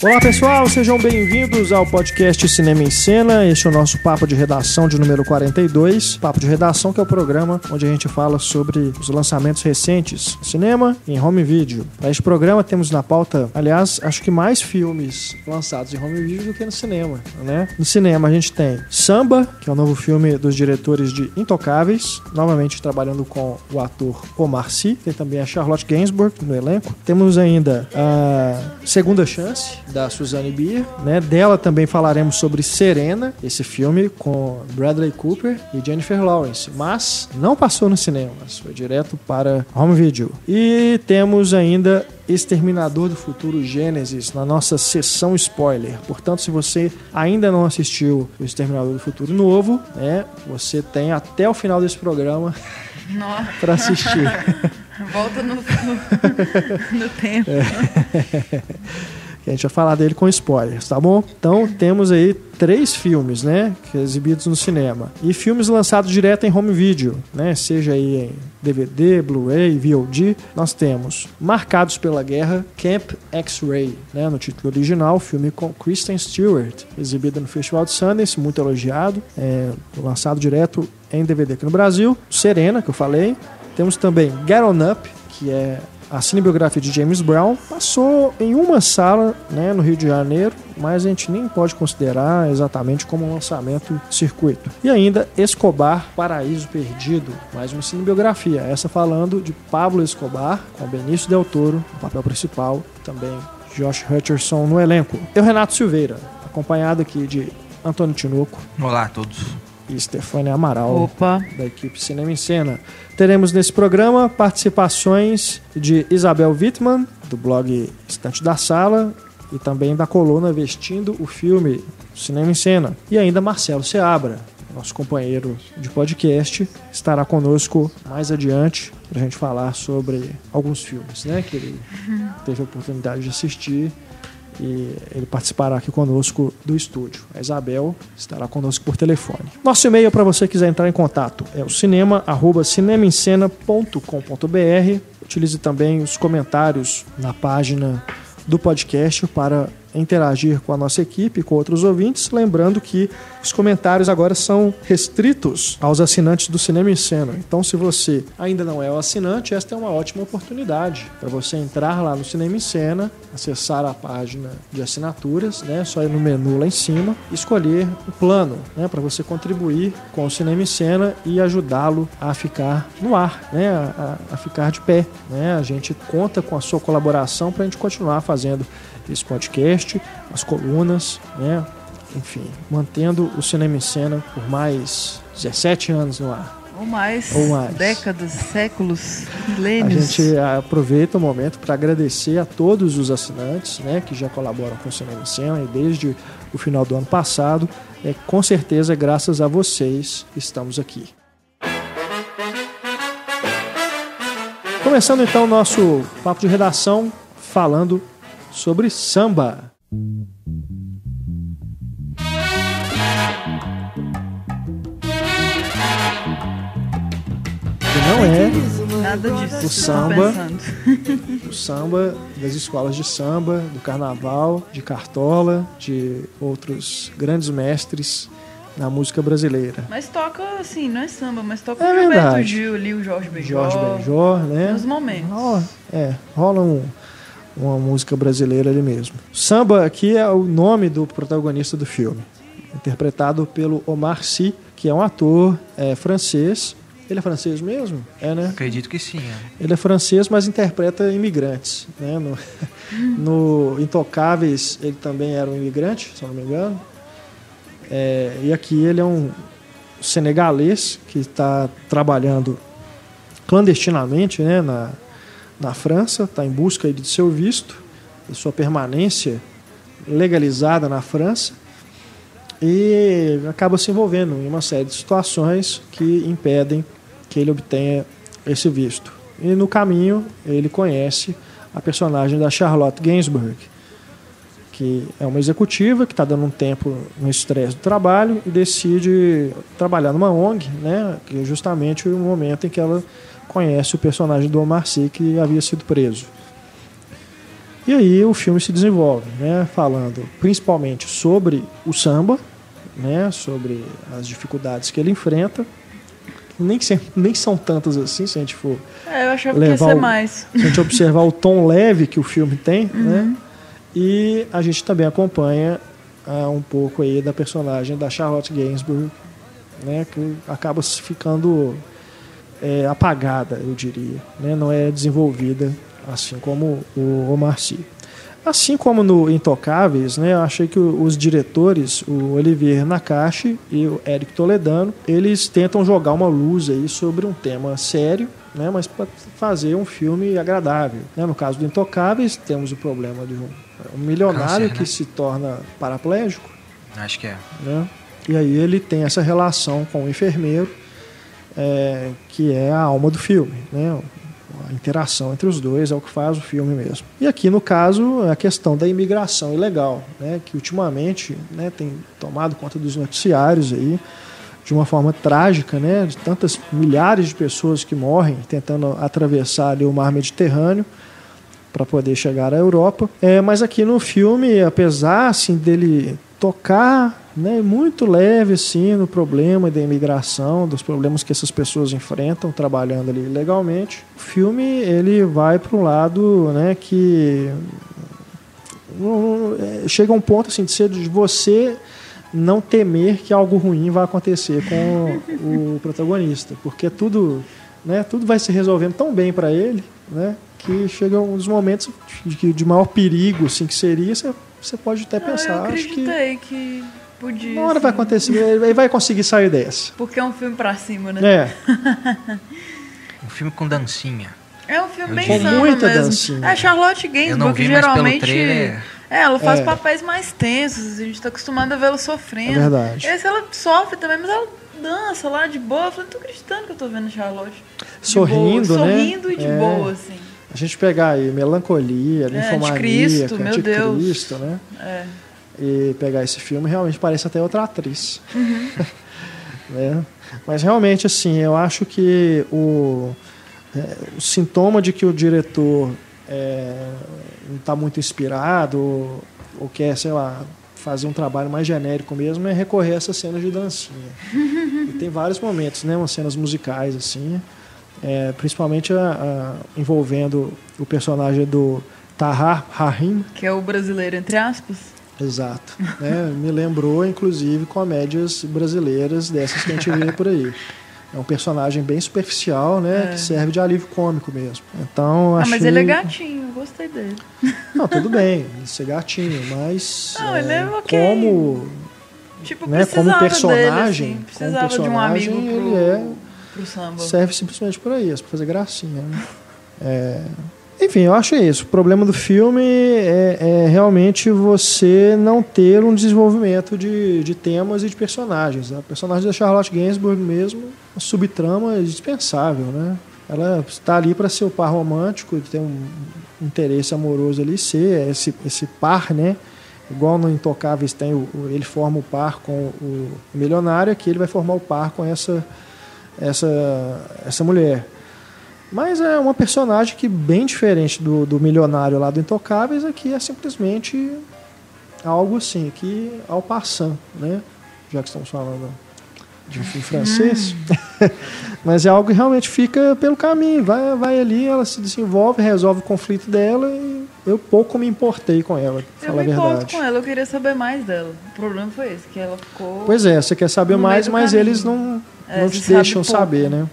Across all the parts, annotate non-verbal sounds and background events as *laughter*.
Olá pessoal, sejam bem-vindos ao podcast Cinema em Cena. Este é o nosso papo de redação de número 42. Papo de redação que é o programa onde a gente fala sobre os lançamentos recentes cinema em home video. Para este programa temos na pauta, aliás, acho que mais filmes lançados em home video do que no cinema, né? No cinema a gente tem Samba, que é o novo filme dos diretores de Intocáveis, novamente trabalhando com o ator Omar Sy, tem também a Charlotte Gainsbourg no elenco. Temos ainda a Segunda Chance, da Suzanne Bier, né? Dela também falaremos sobre Serena, esse filme com Bradley Cooper e Jennifer Lawrence, mas não passou no cinema, foi direto para home video. E temos ainda Exterminador do Futuro Gênesis na nossa sessão spoiler. Portanto, se você ainda não assistiu o Exterminador do Futuro novo, né, você tem até o final desse programa *laughs* para assistir. *laughs* Volta no, no, no tempo. É. *laughs* a gente vai falar dele com spoilers, tá bom? Então temos aí três filmes, né, exibidos no cinema e filmes lançados direto em home video, né, seja aí em DVD, Blu-ray, VOD. Nós temos Marcados pela Guerra, Camp X-Ray, né, no título original, filme com Kristen Stewart, exibido no Festival de Sundance, muito elogiado, é, lançado direto em DVD aqui no Brasil. Serena, que eu falei. Temos também Get On Up, que é a cinebiografia de James Brown passou em uma sala né, no Rio de Janeiro, mas a gente nem pode considerar exatamente como um lançamento circuito. E ainda Escobar, Paraíso Perdido, mais uma cinebiografia, essa falando de Pablo Escobar, com Benício Del Toro no papel principal, também Josh Hutcherson no elenco. Eu, Renato Silveira, acompanhado aqui de Antônio Tinoco. Olá a todos e Stefania Amaral, Opa. da equipe Cinema em Cena. Teremos nesse programa participações de Isabel Wittmann, do blog Estante da Sala, e também da coluna Vestindo o Filme Cinema em Cena. E ainda Marcelo Seabra, nosso companheiro de podcast, estará conosco mais adiante para a gente falar sobre alguns filmes né, que ele teve a oportunidade de assistir e ele participará aqui conosco do estúdio. A Isabel estará conosco por telefone. Nosso e-mail para você quiser entrar em contato é o cinema@cinemaencena.com.br. Utilize também os comentários na página do podcast para interagir com a nossa equipe, com outros ouvintes, lembrando que os comentários agora são restritos aos assinantes do Cinema em Cena. Então, se você ainda não é o assinante, esta é uma ótima oportunidade para você entrar lá no Cinema em Cena, acessar a página de assinaturas, né? Só ir no menu lá em cima, escolher o plano, né? Para você contribuir com o Cinema em Cena e ajudá-lo a ficar no ar, né? A, a, a ficar de pé, né? A gente conta com a sua colaboração para a gente continuar fazendo esse podcast, as colunas, né? Enfim, mantendo o Cinema em Cena por mais 17 anos no ar. Ou mais, Ou mais. décadas, séculos, milênios. A gente aproveita o momento para agradecer a todos os assinantes né, que já colaboram com o Cinema em Cena e desde o final do ano passado. É, com certeza, graças a vocês, estamos aqui. Começando então o nosso papo de redação falando sobre samba. Não é Nada disso, o samba, o samba das escolas de samba, do carnaval, de Cartola, de outros grandes mestres na música brasileira. Mas toca assim, não é samba, mas toca é o Gilberto Gil ali, o Jorge Benjor. Jorge Benjor, né? Nos momentos. É, rola um, uma música brasileira ali mesmo. Samba aqui é o nome do protagonista do filme, interpretado pelo Omar Sy, que é um ator é, francês. Ele é francês mesmo? É, né? Acredito que sim. É. Ele é francês, mas interpreta imigrantes. Né? No, *laughs* no Intocáveis, ele também era um imigrante, se não me engano. É, e aqui ele é um senegalês que está trabalhando clandestinamente né, na, na França, está em busca de seu visto, de sua permanência legalizada na França e acaba se envolvendo em uma série de situações que impedem que ele obtenha esse visto. E no caminho ele conhece a personagem da Charlotte Gainsbourg, que é uma executiva que está dando um tempo no estresse do trabalho e decide trabalhar numa ONG, né, que é justamente o momento em que ela conhece o personagem do Omar Sy que havia sido preso. E aí o filme se desenvolve, né, falando principalmente sobre o samba, né, sobre as dificuldades que ele enfrenta. Nem, nem são tantas assim, se a gente for. É, eu achava levar que ia ser o, mais. Se a gente observar o tom leve que o filme tem, uhum. né? E a gente também acompanha uh, um pouco aí da personagem da Charlotte Gainsbourg, né, que acaba ficando é, apagada, eu diria, né, não é desenvolvida assim como o Omar Sy. Assim como no Intocáveis, né, eu achei que os diretores, o Olivier Nakashi e o Eric Toledano, eles tentam jogar uma luz aí sobre um tema sério, né, mas para fazer um filme agradável. Né? No caso do Intocáveis, temos o problema de um, um milionário Câncer, que né? se torna paraplégico. Acho que é. Né? E aí ele tem essa relação com o enfermeiro, é, que é a alma do filme. Né? A interação entre os dois é o que faz o filme mesmo. E aqui, no caso, a questão da imigração ilegal, né, que ultimamente né, tem tomado conta dos noticiários aí, de uma forma trágica, né, de tantas milhares de pessoas que morrem tentando atravessar ali, o mar Mediterrâneo para poder chegar à Europa. É, mas aqui no filme, apesar assim, dele tocar né, muito leve assim no problema da imigração, dos problemas que essas pessoas enfrentam trabalhando ali legalmente. O filme ele vai para um lado, né, que é, chega um ponto assim de ser de você não temer que algo ruim vai acontecer com o protagonista, porque tudo, né, tudo vai se resolvendo tão bem para ele, né, que chega um dos momentos de, de maior perigo assim que seria você, você pode até pensar, eu acho que, que Podia. Uma hora vai acontecer, ele vai conseguir sair dessa. Porque é um filme pra cima, né? É. *laughs* um filme com dancinha. É um filme eu bem Com muita mesmo. dancinha. É Charlotte Gainsbourg, que geralmente. É, ela faz é. papéis mais tensos, a gente tá acostumado a vê-la sofrendo. É verdade. Esse ela sofre também, mas ela dança lá de boa. Eu falei, não tô acreditando que eu tô vendo Charlotte. Sorrindo, boa. né? Sorrindo e de é. boa, assim. A gente pegar aí melancolia, linfomania, é, Cristo, meu Deus. Cristo, né? É e pegar esse filme, realmente parece até outra atriz. Uhum. *laughs* né? Mas realmente, assim, eu acho que o, é, o sintoma de que o diretor é, não está muito inspirado ou, ou, quer, sei lá, fazer um trabalho mais genérico mesmo é recorrer a essas cenas de dancinha. *laughs* e tem vários momentos, né? Umas cenas musicais, assim, é, principalmente a, a, envolvendo o personagem do Tahar Rahim. Que é o brasileiro, entre aspas. Exato. *laughs* Né? Me lembrou, inclusive, comédias brasileiras dessas que a gente vê por aí. É um personagem bem superficial, né? É. Que serve de alívio cômico mesmo. Então, ah, achei... mas ele é gatinho, gostei dele. *laughs* Não, tudo bem, ele ser gatinho, mas. Não, é, ele é okay. Como. Tipo, né, como personagem, dele, assim. precisava como personagem, de um amigo pro, ele é, pro samba. Serve simplesmente para isso, para fazer gracinha. Né? É, enfim, eu acho isso. O problema do filme é, é, realmente você não ter um desenvolvimento de, de temas e de personagens. A personagem da Charlotte Gainsbourg mesmo, a subtrama é dispensável, né? Ela está ali para ser o par romântico, tem um interesse amoroso ali, ser esse, esse par, né? Igual no Intocáveis tem o, ele forma o par com o milionário, aqui ele vai formar o par com essa, essa, essa mulher. Mas é uma personagem que, bem diferente do, do milionário lá do Intocáveis, aqui é simplesmente algo assim, que ao passant, né? Já que estamos falando de um filme francês. Hum. *laughs* Mas é algo que realmente fica pelo caminho. Vai, vai ali, ela se desenvolve, resolve o conflito dela e eu pouco me importei com ela, eu me importo com ela, eu queria saber mais dela. O problema foi esse, que ela ficou. Pois é, você quer saber mais, mas eles não, é, não te deixam saber, né?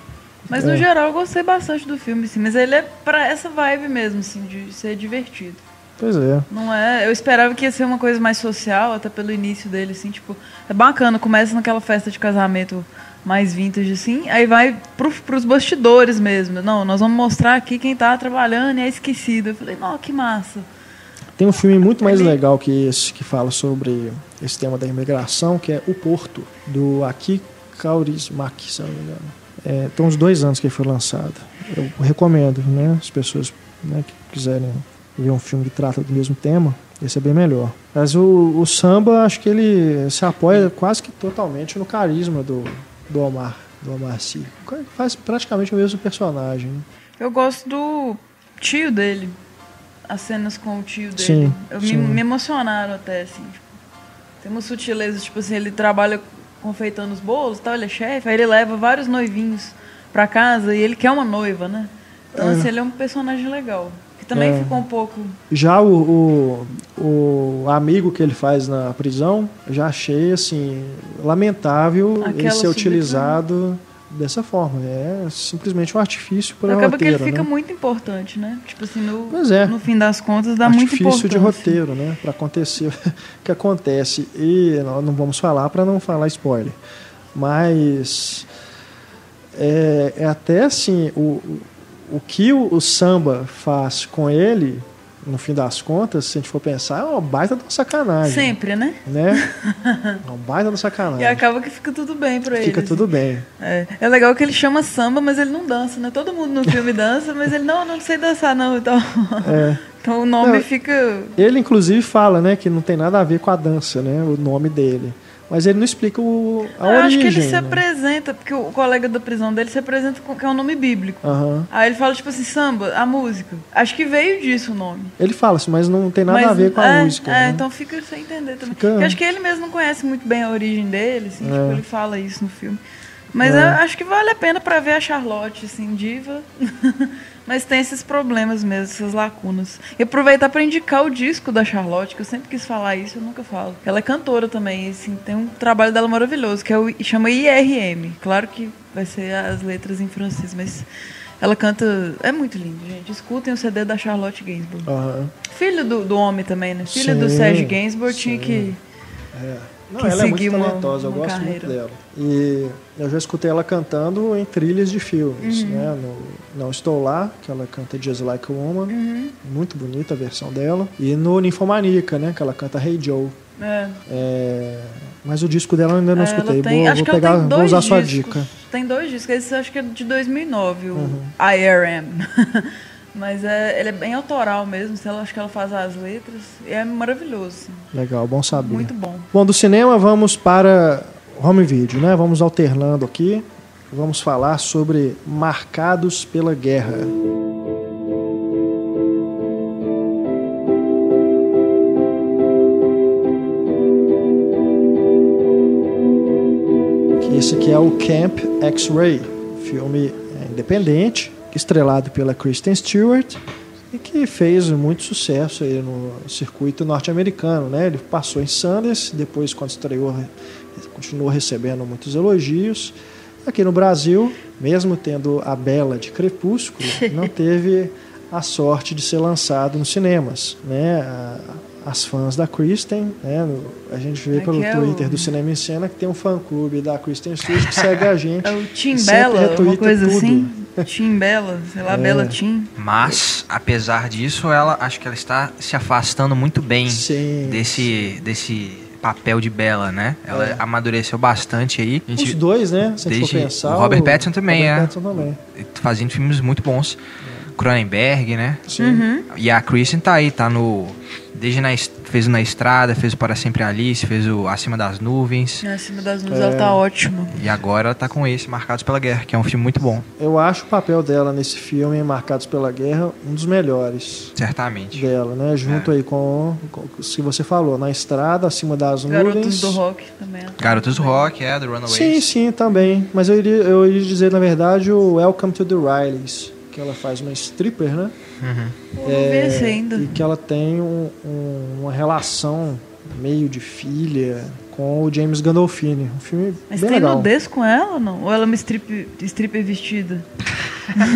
Mas no é. geral eu gostei bastante do filme, assim. Mas ele é pra essa vibe mesmo, assim, de ser divertido. Pois é. Não é? Eu esperava que ia ser uma coisa mais social, até pelo início dele, assim, tipo. É bacana, começa naquela festa de casamento mais vintage, assim, aí vai pro, pros bastidores mesmo. Não, nós vamos mostrar aqui quem tá trabalhando e é esquecido. Eu falei, não, que massa. Tem um filme muito mais Ele... legal que esse, que fala sobre esse tema da imigração, que é O Porto, do Aki Kaurismäki, se não me engano. É, tem uns dois anos que ele foi lançado. Eu recomendo, né? As pessoas né, que quiserem ver um filme que trata do mesmo tema, esse é bem melhor. Mas o, o samba, acho que ele se apoia quase que totalmente no carisma do, do Omar, do Omar Sy. Faz praticamente o mesmo personagem. Né? Eu gosto do tio dele. as cenas com o tio dele. Sim, Eu me, sim. me emocionaram até, assim. Tipo, tem umas sutilezas, tipo assim, ele trabalha confeitando os bolos tal, ele é chefe, aí ele leva vários noivinhos pra casa e ele quer uma noiva, né? Então, É. assim, ele é um personagem legal. Que também É. ficou um pouco. Já o, o, o amigo que ele faz na prisão, já achei assim lamentável ele Aquela ser subtrama. utilizado dessa forma. É simplesmente um artifício para o Acaba que ele roteiro, fica né? muito importante, né? Tipo assim, no, Pois é. no fim das contas, dá muito artifício importância. de roteiro, né? Para acontecer *laughs* o que acontece. E nós não vamos falar para não falar spoiler. Mas é, é até assim, o, o- o que o, o samba faz com ele, no fim das contas, se a gente for pensar, é uma baita de uma sacanagem. Sempre, né? Né? *laughs* É uma baita de uma E sacanagem. acaba que fica tudo bem pra ele. Fica assim. tudo bem. É. é legal que ele chama samba, mas ele não dança, né? Todo mundo no filme *laughs* dança, mas ele não, não sei dançar não, então. É. *laughs* Então o nome Não, fica. Ele, inclusive, fala né, que não tem nada a ver com a dança, né? O nome dele. Mas ele não explica o, a Eu acho origem. que ele se né? apresenta, porque o colega da prisão dele se apresenta com que é um nome bíblico. Aham. Aí ele fala, tipo assim, samba, a música. Acho que veio disso o nome. Ele fala assim, mas não tem nada Mas, a ver com a é, música. É, né? então fica sem entender também. Fica- Porque acho que ele mesmo não conhece muito bem a origem dele, assim, É. tipo, ele fala isso no filme. Mas É. eu acho que vale a pena pra ver a Charlotte, assim, diva. *laughs* Mas tem esses problemas mesmo, essas lacunas. E aproveitar pra indicar o disco da Charlotte, que eu sempre quis falar isso, eu nunca falo. Ela é cantora também, assim, tem um trabalho dela maravilhoso, que é o, chama IRM. Claro que vai ser as letras em francês, mas ela canta. É muito lindo, gente. Escutem o CD da Charlotte Gainsbourg. Aham. Filho do, do homem também, né? Filho Sim, do Sérgio Gainsbourg sim. tinha que. É. Não, Que ela é muito seguir uma- talentosa, eu uma gosto carreira. muito dela. E eu já escutei ela cantando em trilhas de filmes, Uhum. né? No Não Estou Lá, que ela canta Just Like a Woman, Uhum. muito bonita a versão dela. E no Ninfomaníaca, né? Que ela canta Hey Joe. É. É, Mas o disco dela eu ainda não Ela escutei. tem- vou acho vou que ela pegar, tem vou dois usar a sua discos. dica. Tem dois discos, esse acho que é de 2009, o Uhum. IRM. *laughs* Mas é, ele é bem autoral mesmo, ela, acho que ela faz as letras. E é maravilhoso, assim, Legal, bom saber. muito bom. Bom, do cinema vamos para home video, né? Vamos alternando aqui. Vamos falar sobre Marcados pela Guerra. Esse aqui é o Camp X-Ray, filme independente, estrelado pela Kristen Stewart e que fez muito sucesso aí no circuito norte-americano, né? Ele passou em Sundance, depois quando estreou re- continuou recebendo muitos elogios. Aqui no Brasil, mesmo tendo a Bela de Crepúsculo, *laughs* não teve a sorte de ser lançado nos cinemas, né? As fãs da Kristen, né? A gente vê Aqui pelo é Twitter o- do Cinema em Cena que tem um fã-clube da Kristen Stewart que *laughs* segue a gente. É o Tim Bella, uma coisa tudo. assim. Tim Bella, sei lá, É. Bella Tim. Mas, apesar disso, ela acho que ela está se afastando muito bem Sim. desse, desse papel de Bela, né? Ela É. amadureceu bastante aí. A Os gente dois, né? Se a gente for desde- pensar. o Robert Pattinson também, Robert é. Pattinson também. fazendo filmes muito bons. Cronenberg, né? Sim. Uhum. E a Kristen tá aí, tá no. Desde na, fez o Na Estrada, fez o Para Sempre Alice, fez o Acima das Nuvens. Acima das nuvens, É. ela tá ótima. E agora ela tá com esse, Marcados pela Guerra, que é um filme muito bom, Eu acho o papel dela nesse filme, Marcados pela Guerra, um dos melhores certamente. dela, né? Junto É. aí com, com o que você falou, Na Estrada, Acima das Garotos Nuvens. do Rock também. Garotos do Rock, é, do Runaways. Sim, sim, também. Mas eu iria, eu iria dizer, na verdade, o Welcome to the Rileys, que ela faz uma stripper, né? Uhum. Ainda. E que ela tem um- um- uma relação meio de filha com o James Gandolfini. Um filme Mas bem tem legal. nudez com ela ou não? Ou ela é uma strip, stripper vestida?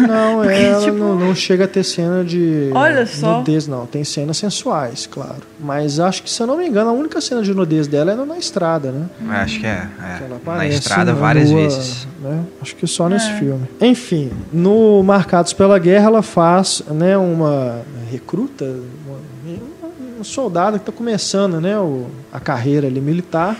Não, Porque, ela tipo, não, não chega a ter cena de Olha só. nudez, não. Tem cenas sensuais, claro. Mas acho que, se eu não me engano, a única cena de nudez dela é na estrada, né? Eu Acho que é. Que ela é. Na aparece estrada nua, várias vezes. né? Acho que só nesse É. filme. Enfim, no Marcados pela Guerra, ela faz né, uma recruta, uma, um soldado que está começando né, o- a carreira ali militar.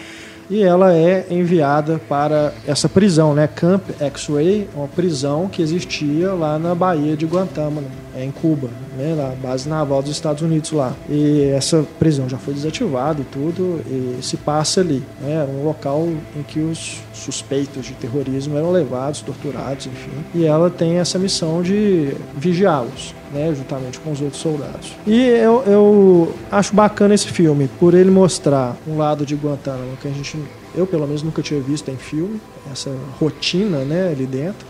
E ela é enviada para essa prisão, né? Camp X-Ray, uma prisão que existia lá na Baía de Guantánamo, é em Cuba, né, na base naval dos Estados Unidos lá. E essa prisão já foi desativada e tudo, e se passa ali. Né, era um local em que os suspeitos de terrorismo eram levados, torturados, enfim. E ela tem essa missão de vigiá-los. Né, juntamente com os outros soldados. E eu, eu acho bacana esse filme, por ele mostrar um lado de Guantánamo que a gente, eu pelo menos nunca tinha visto em filme, essa rotina né, ali dentro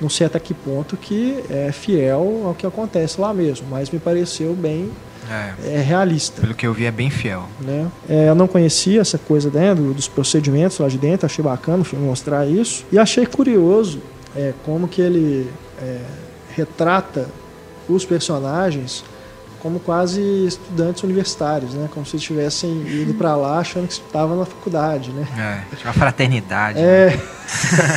não sei até que ponto que é fiel ao que acontece lá mesmo, mas me pareceu bem é, é realista. Pelo que eu vi, é bem fiel. Né? É, eu não conhecia essa coisa né, dos procedimentos lá de dentro, achei bacana o filme mostrar isso. E achei curioso é, como que ele é, retrata os personagens como quase estudantes universitários, né? Como se estivessem ido para lá achando que estava na faculdade, né? É, uma fraternidade. É. Né?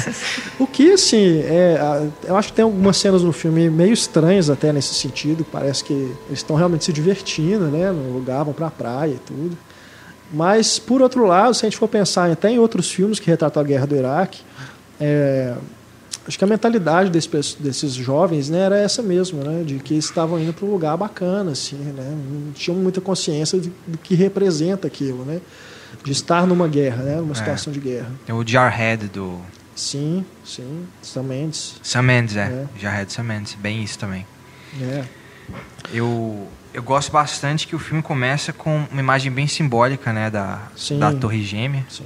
*laughs* o que, assim, é, eu acho que tem algumas cenas no filme meio estranhas até nesse sentido. Parece que eles estão realmente se divertindo, né? No lugar, vão para a praia e tudo. Mas, por outro lado, se a gente for pensar até em outros filmes que retratam a guerra do Iraque, é, acho que a mentalidade desse, desses jovens né, era essa mesmo, né, de que estavam indo para um lugar bacana, assim, né, não tinham muita consciência do que representa aquilo, né, de estar numa guerra, né, numa é. situação de guerra. Tem o Jarhead do... Sim, sim, Sam Mendes. Sam Mendes, é. é. Jarhead Sam Mendes, bem isso também. É. Eu, eu gosto bastante que o filme começa com uma imagem bem simbólica, né, da, sim. da Torre Gêmea. Sim.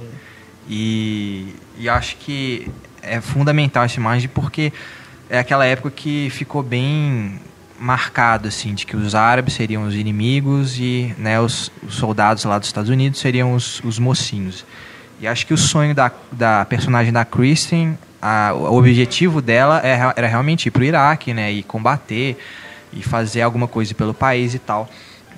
E, e acho que é fundamental essa imagem porque é aquela época que ficou bem marcado assim de que os árabes seriam os inimigos e né, os, os soldados lá dos Estados Unidos seriam os, os mocinhos. E acho que o sonho da, da personagem da Kristen, a, o objetivo dela era, é era realmente ir para o Iraque, né, e combater e fazer alguma coisa pelo país e tal.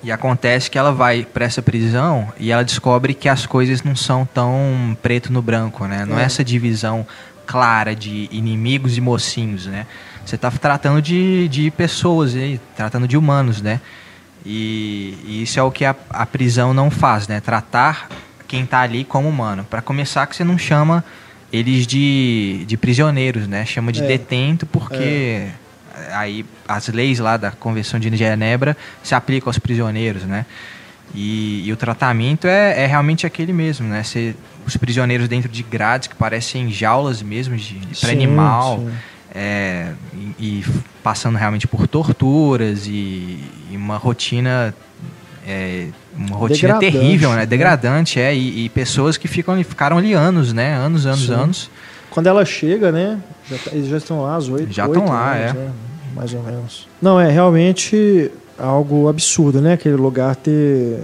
E acontece que ela vai para essa prisão e ela descobre que as coisas não são tão preto no branco, né? Não é, é essa divisão clara de inimigos e mocinhos, né? Você está tratando de, de pessoas, aí, tratando de humanos, né? E, e, isso é o que a, a prisão não faz, né? Tratar quem está ali como humano. Para começar, que você não chama eles de, de prisioneiros, né? Chama de é. detento porque é. aí as leis lá da Convenção de Genebra se aplicam aos prisioneiros, né? E, e o tratamento é, é realmente aquele mesmo, né? Você os prisioneiros dentro de grades que parecem jaulas mesmo de, de para animal é, e, e, passando realmente por torturas e, e uma rotina é, uma rotina terrível, né? Degradante, é, e, e, pessoas que ficam ficaram ali anos, né? Anos, anos, Sim. anos. Quando ela chega, né? Já, tá, eles já estão lá às oito. Já estão lá, anos, é. Né? Mais ou menos. Não, é realmente algo absurdo, né? Aquele lugar ter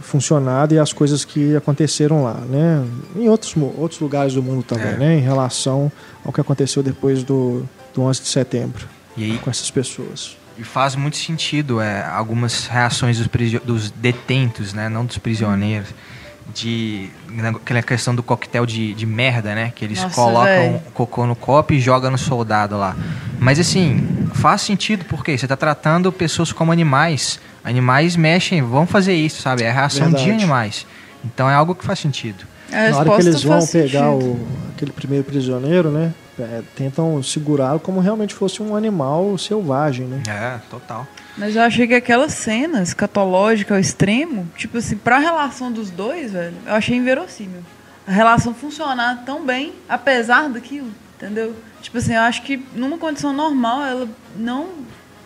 funcionado e as coisas que aconteceram lá, né? Em outros, outros lugares do mundo também, é. né? Em relação ao que aconteceu depois do, do 11 de setembro aí, com essas pessoas. E faz muito sentido é, algumas reações dos, dos detentos, né? Não dos prisioneiros. De aquela questão do coquetel de, de merda, né? Que eles Nossa, colocam véio. cocô no copo e jogam no soldado lá. Mas assim, faz sentido porque você está tratando pessoas como animais Animais mexem, vão fazer isso, sabe? É a reação Verdade. de animais. Então é algo que faz sentido. Na hora que eles vão pegar o, aquele primeiro prisioneiro, né? É, tentam segurá-lo como realmente fosse um animal selvagem, né? É, total. Mas eu achei que aquela cena escatológica ao extremo, tipo assim, pra relação dos dois, velho, eu achei inverossímil. A relação funcionar tão bem, apesar daquilo, entendeu? Tipo assim, eu acho que numa condição normal ela não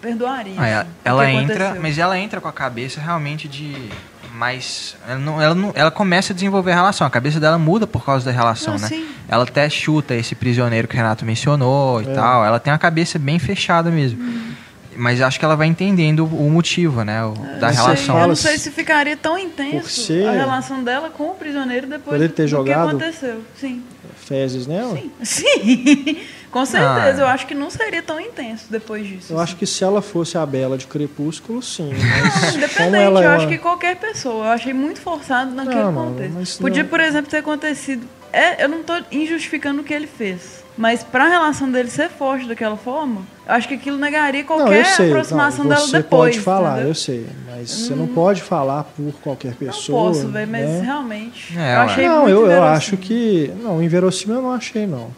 perdoaria. Ah, ela, ela entra, mas ela entra com a cabeça realmente de mais ela, não, ela, não, ela começa a desenvolver a relação. A cabeça dela muda por causa da relação, não, né? Sim. Ela até chuta esse prisioneiro que o Renato mencionou e é. tal. Ela tem a cabeça bem fechada mesmo. Hum. Mas acho que ela vai entendendo o motivo, né? O, é, da relação. Eu não sei se ficaria tão intenso ser, a relação dela com o prisioneiro depois ter do jogado que aconteceu. Sim. Fezes nela? Sim. *laughs* Sim. Com certeza, ah. eu acho que não seria tão intenso depois disso. Eu assim. acho que se ela fosse a Bela de Crepúsculo, sim. *laughs* Mas Independente, ela eu é acho que qualquer pessoa. Eu achei muito forçado naquele não, contexto. Podia, não... por exemplo, ter acontecido. É, eu não estou injustificando o que ele fez. Mas para a relação dele ser forte daquela forma, eu acho que aquilo negaria qualquer não, sei, aproximação não, dela depois. Você pode falar, entendeu? eu sei. Mas hum. você não pode falar por qualquer pessoa. Não posso, véio, mas né? realmente. É, eu achei não, eu, eu acho que. Não, inverossímil eu não achei, não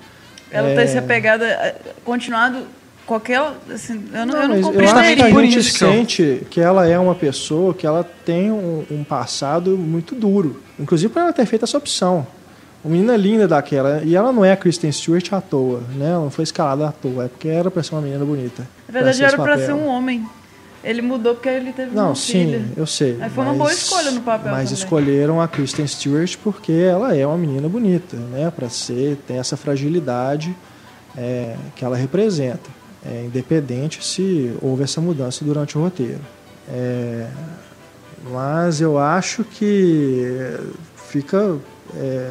ela é... ter se apegado, continuado qualquer. Assim, eu não, Não, eu não mas eu acho que a gente isso sente que ela é uma pessoa que ela tem um, um passado muito duro. Inclusive por ela ter feito essa opção. Uma menina linda daquela. E ela não é a Kristen Stewart à toa, né? Ela não foi escalada à toa. É porque era pra ser uma menina bonita. Na verdade, era pra ser um homem. Ele mudou porque ele teve Não, sim, filha. eu sei. Aí foi uma boa escolha no papel Mas também. escolheram a Kristen Stewart porque ela é uma menina bonita, né? Para ser, tem essa fragilidade é, que ela representa, é, independente se houve essa mudança durante o roteiro. É, mas eu acho que fica é,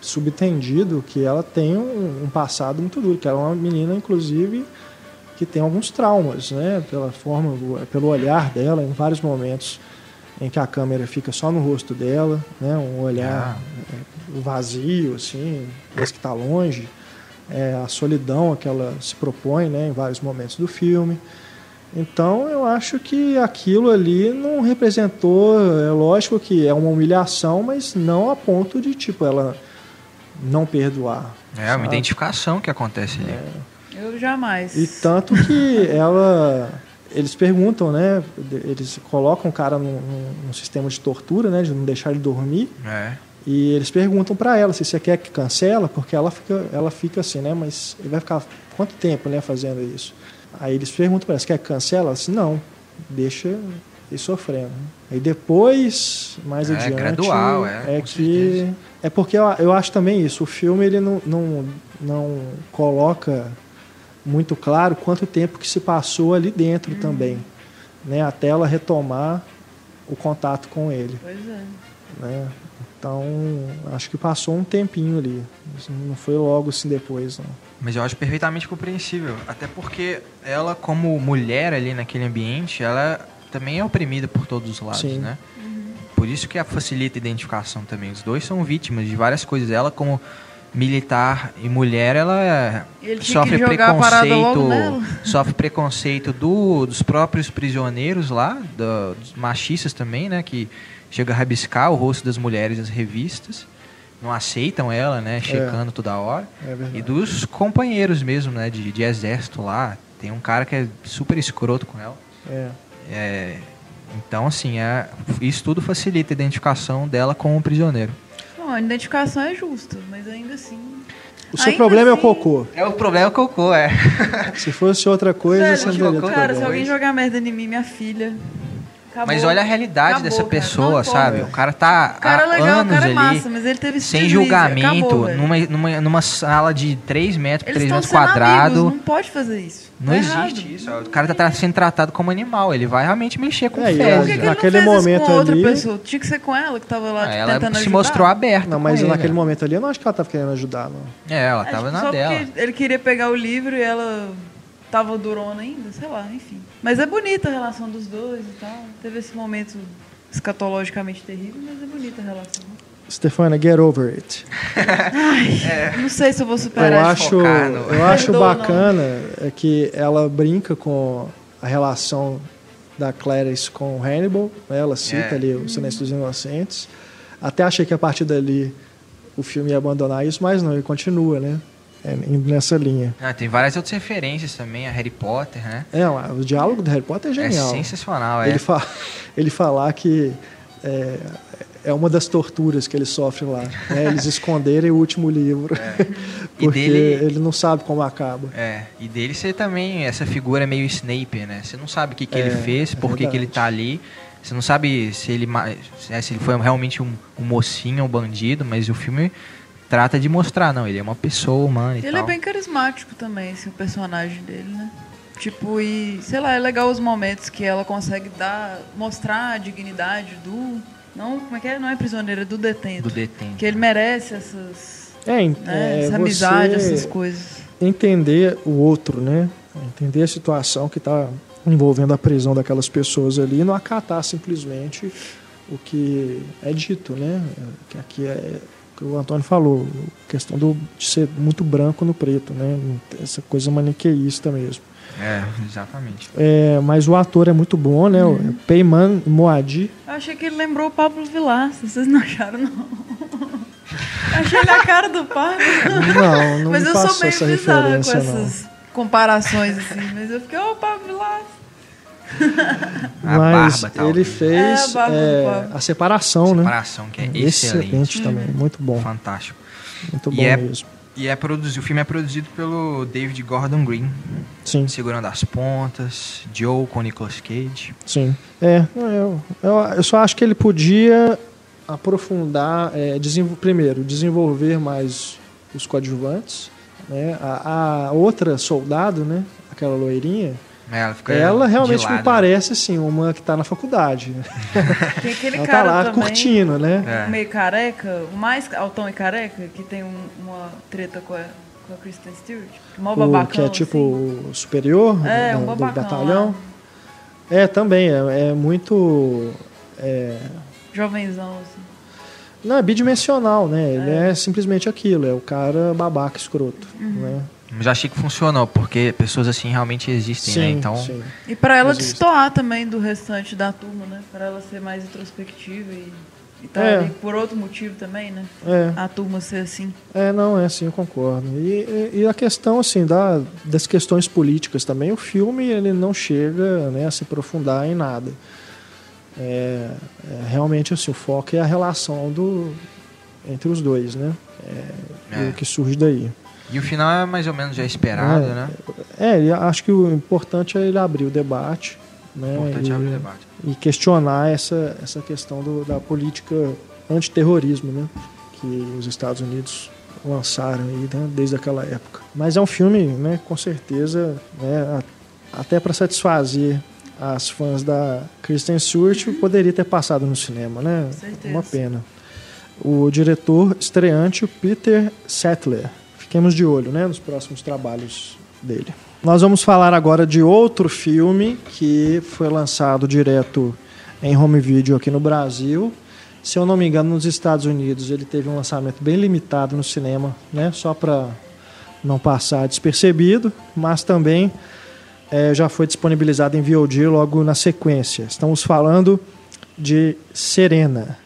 subtendido que ela tem um, um passado muito duro, que ela é uma menina, inclusive, que tem alguns traumas, né? Pela forma, pelo olhar dela, em vários momentos em que a câmera fica só no rosto dela, né? Um olhar é, vazio, assim, parece que está longe. É, a solidão a que ela se propõe, né? Em vários momentos do filme. Então eu acho que aquilo ali não representou, é lógico que é uma humilhação, mas não a ponto de tipo ela não perdoar. É uma sabe? identificação que acontece ali. Eu jamais. E tanto que *laughs* ela. Eles perguntam, né? Eles colocam o cara num, num- sistema de tortura, né? De não deixar ele dormir. É. E eles perguntam pra ela se você quer que cancela, porque ela fica, ela fica assim, né? Mas ele vai ficar quanto tempo, né? Fazendo isso? Aí eles perguntam pra ela, você quer que cancela? Ela não, deixa ele sofrendo. Aí depois, mais É, adiante, gradual, é, é que certeza. É porque eu, eu acho também isso. O filme ele não, não, não coloca muito claro quanto tempo que se passou ali dentro também, né? Até ela retomar o contato com ele, Pois é. né? Então acho que passou um tempinho ali, não foi logo assim depois, não. Mas eu acho perfeitamente compreensível. Até porque ela, como mulher ali naquele ambiente, ela também é oprimida por todos os lados, Sim. né? Por isso que a facilita a identificação também. Os dois são vítimas de várias coisas. Ela, como militar e mulher, ela Ele tinha sofre preconceito, *laughs* sofre preconceito do, dos próprios prisioneiros lá, do- dos machistas também, né? Que chega a rabiscar o rosto das mulheres nas revistas, não aceitam ela, né? Checando toda hora. É. E dos companheiros mesmo, né? De, de exército lá. Tem um cara que é super escroto com ela. É. É, então, assim, é, isso tudo facilita a identificação dela com o prisioneiro. Não, a identificação é justa, mas ainda assim. O seu Ainda problema é o assim- cocô. É o problema é o cocô, é. Se fosse outra coisa, Velho, você não teria Cara, se alguém jogar merda em mim, minha filha. Acabou. Mas olha a realidade Acabou, dessa cara. pessoa, Não sabe? O cara tá O cara é há legal, o anos cara é ali, massa, mas ele teve esse sem julgamento, acabou, numa, numa, numa sala de 3 metros por Eles 3 estão metros quadrados. não pode fazer isso. Não Tá existe errado. isso. O cara tá sendo tratado como animal. Ele vai realmente mexer com É, e Por fezes. que, que ele Naquele momento com outra ali- pessoa? Tinha que ser com ela que tava lá Ah, tipo, ela tentando se ajudar. mostrou aberta. Não, mas ele, naquele né? momento ali eu não acho que ela estava querendo ajudar, não. É, ela Acho tava que na só dela. porque ele queria pegar o livro e ela tava durona ainda, sei lá, enfim. Mas é bonita a relação dos dois e tal. Teve esse momento escatologicamente terrível, mas é bonita a relação. Stefana, get over it. Não sei se eu vou Eu superar isso. acho, no- eu acho bacana é que ela brinca com a relação da Clarice com o Hannibal. né? Ela cita É. ali o Silêncio dos Inocentes. Até achei que a partir dali o filme ia abandonar isso, mas não, ele continua, né? É, nessa linha. Ah, tem várias outras referências também, a Harry Potter, né? É, o diálogo do Harry Potter é genial. É sensacional, é. ele, fa *laughs* ele falar que é, é uma das torturas que ele sofre lá. né? Eles esconderem o último livro. *laughs* E porque dele- ele não sabe como acaba. É, e dele ser também essa figura meio Snape, né? Você não sabe o que, que ele É, fez, é por que, que ele verdade. tá ali. Você não sabe se ele, é, se ele foi realmente um, um mocinho, um bandido, mas o filme trata de mostrar, não, ele é uma pessoa humana e Ele tal. é bem carismático também, assim, o personagem dele, né? Tipo, e sei lá, é legal os momentos que ela consegue dar, mostrar a dignidade do. Não, como é que é? Não é prisioneira, é do detento. Do detento. Que ele merece essas. É, Né, é essa você amizade, essas coisas. entender o outro, né? Entender a situação que está envolvendo a prisão daquelas pessoas ali e não acatar simplesmente o que é dito, né? Que aqui é que o Antônio falou, questão do, de ser muito branco no preto, né? Essa coisa maniqueísta mesmo. É, exatamente. É, mas o ator é muito bom, né? O Peyman Moadi. Eu achei que ele lembrou o Pablo Vilar, vocês não acharam, não. Achei ele a cara do Pablo. Não, não Mas me eu passou sou meio essa bizarra com referência, não. essas comparações, assim, mas eu fiquei, ô, Pablo Vilaça. A Mas barba, talvez. ele fez É, a é, a separação, né? Separação, que é excelente. Excelente também, muito bom, Fantástico. muito E bom é- mesmo. E é produzido, o filme é produzido pelo David Gordon Green, Sim, segurando as pontas, Joe com Nicolas Cage. sim. É, eu, eu, eu só acho que ele podia aprofundar, é, desenvol- primeiro, desenvolver mais os coadjuvantes. Né? A, a outra soldado, né? aquela loirinha, Ela, fica ela de realmente me parece assim, uma que está na faculdade. Tem aquele Ela tá cara lá também, curtindo, né? É. meio careca, o mais altão e careca, que tem um- uma treta com a, com a Kristen Stewart. Mó O babacão, que é tipo assim. o superior É, do, um do batalhão. lá. É, também, é, é muito. é, Jovenzão, assim. não, é bidimensional, né? Ele é. simplesmente aquilo, é o cara babaca escroto. Uhum. Né? Mas achei que funcionou, porque pessoas assim realmente existem, né? Então, sim. E pra ela Existe. destoar também do restante da turma, né? Pra ela ser mais introspectiva e, e tá É. ali por outro motivo também, né? É, A turma ser assim. é, não, é assim, eu concordo. E, e- e a questão, assim, da, das questões políticas também, o filme ele não chega né, a se aprofundar em nada. É, é, realmente, assim, o foco é a relação do, entre os dois, né? É, e É. o que surge daí. E o final é mais ou menos já esperado, É. né? É, e acho que o importante é ele abrir o debate, né? O importante e, é abrir o debate. e questionar essa, essa questão do- da política antiterrorismo, né? Que os Estados Unidos lançaram aí, né? desde aquela época. Mas é um filme, né? Com certeza, né? a- até para satisfazer as fãs da Kristen Stewart, poderia ter passado no cinema, né? Com certeza. Uma pena. O diretor estreante, o Peter Sattler. Fiquemos de olho, né? Nos próximos trabalhos dele. Nós vamos falar agora de outro filme que foi lançado direto em home video aqui no Brasil. Se eu não me engano, nos Estados Unidos ele teve um lançamento bem limitado no cinema, né? Só para não passar despercebido, mas também eh, já foi disponibilizado em VOD logo na sequência. Estamos falando de Serena.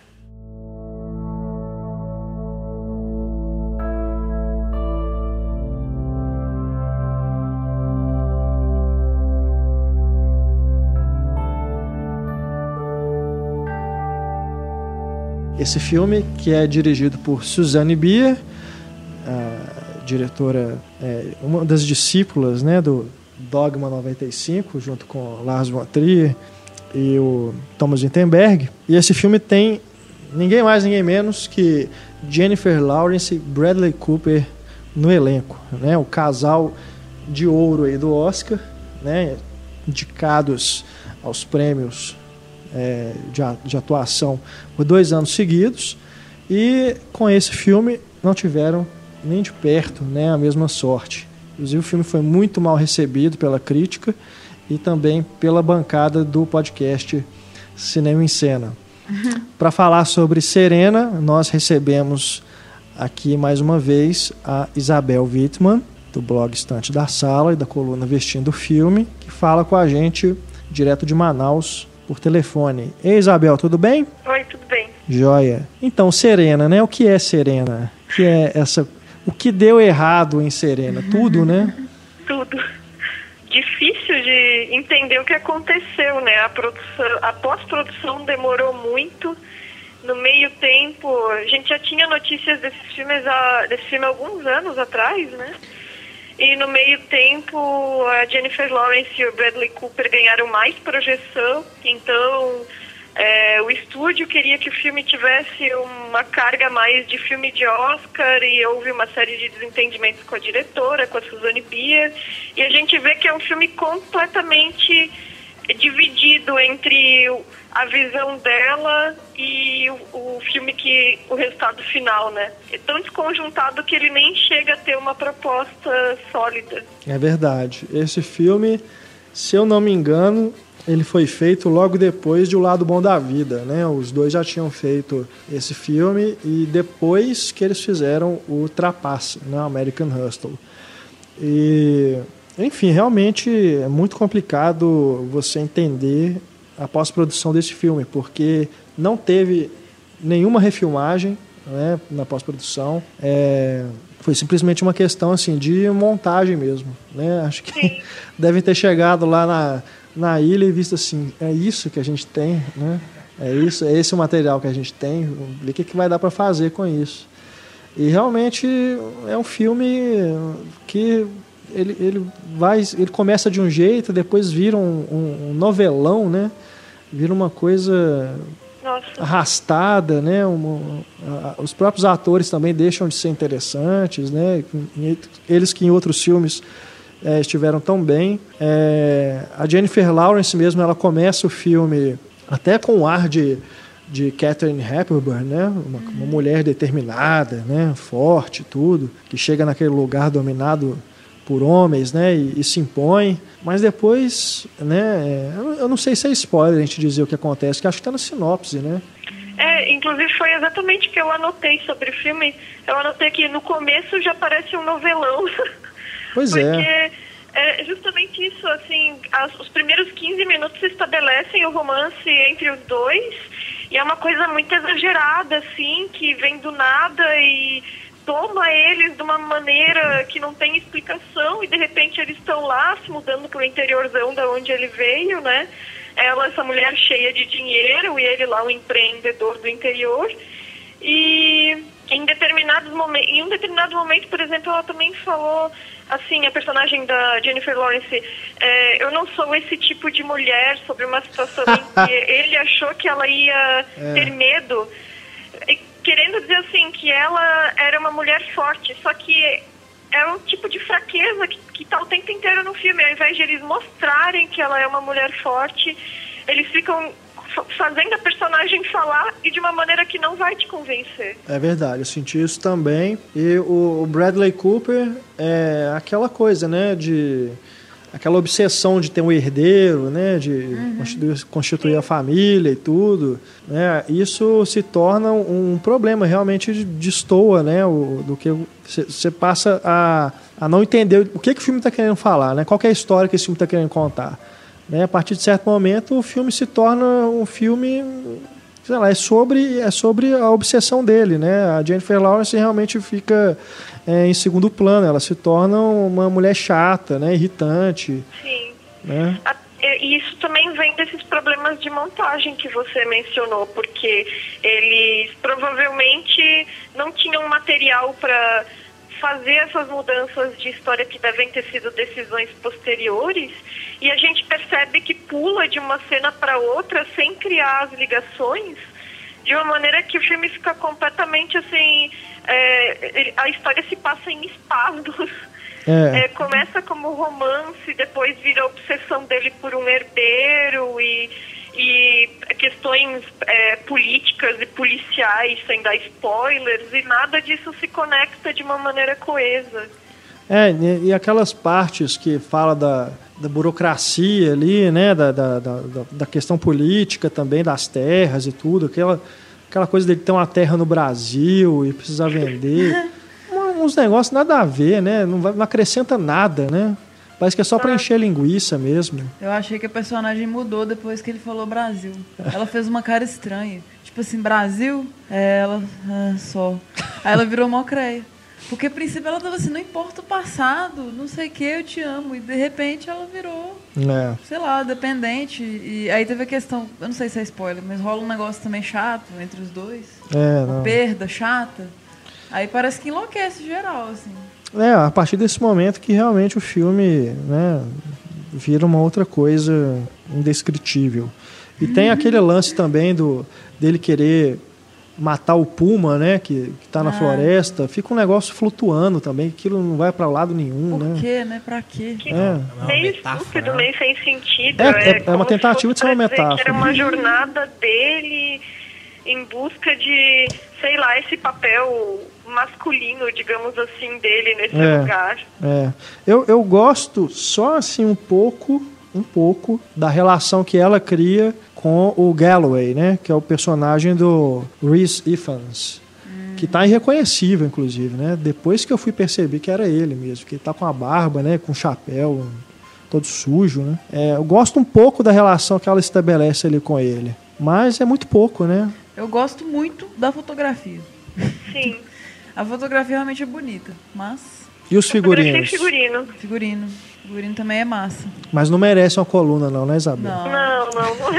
Esse filme, que é dirigido por Suzanne Bier, a diretora, é, uma das discípulas né, do Dogma 95, junto com Lars von Trier e o Thomas Wittenberg. E esse filme tem ninguém mais, ninguém menos que Jennifer Lawrence e Bradley Cooper no elenco. Né? O casal de ouro aí do Oscar, né? indicados aos prêmios é, de, de atuação por dois anos seguidos e com esse filme não tiveram nem de perto né, a mesma sorte. Inclusive o filme foi muito mal recebido pela crítica e também pela bancada do podcast Cinema em Cena. *laughs* Para falar sobre Serena, nós recebemos aqui mais uma vez a Isabel Wittmann, do blog Estante da Sala e da coluna Vestindo o Filme, que fala com a gente direto de Manaus por telefone. Ei, Isabel, tudo bem? Oi, tudo bem? Joia. Então, Serena, né? O que é Serena? O que é essa? O que deu errado em Serena? Tudo, né? *laughs* Tudo. Difícil de entender o que aconteceu, né? A produção, a pós-produção demorou muito. No meio tempo, a gente já tinha notícias desses filmes há, desse filme há alguns anos atrás, né? E no meio tempo, a Jennifer Lawrence e o Bradley Cooper ganharam mais projeção, então é, o estúdio queria que o filme tivesse uma carga mais de filme de Oscar e houve uma série de desentendimentos com a diretora, com a Suzanne Bier, e a gente vê que é um filme completamente dividido entre a visão dela e o, o filme que o resultado final, né? É tão desconjuntado que ele nem chega a ter uma proposta sólida. É verdade. Esse filme, se eu não me engano, ele foi feito logo depois de O Lado Bom da Vida, né? Os dois já tinham feito esse filme e depois que eles fizeram o Trapace, né? American Hustle. E, enfim, realmente é muito complicado você entender a pós-produção desse filme, porque não teve nenhuma refilmagem né, na pós-produção. É, Foi simplesmente uma questão assim de montagem mesmo, né? Acho que Sim. *laughs* devem ter chegado lá na, na ilha e visto assim, é isso que a gente tem, né? É isso, é esse o material que a gente tem, o que, que vai dar para fazer com isso. E realmente é um filme que ele, ele vai, ele começa de um jeito, depois vira um, um- um novelão, né? Vira uma coisa Nossa. arrastada, né? Uma- a- os próprios atores também deixam de ser interessantes, né? Eles que em outros filmes eh, estiveram tão bem. Eh, a Jennifer Lawrence mesmo, ela começa o filme até com um ar de de Catherine Hepburn, né? Uma, uma mulher determinada, né? Forte, tudo, que chega naquele lugar dominado por homens, né? E, e se impõe. Mas depois, né? Eu, eu não sei se é spoiler a gente dizer o que acontece, que acho que está na sinopse, né? É, inclusive foi exatamente o que eu anotei sobre o filme. Eu anotei que no começo já parece um novelão. *laughs* Pois Porque é. é justamente isso, assim, as- os primeiros 15 minutos estabelecem o romance entre os dois e é uma coisa muito exagerada, assim, que vem do nada e toma eles de uma maneira que não tem explicação e de repente eles estão lá se mudando pro interiorzão da onde ele veio, né? Ela, essa mulher cheia de dinheiro e ele lá, um empreendedor do interior. E em determinados momentos, em um determinado momento, por exemplo, ela também falou assim, a personagem da Jennifer Lawrence, é, eu não sou esse tipo de mulher sobre uma situação em *laughs* que ele achou que ela ia ter medo, querendo dizer assim que ela era uma mulher forte, só que é um tipo de fraqueza que, que tá o tempo inteiro no filme. Ao invés de eles mostrarem que ela é uma mulher forte, eles ficam fa- fazendo a personagem falar e de uma maneira que não vai te convencer. É verdade, eu senti isso também. E o Bradley Cooper é aquela coisa, né, de aquela obsessão de ter um herdeiro, né, de constituir, constituir a família e tudo, né? Isso se torna um problema realmente de- destoa, né, o, do que você passa a, a não entender o que, que o filme está querendo falar, né? Qual que é a história que esse filme está querendo contar. Né? A partir de certo momento, o filme se torna um filme sei lá, é sobre, é sobre a obsessão dele, né? A Jennifer Lawrence realmente fica é, em segundo plano, ela se torna uma mulher chata, né? Irritante, Sim. né? A- E isso também vem desses problemas de montagem que você mencionou, porque eles provavelmente não tinham material para fazer essas mudanças de história que devem ter sido decisões posteriores, e a gente percebe que pula de uma cena para outra sem criar as ligações, de uma maneira que o filme fica completamente assim. é, ele- a história se passa em espasmos. É. É, começa como romance, depois vira a obsessão dele por um herdeiro e, e questões é, políticas e policiais, sem dar spoilers, e nada disso se conecta de uma maneira coesa. É, e e aquelas partes que fala da, da burocracia ali, né? Da, da, da, da- questão política também, das terras e tudo, aquela, aquela coisa dele ter uma terra no Brasil e precisar vender. *laughs* Uns negócios nada a ver, né? Não, vai- não acrescenta nada, né? Parece que é só para encher linguiça mesmo. Eu achei que a personagem mudou depois que ele falou Brasil. Ela fez uma cara estranha. Tipo assim, Brasil? É, ela. Ah, só. Aí ela virou mó creia. Porque a princípio ela tava assim, não importa o passado, não sei o que, eu te amo. E de repente ela virou, É. sei lá, dependente. E aí teve a questão, eu não sei se é spoiler, mas rola um negócio também chato entre os dois. É, Uma não. perda chata. Aí parece que enlouquece geral, assim. É, a partir desse momento que realmente o filme né, vira uma outra coisa indescritível. E tem aquele lance também do dele querer matar o puma, né, que, que tá na Ah. floresta, fica um negócio flutuando também, aquilo não vai para lado nenhum, Por né? quê, né? Pra quê? Que É. meio metáfora, estúpido, né? meio sem sentido. É, é- é como uma tentativa de ser uma metáfora. era uma jornada dele em busca de, sei lá, esse papel masculino, digamos assim, dele nesse É. lugar. É. Eu, eu gosto só assim um pouco, um pouco da relação que ela cria com o Galloway, né? Que é o personagem do Reese Ifans. Que tá irreconhecível, inclusive, né? Depois que eu fui perceber que era ele mesmo, que ele tá com a barba, né? Com o chapéu todo sujo, né? É, eu gosto um pouco da relação que ela estabelece ali com ele. Mas é muito pouco, né? Eu gosto muito da fotografia. Sim. *laughs* A fotografia realmente é bonita, mas. E os Fotografia figurinos? figurino. Figurino. Figurino também é massa. Mas não merece uma coluna, não, né, Isabel? Não. Não, não, não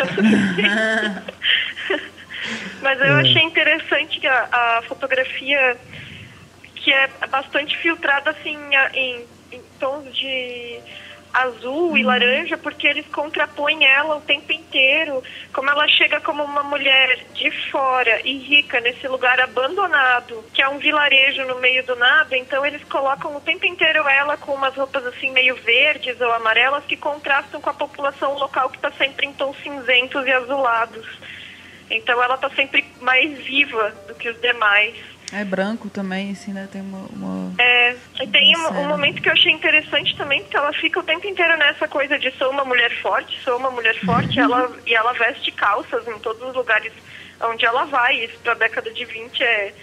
é. *laughs* Mas eu achei interessante que a, a fotografia que é bastante filtrada assim em, em tons de azul e laranja, porque eles contrapõem ela o tempo inteiro, como ela chega como uma mulher de fora e rica nesse lugar abandonado, que é um vilarejo no meio do nada, então eles colocam o tempo inteiro ela com umas roupas assim meio verdes ou amarelas que contrastam com a população local que está sempre em tons cinzentos e azulados. Então ela está sempre mais viva do que os demais. É branco também, assim, né? Tem uma. uma- É, e tem um, Nossa, um é. momento que eu achei interessante também, porque ela fica o tempo inteiro nessa coisa de sou uma mulher forte, sou uma mulher forte, ela, e ela veste calças em todos os lugares onde ela vai. Isso pra década de 20 é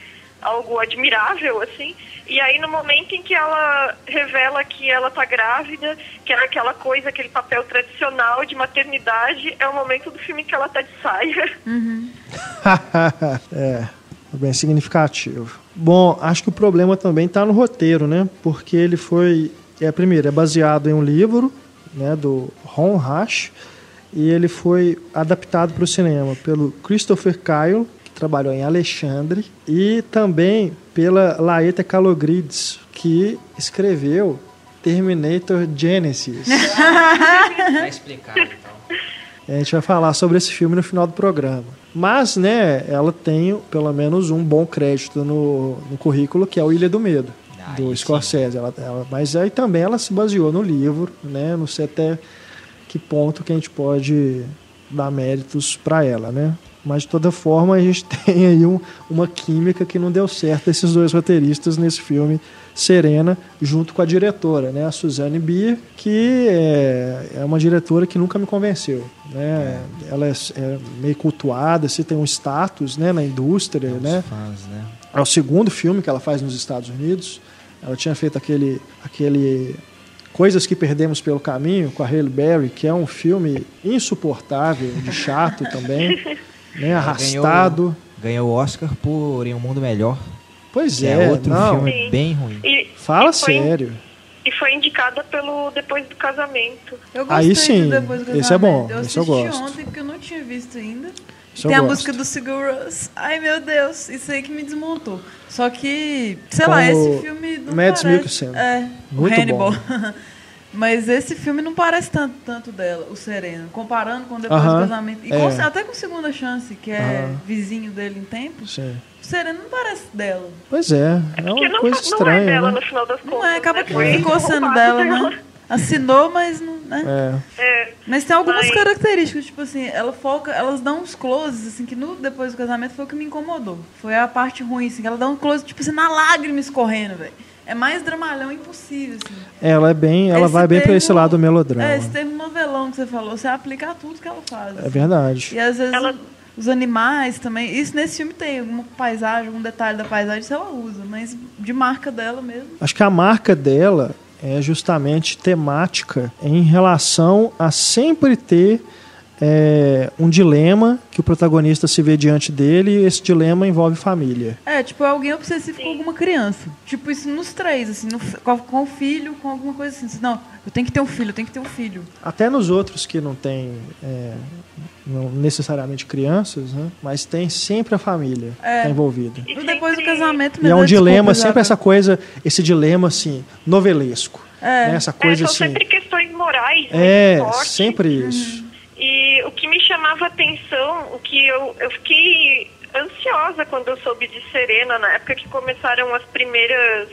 algo admirável, assim. E aí no momento em que ela revela que ela tá grávida, que era aquela coisa, aquele papel tradicional de maternidade, é o momento do filme que ela tá de saia. *laughs* é, bem significativo. Bom, acho que o problema também está no roteiro, né? Porque ele foi, é primeiro, é baseado em um livro, né, do Ron Rash, e ele foi adaptado para o cinema pelo Christopher Kyle, que trabalhou em Alexandre, e também pela Laeta Kalogridis, que escreveu Terminator Genesis. *laughs* Tá explicado então. A gente vai falar sobre esse filme no final do programa. Mas, né, ela tem pelo menos um bom crédito no, no currículo, que é o Ilha do Medo, Ah, do Scorsese. Ela, ela- mas aí também ela se baseou no livro, né? Não sei até que ponto que a gente pode dar méritos para ela, né? Mas de toda forma a gente *laughs* tem aí um- uma química que não deu certo esses dois roteiristas nesse filme Serena, junto com a diretora, né? A Suzanne Bier, que é, é uma diretora que nunca me convenceu, né? Ela é, é meio cultuada, assim, tem um status, né? Na indústria, né? fãs, né? É o segundo filme que ela faz nos Estados Unidos. Ela tinha feito aquele, aquele Coisas que Perdemos pelo Caminho com a Halle Berry, que é um filme insuportável, de chato também, *laughs* né? Arrastado. Ganhou o Oscar por Em um Mundo Melhor, Pois é, é, outro não. filme Sim. bem ruim. E, Fala e foi, sério. E foi indicada pelo Depois do Casamento. Eu Aí gostei sim, do Depois do esse é bom. Eu esse eu assisti gosto. ontem porque eu não tinha visto ainda. Isso Tem a gosto. música do Seguros. Ai, meu Deus, isso aí que me desmontou. Só que, sei Com lá, esse filme não Mads parece... Mikkelsen. É, Muito o Hannibal. bom. *laughs* Mas esse filme não parece tanto, tanto dela, o Sereno. Comparando com Depois Aham, do Casamento. E é. com- até com Segunda Chance, que é Aham. vizinho dele em tempo. Sim. O Sereno não parece dela. Pois é, é Porque uma não, coisa não estranha, é dela né? no final das contas. Não é, acaba né? que ficou sendo dela, né? Assinou, mas não. Né? É. É, Mas tem algumas Mas- características, tipo assim, ela foca, elas dão uns closes, assim, que no depois do casamento foi o que me incomodou. Foi a parte ruim, assim, que ela dá um close, tipo assim, na lágrima escorrendo, velho. É mais dramalhão impossível, assim. Ela é bem, ela Esse vai bem para esse lado do melodrama. É, esse termo novelão que você falou, você aplica a tudo que ela faz. É verdade. E às vezes Ela- os animais também. Isso nesse filme tem alguma paisagem, algum detalhe da paisagem, isso ela usa, mas de marca dela mesmo. Acho que a marca dela é justamente temática em relação a sempre ter é, um dilema que o protagonista se vê diante dele e esse dilema envolve família. É, tipo, é alguém obsessivo com alguma criança. Tipo, isso nos três, assim, no com, com o filho, com alguma coisa assim. Não, eu tenho que ter um filho, eu tenho que ter um filho. Até nos outros que não tem é, não necessariamente crianças, né? mas tem sempre a família É. tá envolvida. e depois do casamento E é um dilema, sempre essa coisa, esse dilema assim, novelesco. É. né? Essa É, coisa são assim. sempre questões morais. É, muito fortes. sempre isso. O que me chamava atenção, o que eu, eu fiquei ansiosa quando eu soube de Serena, na época que começaram as primeiras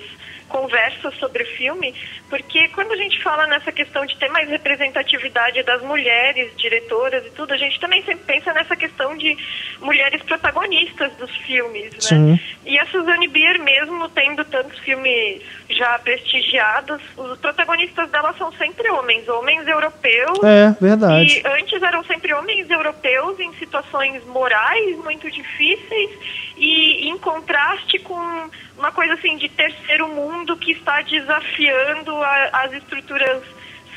conversas sobre o filme, porque quando a gente fala nessa questão de ter mais representatividade das mulheres diretoras e tudo, a gente também sempre pensa nessa questão de mulheres protagonistas dos filmes, né? Sim. E a Suzanne Bier mesmo, tendo tantos filmes já prestigiados, os protagonistas dela são sempre homens, homens europeus, É, verdade. e antes eram sempre homens europeus em situações morais muito difíceis e em contraste com uma coisa assim de terceiro mundo que está desafiando a- as estruturas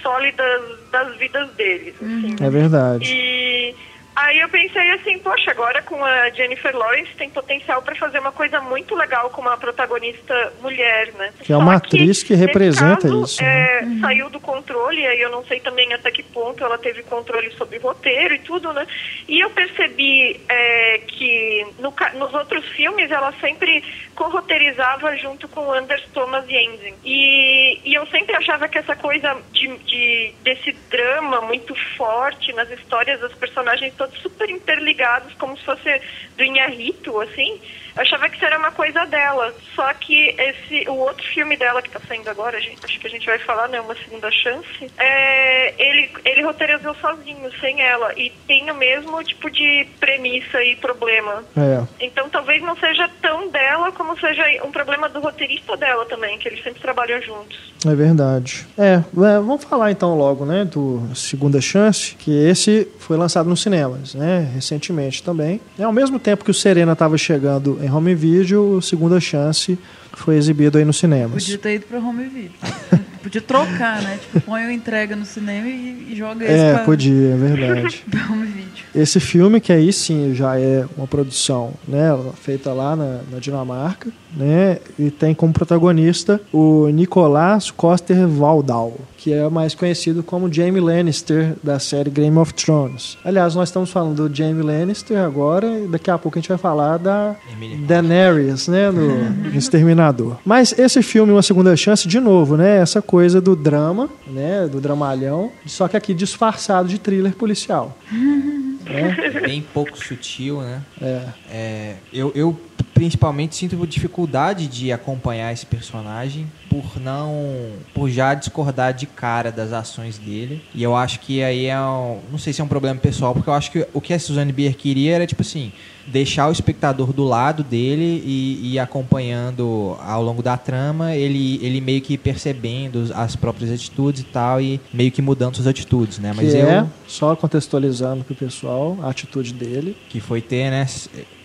sólidas das vidas deles. assim. É verdade. E Aí eu pensei assim, poxa, agora com a Jennifer Lawrence tem potencial para fazer uma coisa muito legal com uma protagonista mulher, né? Que é uma atriz que representa caso, isso, né? é, Saiu do controle, aí eu não sei também até que ponto ela teve controle sobre roteiro e tudo, né? E eu percebi é, que no nos outros filmes ela sempre corroteirizava junto com Anders Thomas Jensen. E, e eu sempre achava que essa coisa de, de- desse drama muito forte nas histórias dos personagens todos super interligados, como se fosse do Inharito, assim. Eu achava que isso era uma coisa dela. Só que esse, o outro filme dela que tá saindo agora, gente, acho que a gente vai falar, né? Uma segunda chance. É, ele, ele roteirizou sozinho, sem ela. E tem o mesmo tipo de premissa e problema. É. Então talvez não seja tão dela como seja um problema do roteirista dela também, que eles sempre trabalham juntos. É verdade. É, é, vamos falar então logo, né, do Segunda Chance, que esse foi lançado nos cinemas, né, recentemente também. E ao mesmo tempo que o Serena estava chegando em home video, o Segunda Chance foi exibido aí nos cinemas. Podia ter ido pro home video. *laughs* Podia trocar, né? Tipo, põe o entrega no cinema e, e joga esse É, pra, podia, é verdade. *laughs* home video. Esse filme, que aí sim já é uma produção né, feita lá na, na Dinamarca, né, e tem como protagonista o Nicolás Coster Waldau, que é mais conhecido como Jaime Lannister da série Game of Thrones. Aliás, nós estamos falando do Jaime Lannister agora e daqui a pouco a gente vai falar da Emily. Daenerys, né, no, *laughs* Exterminador. Mas esse filme, Uma Segunda Chance, de novo, né, essa coisa do drama, né, do dramalhão, só que aqui disfarçado de thriller policial. *laughs* né? É bem pouco sutil, né? É. É, eu, eu principalmente sinto dificuldade de acompanhar esse personagem por não por já discordar de cara das ações dele e eu acho que aí é um, não sei se é um problema pessoal porque eu acho que o que a Suzanne Bier queria era tipo assim deixar o espectador do lado dele e e ir acompanhando ao longo da trama ele ele meio que percebendo as próprias atitudes e tal e meio que mudando suas atitudes né mas que eu é, só contextualizando pro pessoal, a atitude dele. que foi ter né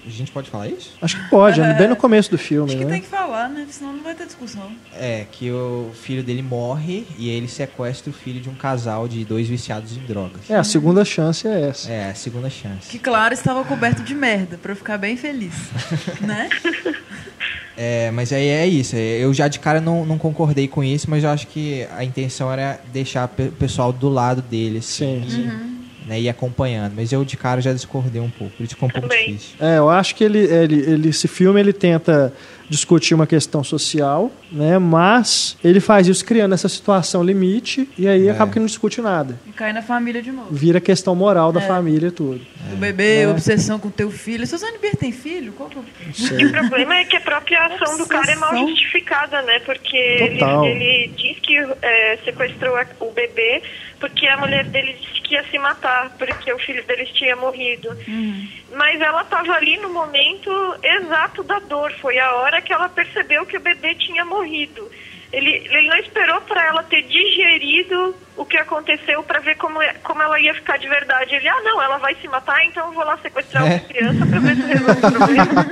a gente pode falar isso Acho que pode, é bem no *laughs* começo do filme, Acho que né? tem que falar, né? Senão não vai ter discussão. É, que o filho dele morre e ele sequestra o filho de um casal de dois viciados em drogas. É, a segunda chance é essa. É, a segunda chance. Que, claro, estava coberto de merda, pra eu ficar bem feliz. *laughs* né? É, mas aí é isso. Eu já de cara não, não concordei com isso, mas eu acho que a intenção era deixar o pessoal do lado dele, assim, Sim, sim. Né, e acompanhando. Mas eu de cara já discordei um pouco. Por isso ficou um pouco Também. difícil. É, eu acho que ele, ele, ele, esse filme ele tenta discutir uma questão social, né? Mas ele faz isso criando essa situação limite e aí É. acaba que não discute nada. E cai na família de novo. Vira questão moral da família e tudo. O bebê, É. obsessão com teu filho. Suzane Bier tem filho? Qual que é o... Problema é que a própria ação do cara é mal Obsessão. justificada, né? Porque ele, Total. ele diz que é, sequestrou a- o bebê porque a mulher dele disse que ia se matar, porque o filho deles tinha morrido. Mas ela estava ali no momento exato da dor. Foi a hora que ela percebeu que o bebê tinha morrido. Ele, ele não esperou para ela ter digerido o que aconteceu para ver como, é- como ela ia ficar de verdade. Ele, ah, não, ela vai se matar, então eu vou lá sequestrar É. uma criança para ver se resolve o *laughs* problema.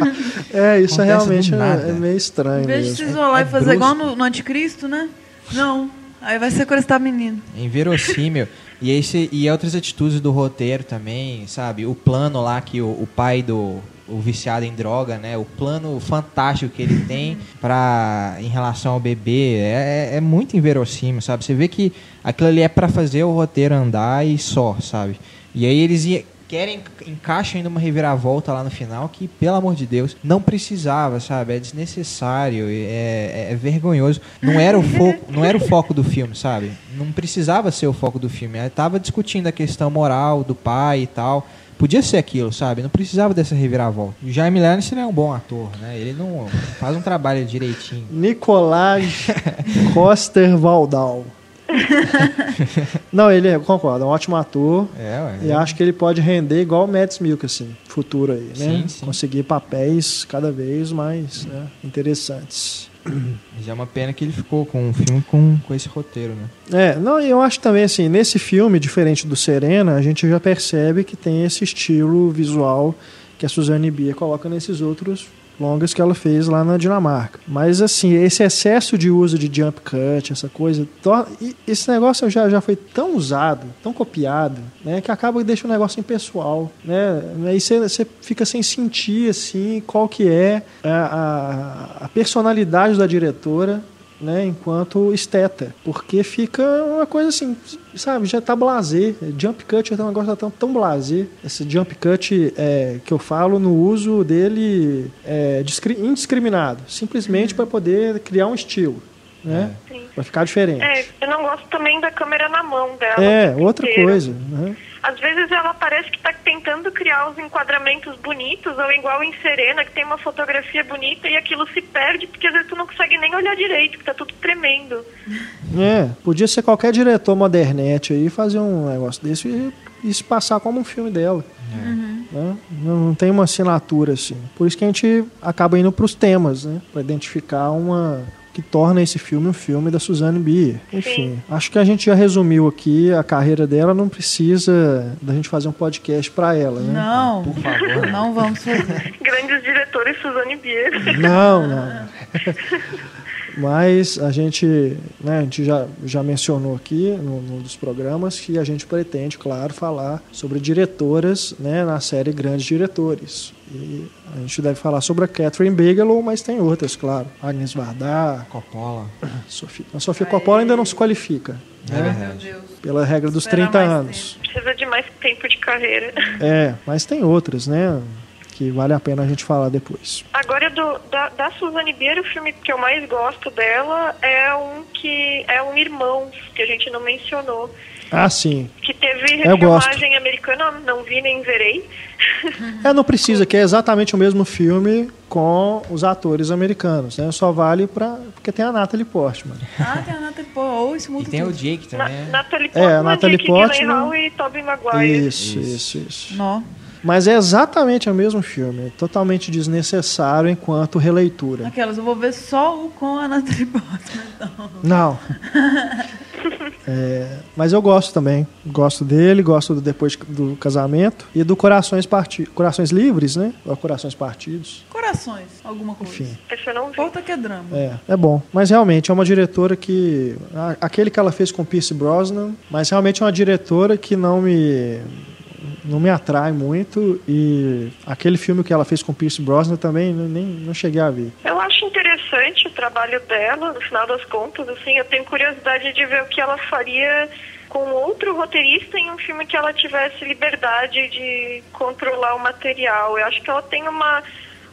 É, isso Acontece realmente é, é meio estranho Em vez de se mesmo. isolar É e fazer brusco. igual no, no Anticristo, né? Não. Aí vai sequestrar menino. É inverossímil. e, esse, e outras atitudes do roteiro também, sabe? O plano lá que o, o pai do o viciado em droga, né? O plano fantástico que ele tem para em relação ao bebê é, é muito inverossímil, sabe? Você vê que aquilo ali é para fazer o roteiro andar e só, sabe? E aí eles ia- querem encaixam ainda uma reviravolta lá no final que, pelo amor de Deus, não precisava, sabe? É desnecessário, é, é- é vergonhoso. Não era o foco, não era o foco do filme, sabe? Não precisava ser o foco do filme. Ela tava discutindo a questão moral do pai e tal. Podia ser aquilo, sabe? Não precisava dessa reviravolta. O Jaime Lannister é um bom ator, né? Ele não faz um trabalho direitinho. Nicolás *laughs* Coster Waldau. Não, ele é, concordo, é um ótimo ator. É, ué. E acho que ele pode render igual o Mads Mikkelsen, futuro aí, né? Sim, sim. Conseguir papéis cada vez mais né, interessantes. *clears throat* Já é uma pena que ele ficou com um filme com, com esse roteiro, né? É, não, eu acho também assim, nesse filme, diferente do Serena, a gente já percebe que tem esse estilo visual que a Suzanne Bier coloca nesses outros longas que ela fez lá na Dinamarca. Mas assim, esse excesso de uso de jump cut, essa coisa, esse negócio já, já foi tão usado, tão copiado, né, que acaba deixando o negócio impessoal, né? Aí você fica sem sentir assim qual que é a, a, a personalidade da diretora né, enquanto esteta, porque fica uma coisa assim, sabe, já tá blazer, jump cut é um negócio tão, tão blazer, esse jump cut é, que eu falo no uso dele é, indiscriminado, simplesmente para poder criar um estilo, né, é. para ficar diferente. É, eu não gosto também da câmera na mão dela. É, outra inteiro. coisa, né? Às vezes ela parece que está tentando criar os enquadramentos bonitos, ou igual em Serena, que tem uma fotografia bonita e aquilo se perde, porque às vezes tu não consegue nem olhar direito, porque tá tudo tremendo. É, podia ser qualquer diretor modernete aí fazer um negócio desse e, e se passar como um filme dela. É. Uhum. Né? Não, não, tem uma assinatura assim. Por isso que a gente acaba indo para os temas, né? Para identificar uma, que torna esse filme um filme da Suzanne Bier. Enfim, Sim. acho que a gente já resumiu aqui a carreira dela, não precisa da gente fazer um podcast para ela, né? Não, por favor. Não vamos fazer. Grandes diretores Suzanne Bier. Não, não. *laughs* Mas a gente, né, a gente já, já mencionou aqui no, no dos programas que a gente pretende, claro, falar sobre diretoras né, na série Grandes Diretores. E a gente deve falar sobre a Catherine Bigelow, mas tem outras, claro. Agnes Varda. Coppola. Sofia, a Sofia Coppola ainda não se qualifica. É né? verdade. Pela regra dos 30 anos. Tempo. Precisa de mais tempo de carreira. É, mas tem outras, né? Que vale a pena a gente falar depois. Agora, do, da, da Suzane Bier, o filme que eu mais gosto dela é um que é um Irmãos, que a gente não mencionou. Ah, sim. Que teve refilmagem americana, não vi nem verei. É, não precisa, que é exatamente o mesmo filme com os atores americanos, né? Só vale pra... porque tem a Natalie Portman. Ah, tem a Natalie Portman. Oh, isso muda e tem tudo. o Jake também. Na? Natalie Portman, é, a Natalie Jake Portman e Tobey Maguire. Isso, isso, isso. isso. Mas é exatamente o mesmo filme, totalmente desnecessário enquanto releitura. Aquelas, eu vou ver só o com a Natalie Portman, então. Não. *laughs* é, mas eu gosto também. Gosto dele, gosto do Depois do Casamento e do Corações Partidos. Corações Livres, né? Ou Corações Partidos. Corações, alguma coisa. Enfim. Esse eu não vi. Importa que é drama. É, é bom. Mas realmente é uma diretora que... Aquele que ela fez com Pierce Brosnan, mas realmente é uma diretora que não me não me atrai muito e aquele filme que ela fez com Pierce Brosnan também nem não cheguei a ver. Eu acho interessante o trabalho dela, no final das contas, assim, eu tenho curiosidade de ver o que ela faria com outro roteirista em um filme que ela tivesse liberdade de controlar o material. Eu acho que ela tem uma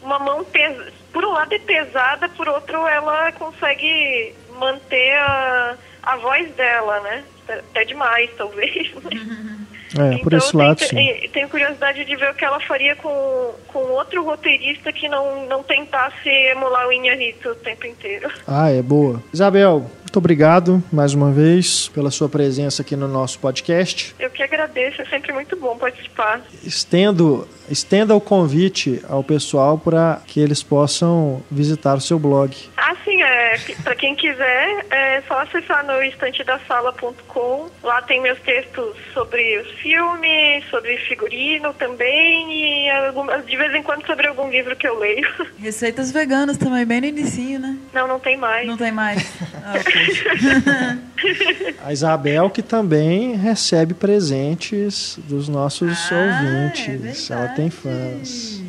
uma mão pesada, por um lado é pesada, por outro ela consegue manter a, a voz dela, né? Até demais, talvez. *laughs* É, então, por esse lado, tenho, sim. Tenho curiosidade de ver o que ela faria com, com outro roteirista que não, não tentasse emular o Inharito o tempo inteiro. Ah, é boa. Isabel, muito obrigado mais uma vez pela sua presença aqui no nosso podcast. Eu que agradeço, é sempre muito bom participar. Estendo, estenda o convite ao pessoal para que eles possam visitar o seu blog. Ah, sim, é, para quem quiser, é só acessar no estantedasala.com. Lá tem meus textos sobre os filmes, sobre figurino também e algumas, de vez em quando sobre algum livro que eu leio. Receitas veganas também, bem no inicinho, né? Não, não tem mais. Não tem mais. Ah, *laughs* *laughs* a Isabel que também recebe presentes dos nossos ah, ouvintes. É Ela tem fãs.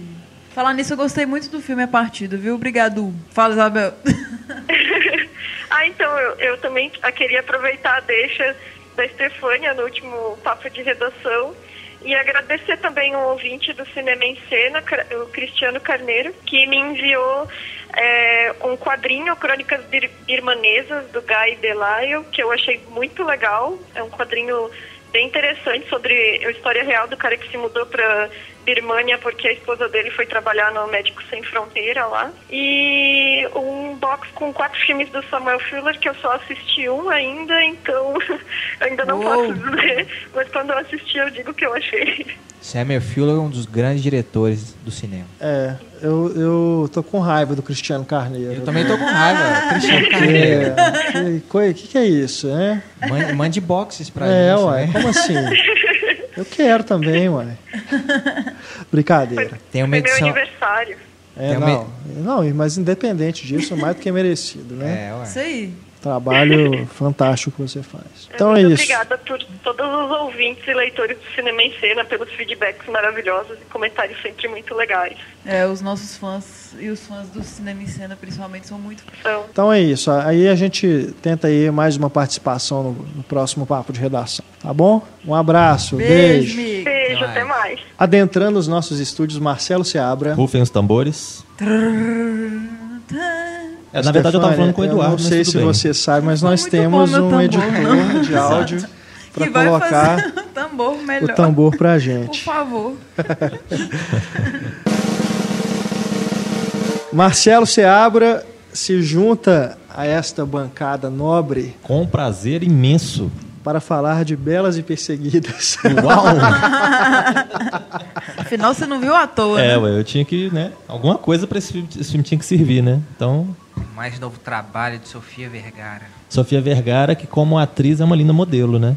Falar nisso, eu gostei muito do filme A Partido, viu? Obrigado. Fala, Isabel. *laughs* ah, então, eu, eu também queria aproveitar a deixa da Estefânia no último papo de redação e agradecer também o ouvinte do Cinema em Cena, o Cristiano Carneiro, que me enviou é, um quadrinho, Crônicas Birmanesas, do Guy Delisle, que eu achei muito legal. É um quadrinho bem interessante sobre a história real do cara que se mudou para Birmania porque a esposa dele foi trabalhar no Médicos Sem Fronteira lá. E um box com quatro filmes do Samuel Fuller que eu só assisti um ainda, então *laughs* ainda não Uou. posso dizer. Mas quando eu assisti eu digo o que eu achei. Samuel Fuller é um dos grandes diretores do cinema. É, eu, eu tô com raiva do Cristiano Carneiro. Eu também tô com raiva, *laughs* Cristiano Carneiro. O que, que, é isso, né? Mande, mande boxes pra é, gente. É, ué, né? como assim? *laughs* Eu quero também, ué. *laughs* Brincadeira. Tem uma edição... meu aniversário. É, Tem não, não, mas independente disso, mais do que merecido, né? É, ué. Isso aí. Trabalho fantástico que você faz. Então é Muito isso. obrigada por todos os ouvintes e leitores do Cinema em Cena, pelos feedbacks maravilhosos e comentários sempre muito legais. É, os nossos fãs e os fãs do Cinema em Cena, principalmente, são muito. Então, Então é isso. Aí a gente tenta aí mais uma participação no, no próximo papo de redação. Tá bom? Um abraço, Beijo, beijo. beijo, Até até mais. Adentrando os nossos estúdios, Marcelo Seabra. Rufem os tambores. É, na verdade, eu tava falando com o Eduardo. Eu não sei se bem. você sabe, mas Ficou nós muito temos bom um tambor, editor não? de áudio para *laughs* que vai colocar fazer *laughs* o tambor o melhor. tambor pra Por gente. favor. *laughs* Marcelo Seabra se junta a esta bancada nobre Com prazer imenso. Para falar de Belas e Perseguidas. Uau! *laughs* Afinal, você não viu à toa, é, né? ué, eu tinha que, né? Alguma coisa pra esse filme, esse filme tinha que servir, né? Então, Mais novo trabalho de Sofia Vergara. Sofia Vergara, que como atriz é uma linda modelo, né?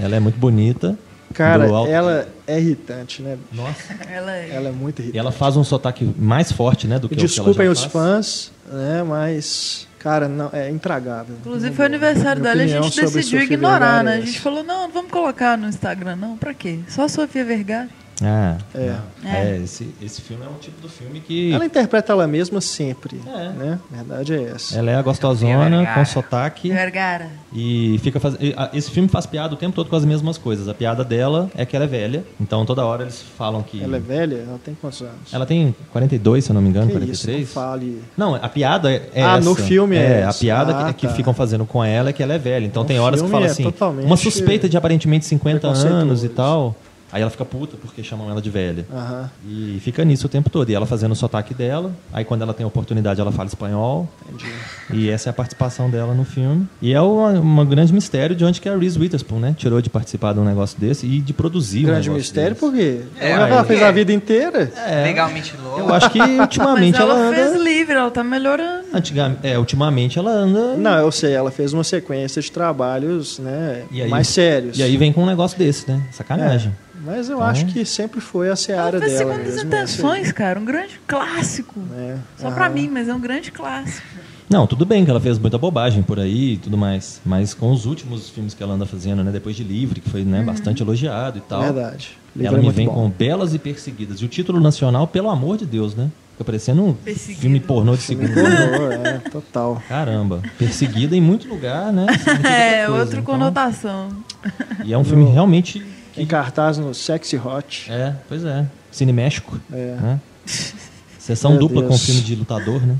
Ela é muito bonita. Cara, ela é irritante, né? Nossa. *laughs* Ela é. Ela é muito E irritante. ela faz um sotaque mais forte, né? Do que o que ela Desculpem já os faz. fãs, né? Mas, cara, não, é intragável. Inclusive, foi aniversário dela e a gente decidiu ignorar, né? é A gente essa. falou, não, não vamos colocar no Instagram, não. Pra quê? Só a Sofia Vergara. Ah, É. não. É. É, esse, esse filme é um tipo do filme que. Ela interpreta ela mesma sempre, É. né? A verdade é essa. Ela é a gostosona, Vergara. com sotaque. Vergara. E fica faz... Esse filme faz piada o tempo todo com as mesmas coisas. A piada dela é que ela é velha. Então toda hora eles falam que. Ela é velha? Ela tem quantos anos? Ela tem 42, se eu não me engano, que isso, não 43. fale. Não, a piada é, é Ah, essa. no filme é é a piada Ah, que, que tá. ficam fazendo com ela é que ela é velha. Então No tem horas que fala é assim, totalmente uma suspeita de aparentemente 50 anos e tal. Aí ela fica puta porque chamam ela de velha. Aham, E fica nisso o tempo todo. E ela fazendo o sotaque dela. Aí quando ela tem oportunidade, ela fala espanhol. entendi. E essa é a participação dela no filme. E é uma, uma grande mistério de onde que a Reese Witherspoon, né? Tirou de participar de um negócio desse e de produzir um Grande negócio mistério, desse. por quê? É, ela fez a vida inteira. É, Legalmente louco. eu acho que *laughs* ultimamente ela, ela, anda... fez livre, ela tá melhorando. Antigamente, é, ultimamente ela anda... Não, eu sei, ela fez uma sequência de trabalhos, né, E aí- mais sérios. E aí vem com um negócio desse, né? Sacanagem. Mas eu Então- acho que sempre foi a seara dela Segundas mesmo. Intenções, cara. Um grande clássico. É. Só Aham. pra mim, mas é um grande clássico. Não, tudo bem que ela fez muita bobagem por aí e tudo mais. Mas com os últimos filmes que ela anda fazendo, né? Depois de Livre, que foi né, bastante elogiado e tal. Verdade. Livro Ela é me vem bom. com Belas e Perseguidas. E o título nacional, pelo amor de Deus, né? Fica parecendo um Perseguida. filme pornô de segundo. pornô, é, total. Caramba. Perseguida em muito lugar, né? Significa É, coisa. outra Então, conotação. E é um filme realmente. Em cartaz no Sexy Hot. É, pois é. Cine México. É. Né? *laughs* Sessão Meu dupla com Deus. filme de lutador, né?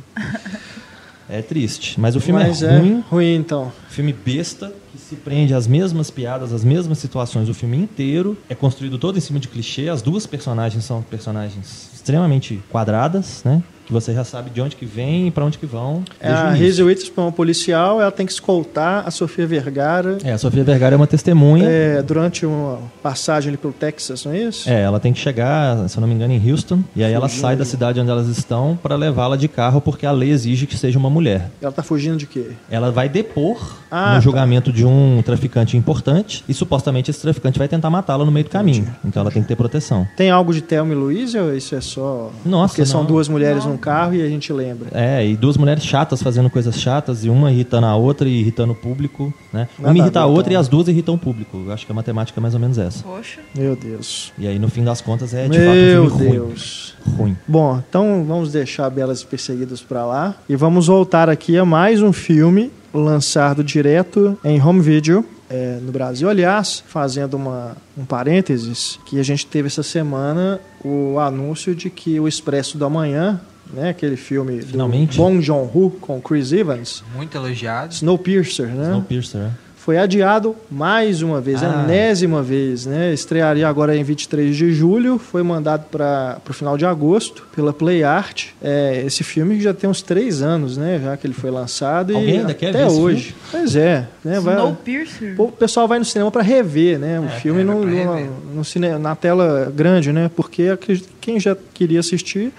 É triste. Mas o filme Mas é ruim. ruim, então. Filme besta, que se prende às mesmas piadas, às mesmas situações o filme inteiro. É construído todo em cima de clichê. As duas personagens são personagens extremamente quadradas, né? Que você já sabe de onde que vem e pra onde que vão. É, a. Reese Witherspoon é uma policial, ela tem que escoltar a Sofia Vergara É, a Sofia Vergara é uma testemunha. é, durante uma passagem ali pelo Texas, não é isso? É, ela tem que chegar, se eu não me engano, em Houston. E aí ela Fugindo. sai da cidade onde elas estão pra levá-la de carro porque a lei exige que seja uma mulher. Ela tá fugindo de quê? Ela vai depor Ah, no tá. julgamento de um traficante importante e supostamente esse traficante vai tentar matá-la no meio do caminho. Então ela tem que ter proteção. Tem algo de Thelma e Louise ou isso é só... Nossa, Porque são não. duas mulheres Não. num carro e a gente lembra. É, e duas mulheres chatas fazendo coisas chatas e uma irritando a outra e irritando o público, né? Nada uma irrita a outra então. e as duas irritam o público. Eu acho que a matemática é mais ou menos essa. Poxa. Meu Deus. E aí no fim das contas é de Meu fato um filme Deus. ruim. Ruim. Bom, então vamos deixar Belas e Perseguidas pra lá e vamos voltar aqui a mais um filme lançado direto em home video é, no Brasil. Aliás, fazendo uma, um parênteses, que a gente teve essa semana o anúncio de que o Expresso do Amanhã, né, aquele filme Finalmente. do Bong Joon-ho com Chris Evans, Muito elogiado. Snowpiercer, né? Snowpiercer, é. foi adiado mais uma vez, Ah. a enésima vez, né? Estrearia agora em 23 de julho, foi mandado para o final de agosto pela Play Art. É, esse filme já tem uns três anos, né? Já que ele foi lançado Alguém e ainda quer até ver esse hoje. Pois é, né? Vai, Snowpiercer. o pessoal vai no cinema para rever, né? O É, filme é, no, no- rever. no cine- na tela grande, né? Porque acredito que quem já queria assistir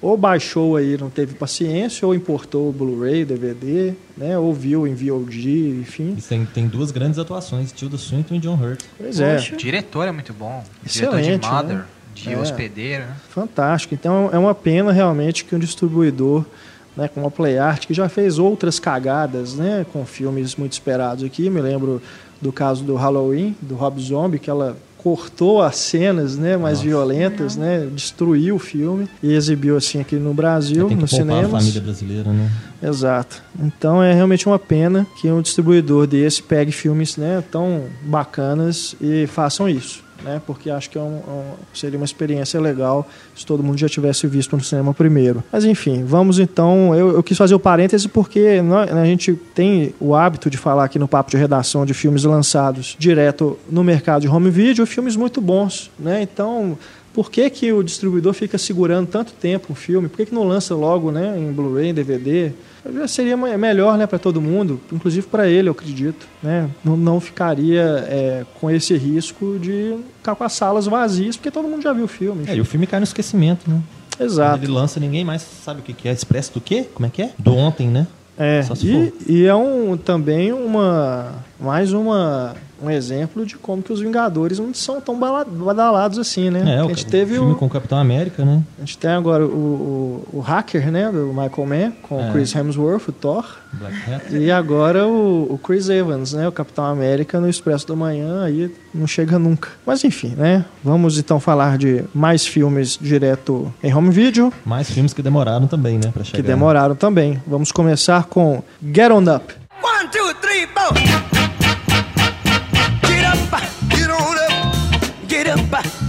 ou baixou aí, não teve paciência, ou importou o Blu-ray, DVD, né? Ou viu em VOD, enfim. E tem, tem duas grandes atuações, Tilda Swinton e John Hurt. Pois é. O diretor é muito bom. Excelente, diretor de Mother. né? de É. hospedeiro, né? Fantástico. Então é uma pena realmente que um distribuidor, né, como a PlayArt, que já fez outras cagadas, né, com filmes muito esperados aqui. Me lembro do caso do Halloween, do Rob Zombie, que ela cortou as cenas, né, mais violentas, né, destruiu o filme e exibiu assim aqui no Brasil, que nos poupar a cinemas. família brasileira, né? Exato. Então é realmente uma pena que um distribuidor desse pegue filmes né, tão bacanas e façam isso. Né, porque acho que é um- um- seria uma experiência legal se todo mundo já tivesse visto no cinema primeiro. Mas enfim, vamos então. Eu, eu quis fazer o parêntese porque nó- a gente tem o hábito de falar aqui no papo de redação de filmes lançados direto no mercado de home video, filmes muito bons. Né? Então, por que, que o distribuidor fica segurando tanto tempo um filme? Por que, que não lança logo né, em Blu-ray, em DVD? Já seria me- melhor né, para todo mundo, inclusive para ele, eu acredito. Né? Não, não ficaria é, com esse risco de ficar com as salas vazias, porque todo mundo já viu o filme. É, e o filme cai no esquecimento, né? Exato. Quando ele lança, ninguém mais sabe o que é. Expresso do quê? Como é que é? Do ontem, né? É, e, e é um, também uma mais uma, um exemplo de como que os Vingadores não são tão badalados assim, né? É, a gente o teve filme o, com o Capitão América, né? a gente tem agora o, o, o Hacker, né, do Michael Mann, com É. o Chris Hemsworth, o Thor, e agora o, o Chris Evans, né, o Capitão América no Expresso da Manhã, aí não chega nunca. Mas enfim, né? Vamos então falar de mais filmes direto em home video, Mais filmes que demoraram também, né? Pra chegar. que demoraram também. Vamos começar com Get On Up. One, two, three, four. Get up, get on up, get up,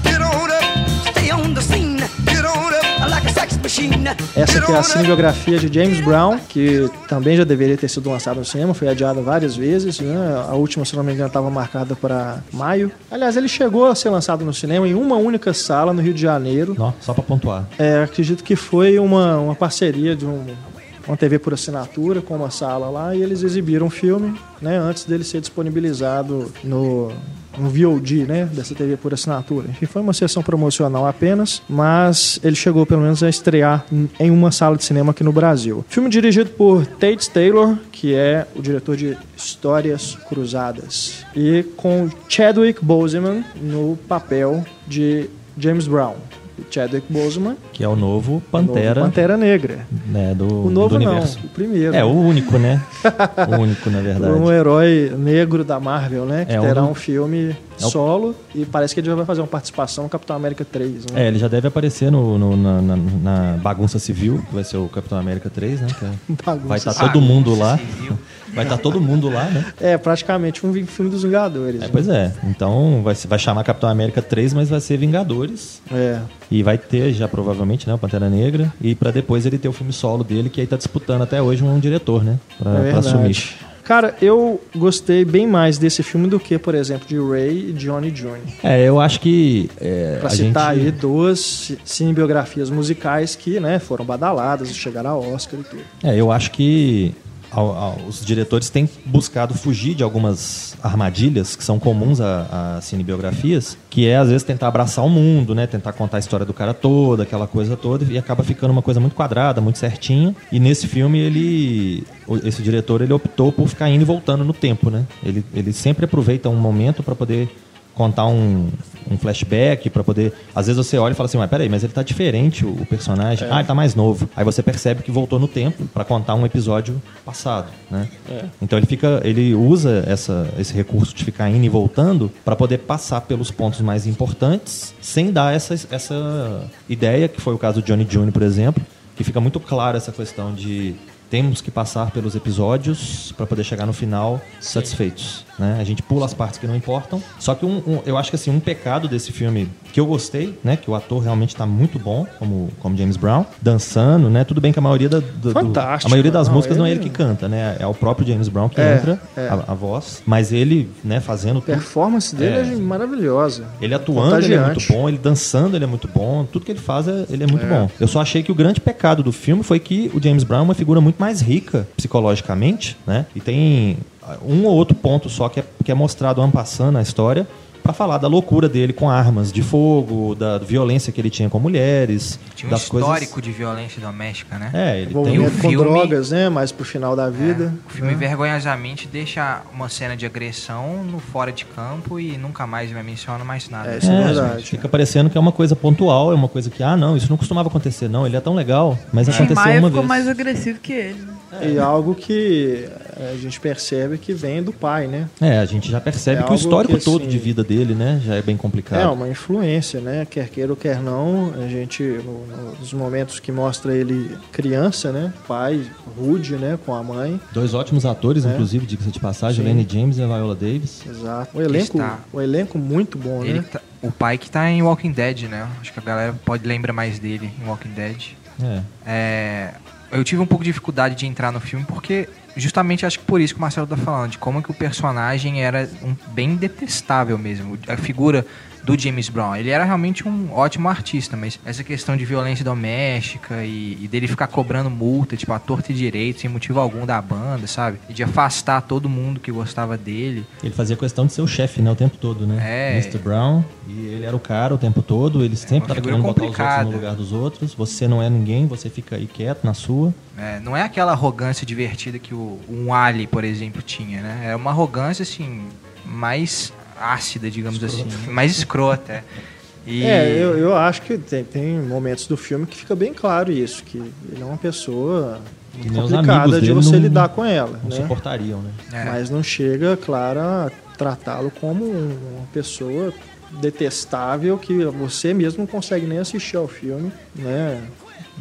get on up. Stay on the scene, get on up like a sex machine. Essa aqui é a cinebiografia de James Brown, que também já deveria ter sido lançada no cinema, foi adiada várias vezes. Né? A última, se não me engano, estava marcada para maio. Aliás, ele chegou a ser lançado no cinema em uma única sala no Rio de Janeiro. Ó, só pra pontuar. É, acredito que foi uma, uma parceria de um, uma TV por assinatura com uma sala lá e eles exibiram o filme né, antes dele ser disponibilizado no, no VOD né, dessa TV por assinatura. Enfim, foi uma sessão promocional apenas, mas ele chegou pelo menos a estrear em uma sala de cinema aqui no Brasil. Filme dirigido por Tate Taylor, que é o diretor de Histórias Cruzadas, e com Chadwick Boseman no papel de James Brown. Chadwick Boseman Que é o novo Novo Pantera, Pantera Negra. né? Do, O novo do não, universo. o primeiro. É, o único, né? *laughs* o único, na verdade. Um herói negro da Marvel, né? Que É, um terá do- um filme É o- solo e parece que ele já vai fazer uma participação no Capitão América 3, né? É, ele já deve aparecer no, no- na, na- na Bagunça Civil, que vai ser o Capitão América 3, né? que é- *laughs* vai estar civil. todo mundo lá. Civil. *laughs* Vai estar todo mundo lá, né? É, praticamente um filme dos Vingadores. É, né? pois é. Então vai, vai chamar Capitão América 3, mas vai ser Vingadores. É. E vai ter já provavelmente, né, o Pantera Negra. E pra depois ele ter o filme solo dele, que aí tá disputando até hoje um diretor, né? Pra, É pra assumir. Cara, eu gostei bem mais desse filme do que, por exemplo, de Ray e Johnny Jr. É, eu acho que. É, Pra a citar gente... aí duas ci- cinebiografias musicais que, né, foram badaladas e chegaram ao Oscar e tudo. É, eu acho que os diretores têm buscado fugir de algumas armadilhas que são comuns a, a cinebiografias, que é às vezes tentar abraçar o mundo, né? Tentar contar a história do cara toda, aquela coisa toda, e acaba ficando uma coisa muito quadrada, muito certinha. E nesse filme ele, esse diretor, ele optou por ficar indo e voltando no tempo, né? Ele, ele sempre aproveita um momento para poder contar um, um flashback para poder. Às vezes você olha e fala assim, mas peraí, mas ele tá diferente, o, o personagem. Ah, ele tá mais novo. Aí você percebe que voltou no tempo para contar um episódio passado, né? Então ele fica. Ele usa essa, esse recurso de ficar indo e voltando para poder passar pelos pontos mais importantes sem dar essa, essa ideia, que foi o caso do Johnny Jr., por exemplo, que fica muito claro essa questão de temos que passar pelos episódios para poder chegar no final satisfeitos. Né? A gente pula as partes que não importam. Só que um, um- eu acho que assim, um pecado desse filme que eu gostei, né? Que o ator realmente está muito bom, como, como James Brown, dançando, né? Tudo bem que a maioria da, do- a maioria das não, músicas não é ele- ele que canta, né? É o próprio James Brown que É, entra é. A, a voz. Mas ele, né, fazendo A tudo. performance dele é, É. maravilhosa. Ele atuando, ele é muito bom, ele dançando, ele é muito bom, tudo que ele faz, é- ele é muito bom. Eu só achei que o grande pecado do filme foi que o James Brown é uma figura muito mais rica psicologicamente, né? E tem um ou outro ponto só que é, que é mostrado ampassando na história, pra falar da loucura dele com armas de fogo, da violência que ele tinha com mulheres, Tinha um das histórico coisas. de violência doméstica, né? É, ele tem um com filme- drogas, né? Mais pro final da vida. O filme né? vergonhosamente deixa uma cena de agressão no fora de campo e nunca mais vai mencionar mais nada. É, isso é É, verdade. Fica parecendo que é uma coisa pontual, é uma coisa que, ah, não, isso não costumava acontecer, não. Ele é tão legal, mas Tim aconteceu Maia uma ficou vez. mais agressivo que ele. né? E algo que é, a gente percebe que vem do pai, né? É, a gente já percebe É que o histórico que, todo assim, de vida dele, né, já é bem complicado. É uma influência, né? Quer queira ou quer não, a gente, no- no- nos momentos que mostra ele criança, né? Pai rude, né? Com a mãe. Dois ótimos atores, É. inclusive, diga-se de passagem, Sim. Lenny James e a Viola Davis. Exato. O elenco, Está. o elenco muito bom, Ele né? tá- o pai que tá em Walking Dead, né? Acho que a galera pode lembrar mais dele em Walking Dead. É. É, eu tive um pouco de dificuldade de entrar no filme porque justamente acho que por isso que o Marcelo tá falando, de como que o personagem era um, bem detestável mesmo. A figura do James Brown. Ele era realmente um ótimo artista, mas essa questão de violência doméstica e, e dele ficar cobrando multa, tipo, a torta e direito, sem motivo algum da banda, sabe? E de afastar todo mundo que gostava dele. Ele fazia questão de ser o chefe, né, o tempo todo, né? É. Mr. Brown, e ele era o cara o tempo todo, ele sempre uma estava figura querendo botar os outros complicada. no lugar dos outros. Você não é ninguém, você fica aí quieto na sua. É, não é aquela arrogância divertida que o, um Ali, por exemplo, tinha, né? É uma arrogância, assim, mais ácida, digamos assim. Mais escrota, é. E... É, eu, eu acho que tem, tem momentos do filme que fica bem claro isso, que ele é uma pessoa complicada de você não- lidar com ela, Não né? suportariam, né? É. Mas não chega, claro, a tratá-lo como um- uma pessoa detestável que você mesmo não consegue nem assistir ao filme, né?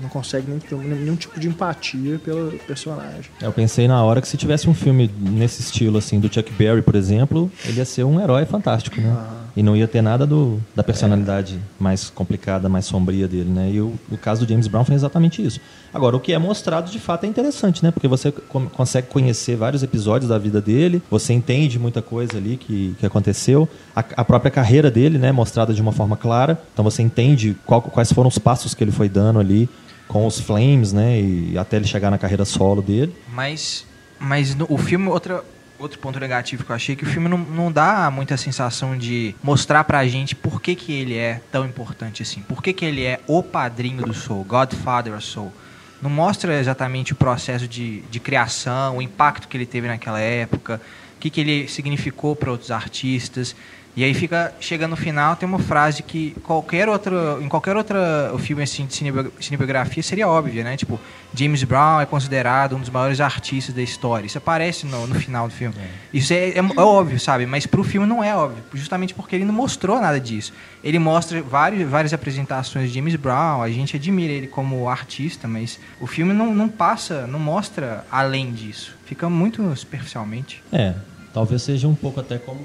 Não consegue nem ter nenhum tipo de empatia pelo personagem. Eu pensei na hora que se tivesse um filme nesse estilo, assim, do Chuck Berry, por exemplo, ele ia ser um herói fantástico, né? E não ia ter nada do, da personalidade mais complicada, mais sombria dele, né? E o, o caso do James Brown foi exatamente isso. Agora, o que é mostrado de fato é interessante, né? Porque você com- consegue conhecer vários episódios da vida dele, você entende muita coisa ali que, que aconteceu. A, a própria carreira dele, né? Mostrada de uma forma clara. Então você entende qual- quais foram os passos que ele foi dando ali com os Flames, né? E até ele chegar na carreira solo dele. Mas, mas no- o filme, outra, outro ponto negativo que eu achei, que o filme não, não dá muita sensação de mostrar pra gente por que, que ele é tão importante assim. Por que, que ele é o padrinho do soul, Godfather of Soul. Não mostra exatamente o processo de, de criação, o impacto que ele teve naquela época, o que, que ele significou para outros artistas. E aí fica, chega no final, tem uma frase que qualquer outra, em qualquer outra filme assim de cinebio- cinebiografia seria óbvia, né? Tipo, James Brown é considerado um dos maiores artistas da história. Isso aparece no, no final do filme. Isso é, é- é óbvio, sabe? Mas pro filme não é óbvio, justamente porque ele não mostrou nada disso. Ele mostra vários, várias apresentações de James Brown, a gente admira ele como artista, mas o filme não, não passa, não mostra além disso. Fica muito superficialmente. É, talvez seja um pouco até como.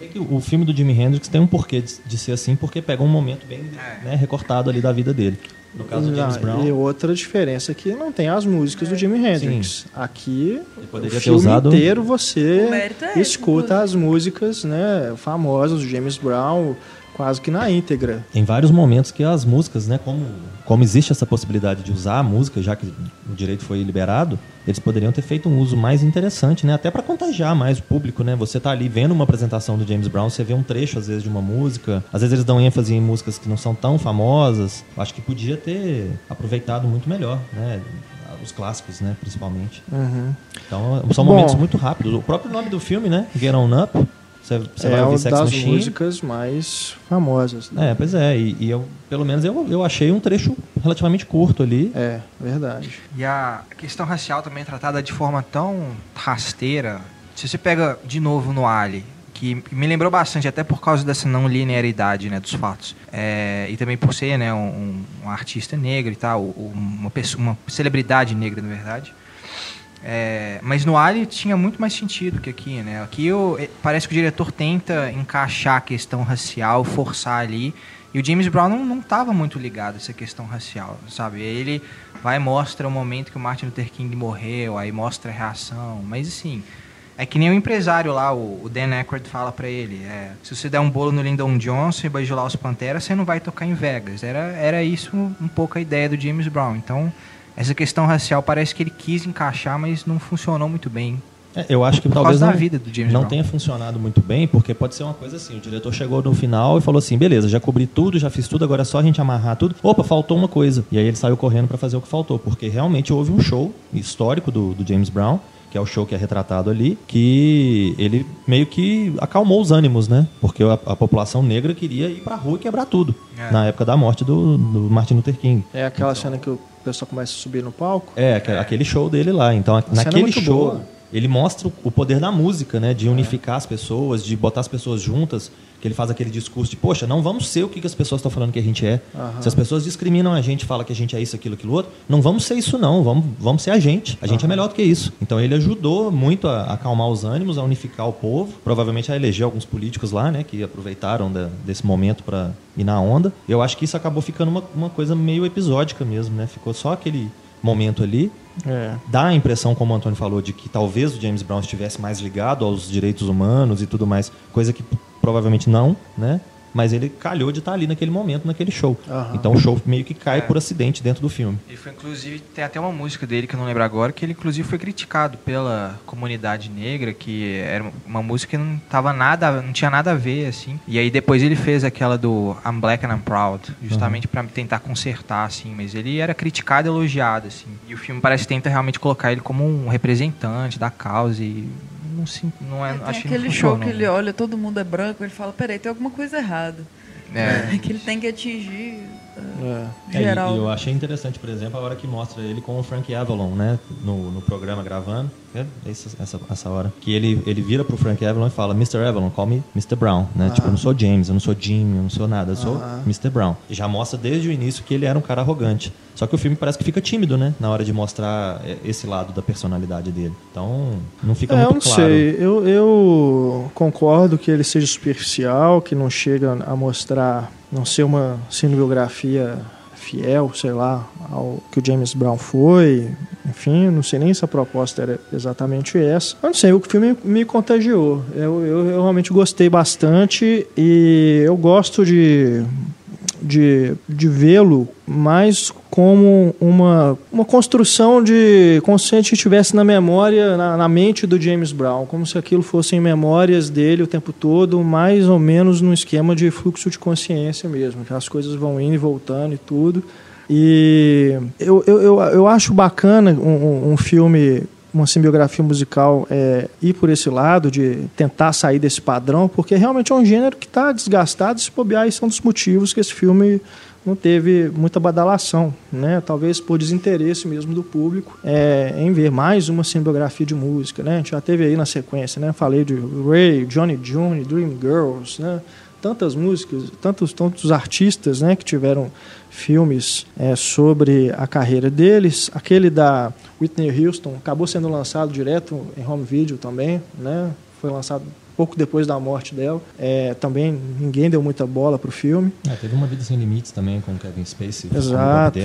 bem que o filme do Jimi Hendrix tem um porquê de, de ser assim, porque pega um momento bem É. né, recortado ali da vida dele. No caso do James Brown, E outra diferença é que não tem as músicas do Jimi Hendrix. Aqui, Ele o filme usado- inteiro você é esse, escuta as músicas né, famosas do James Brown quase que na íntegra. Tem vários momentos que as músicas, né, como, como existe essa possibilidade de usar a música, já que o direito foi liberado, eles poderiam ter feito um uso mais interessante, né, até para contagiar mais o público, né? Você tá ali vendo uma apresentação do James Brown, você vê um trecho às vezes de uma música, às vezes eles dão ênfase em músicas que não são tão famosas. Acho que podia ter aproveitado muito melhor, né? Os clássicos, né, principalmente. Então, são Bom. momentos muito rápidos. O próprio nome do filme, né? Get On Up. Você, você vai é ouvir uma Sex das Machine. músicas mais famosas. né? É, pois é, e, e eu, pelo menos eu, eu achei um trecho relativamente curto ali. É, verdade. E a questão racial também é tratada de forma tão rasteira. Se você pega de novo no Ali, que me lembrou bastante, até por causa dessa não linearidade né, dos fatos. É, e também por ser né, um, um artista negro e tal, uma, pessoa, uma celebridade negra, na verdade. É, mas no Ali tinha muito mais sentido que aqui, né? Aqui eu- eh, parece que o diretor tenta encaixar a questão racial, forçar ali. E o James Brown não, não tava muito ligado a essa questão racial, sabe? Ele vai mostra o momento que o Martin Luther King morreu, aí mostra a reação. Mas assim, é que nem o empresário lá, o, Dan Aykroyd fala pra ele. é, se você der um bolo no Lyndon Johnson e bajular os Panteras, você não vai tocar em Vegas. Era, era isso um pouco a ideia do James Brown. Então, essa questão racial parece que ele quis encaixar, mas não funcionou muito bem. É, eu acho que Por talvez não, da vida do James não Brown. tenha funcionado muito bem, porque pode ser uma coisa assim, o diretor chegou no final e falou assim, beleza, já cobri tudo, já fiz tudo, agora é só a gente amarrar tudo. Opa, faltou uma coisa. E aí ele saiu correndo para fazer o que faltou, porque realmente houve um show histórico do, do James Brown, que é o show que é retratado ali, que ele meio que acalmou os ânimos, né? Porque a, a população negra queria ir pra rua e quebrar tudo. É. Na época da morte do, do Martin Luther King. É aquela cena que o pessoal começa a subir no palco. É, aque- aquele show dele lá. Então, cena é naquele muito show, boa. ele mostra o- o poder da música, né? De unificar as pessoas, de botar as pessoas juntas. Que ele faz aquele discurso de, poxa, não vamos ser o que que as pessoas estão falando que a gente é. Aham. Se as pessoas discriminam a gente, falam que a gente é isso, aquilo, aquilo outro, não vamos ser isso, não. Vamos, vamos ser a gente. A gente é melhor do que isso. Então ele ajudou muito a, a acalmar os ânimos, a unificar o povo. Provavelmente a eleger alguns políticos lá, né? Que aproveitaram da- desse momento para ir na onda. Eu acho que isso acabou ficando uma, uma coisa meio episódica mesmo, né? Ficou só aquele momento ali É. dá a impressão, como o Antônio falou, de que talvez o James Brown estivesse mais ligado aos direitos humanos e tudo mais, coisa que provavelmente não, né? Mas ele calhou de estar ali naquele momento, naquele show. Aham. Então o show meio que cai É. por acidente dentro do filme. Ele foi, inclusive, tem até uma música dele que eu não lembro agora, que ele, inclusive, foi criticado pela comunidade negra, que era uma música que não tava nada, não tinha nada a ver, assim. E aí depois ele fez aquela do I'm Black and I'm Proud, justamente pra tentar consertar, assim. Mas ele era criticado e elogiado, assim. E o filme parece que tenta realmente colocar ele como um representante da causa e não, se, não é, tem acho que aquele show que ele olha, todo mundo é branco, ele fala, peraí, tem alguma coisa errada. É. *laughs* que ele tem que atingir É. É, e- geral. e eu achei interessante, por exemplo, a hora que mostra ele com o Frank Avalon, né? No, no programa gravando. É essa, essa, essa hora. Que ele, ele vira pro Frank Avalon e fala, Mr. Avalon, call me Mr. Brown, né? Tipo, eu não sou James, eu não sou Jim, eu não sou nada, eu sou Aham. Mr. Brown. E já mostra desde o início que ele era um cara arrogante. Só que o filme parece que fica tímido, né? Na hora de mostrar é, esse lado da personalidade dele. Então, não fica É, eu muito não claro. sei. Eu, eu concordo que ele seja superficial, que não chega a mostrar, não ser uma cinebiografia fiel, sei lá, ao que o James Brown foi. Enfim, não sei nem se a proposta era exatamente essa. Não sei, o filme me contagiou. Eu, eu, eu realmente gostei bastante e eu gosto de de, de vê-lo mais como uma, uma construção de. como se a gente estivesse na memória, na, na mente do James Brown, como se aquilo fossem memórias dele o tempo todo, mais ou menos num esquema de fluxo de consciência mesmo, que as coisas vão indo e voltando e tudo. E eu, eu, eu, eu acho bacana um, um- filme uma simbiografia musical é, ir por esse lado de tentar sair desse padrão, porque realmente é um gênero que está desgastado e se bobear, isso é um dos motivos que esse filme não teve muita badalação, né? Talvez por desinteresse mesmo do público é, em ver mais uma simbiografia de música, né? A gente já teve aí na sequência, né? Falei de Ray, Johnny June, Dream Girls, né? Tantas músicas, tantos, tantos artistas, né? Que tiveram filmes é, sobre a carreira deles. Aquele da Whitney Houston acabou sendo lançado direto em home video também, né? Foi lançado pouco depois da morte dela. É, também ninguém deu muita bola pro filme. É, teve uma vida sem limites também com o Kevin Spacey. Exato.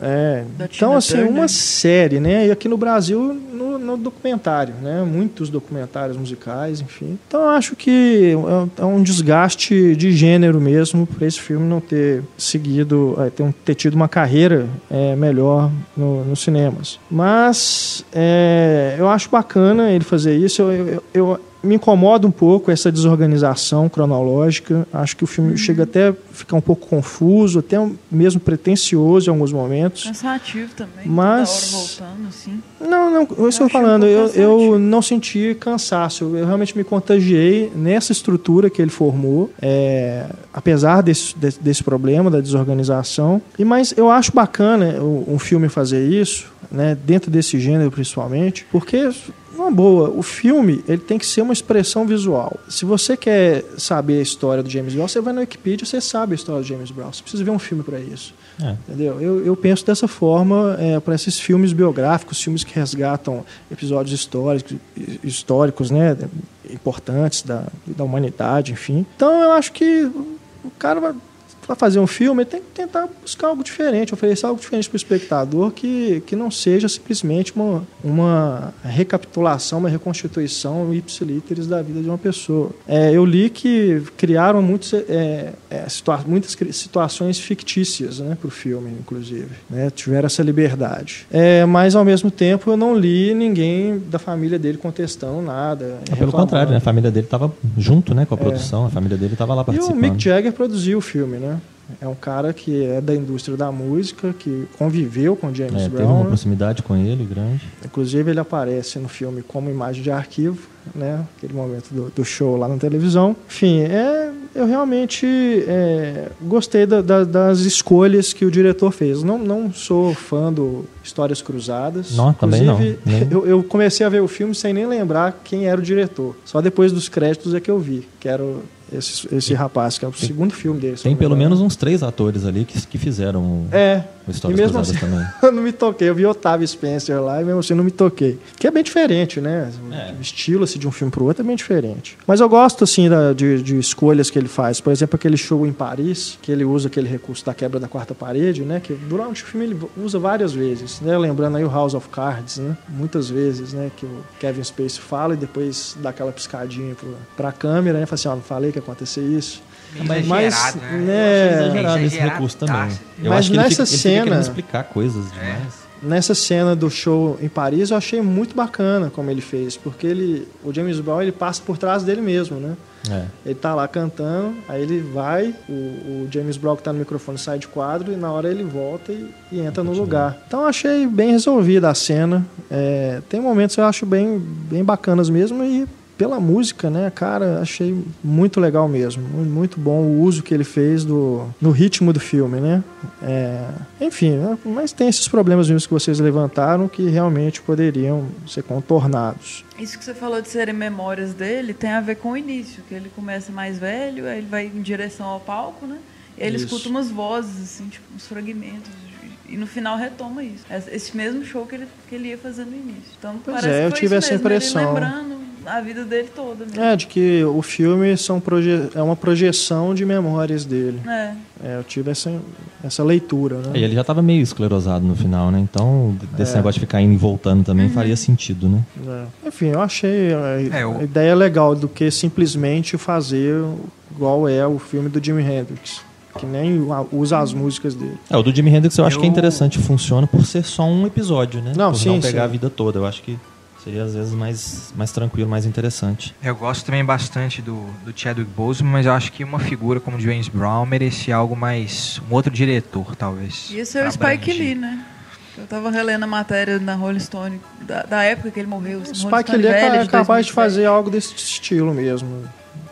É. Então, assim, uma série, né? E aqui no Brasil, no, no documentário, né? Muitos documentários musicais, enfim. Então, eu acho que é- é um desgaste de gênero mesmo para esse filme não ter seguido, é, ter, um- ter tido uma carreira é, melhor no- nos cinemas. Mas é, eu acho bacana ele fazer isso. Eu, eu- eu- me incomoda um pouco essa desorganização cronológica. Acho que o filme chega até a ficar um pouco confuso, até mesmo pretencioso em alguns momentos. Cansativo também. Mas- Toda hora voltando, assim. Não, não, eu tô um falando, eu, eu não senti cansaço, eu realmente me contagiei nessa estrutura que ele formou, é, apesar desse, desse, desse problema da desorganização. E mas eu acho bacana um filme fazer isso, né, dentro desse gênero principalmente, porque uma boa, o filme ele tem que ser uma expressão visual. Se você quer saber a história do James Brown, você vai na Wikipedia, você sabe a história do James Brown. Você precisa ver um filme para isso. É. Entendeu? Eu, eu penso dessa forma para esses filmes biográficos, filmes que resgatam episódios históricos, históricos né, importantes da, da humanidade, enfim. Então eu acho que o cara vai fazer um filme, ele tem que tentar buscar algo diferente, oferecer algo diferente para o espectador que, que não seja simplesmente uma, uma recapitulação, uma reconstituição ipsilíteres da vida de uma pessoa. É, eu li que criaram muitos, é, é, situa muitas situações fictícias né, para o filme, inclusive. Né, tiveram essa liberdade. É, mas, ao mesmo tempo, eu não li ninguém da família dele contestando nada. É, pelo contrário, né? A família dele estava junto, né, com a produção. A família dele estava lá É. E o participando. Mick Jagger produziu o filme, né? É um cara que é da indústria da música, que conviveu com James É, teve Brown. uma né? proximidade com ele grande. Inclusive, ele aparece no filme como imagem de arquivo, né? Aquele momento do, do show lá na televisão. Enfim, é, eu realmente é, gostei da- da- das escolhas que o diretor fez. Não, não sou fã do Histórias Cruzadas. Não, também não. Inclusive, Nem- Eu, eu comecei a ver o filme sem nem lembrar quem era o diretor. Só depois dos créditos é que eu vi, que era o- esse, esse rapaz, que é o segundo filme dele. Tem pelo menos uns três atores ali que, que fizeram É. E mesmo assim, *laughs* eu não me toquei. Eu vi Otávio Spencer lá e mesmo assim não me toquei. Que é bem diferente, né? É. O estilo assim, de um filme pro outro é bem diferente. Mas eu gosto, assim, da- de, de escolhas que ele faz. Por exemplo, aquele show em Paris, que ele usa aquele recurso da quebra da quarta parede, né? Que durante o filme ele usa várias vezes, né? Lembrando aí o House of Cards, né? Muitas vezes, né? Que o Kevin Spacey fala e depois dá aquela piscadinha pro, pra câmera, né? Fala assim, ó, não falei que ia acontecer isso. Mas, exagerado, né? né, Exagerado esse recurso também. tá? Eu Mas acho que ele nessa fica, ele fica cena- querendo explicar coisas demais. Nessa cena do show em Paris, eu achei muito bacana como ele fez, porque ele, o James Brown ele passa por trás dele mesmo, né? É. Ele tá lá cantando, aí ele vai, o, o James Brown que tá no microfone sai de quadro e na hora ele volta e, e entra no lugar. Então eu achei bem resolvida a cena. É, tem momentos que eu acho bem, bem bacanas mesmo e pela música, né, cara, achei muito legal mesmo. Mu- Muito bom o uso que ele fez do, no ritmo do filme, né? É, enfim, né, mas tem esses problemas mesmo que vocês levantaram que realmente poderiam ser contornados. Isso que você falou de serem memórias dele tem a ver com o início, que ele começa mais velho, aí ele vai em direção ao palco, né? E ele Isso. escuta umas vozes, assim, tipo, uns fragmentos. E no final retoma isso. Esse- mesmo show que ele, que ele ia fazer no início. Então Pois parece é, que eu foi tive essa mesmo, ele impressão. lembrando a vida dele toda mesmo. É, de que o filme são proje é uma projeção de memórias dele. É. É, eu tive essa, essa leitura, né? E ele já estava meio esclerosado no final, né? Então, desse É. negócio de ficar indo e voltando também faria sentido, né? É. Enfim, eu achei a, É, eu- a ideia legal do que simplesmente fazer igual é o filme do Jimi Hendrix. Que nem usa as músicas dele. É, o do Jimi Hendrix eu acho Eu- que é interessante, funciona por ser só um episódio, né? Não, por sim, não pegar sim. a vida toda. Eu acho que seria às vezes mais, mais tranquilo, mais interessante. Eu gosto também bastante do, do Chadwick Boseman, mas eu acho que uma figura como James Brown merecia algo mais... Um outro diretor, talvez. E esse é o Spike. Lee, né? Eu tava relendo a matéria na Rolling Stone, da, da época que ele morreu. O Spike Lee é ca- capaz de 2007. fazer algo desse estilo mesmo.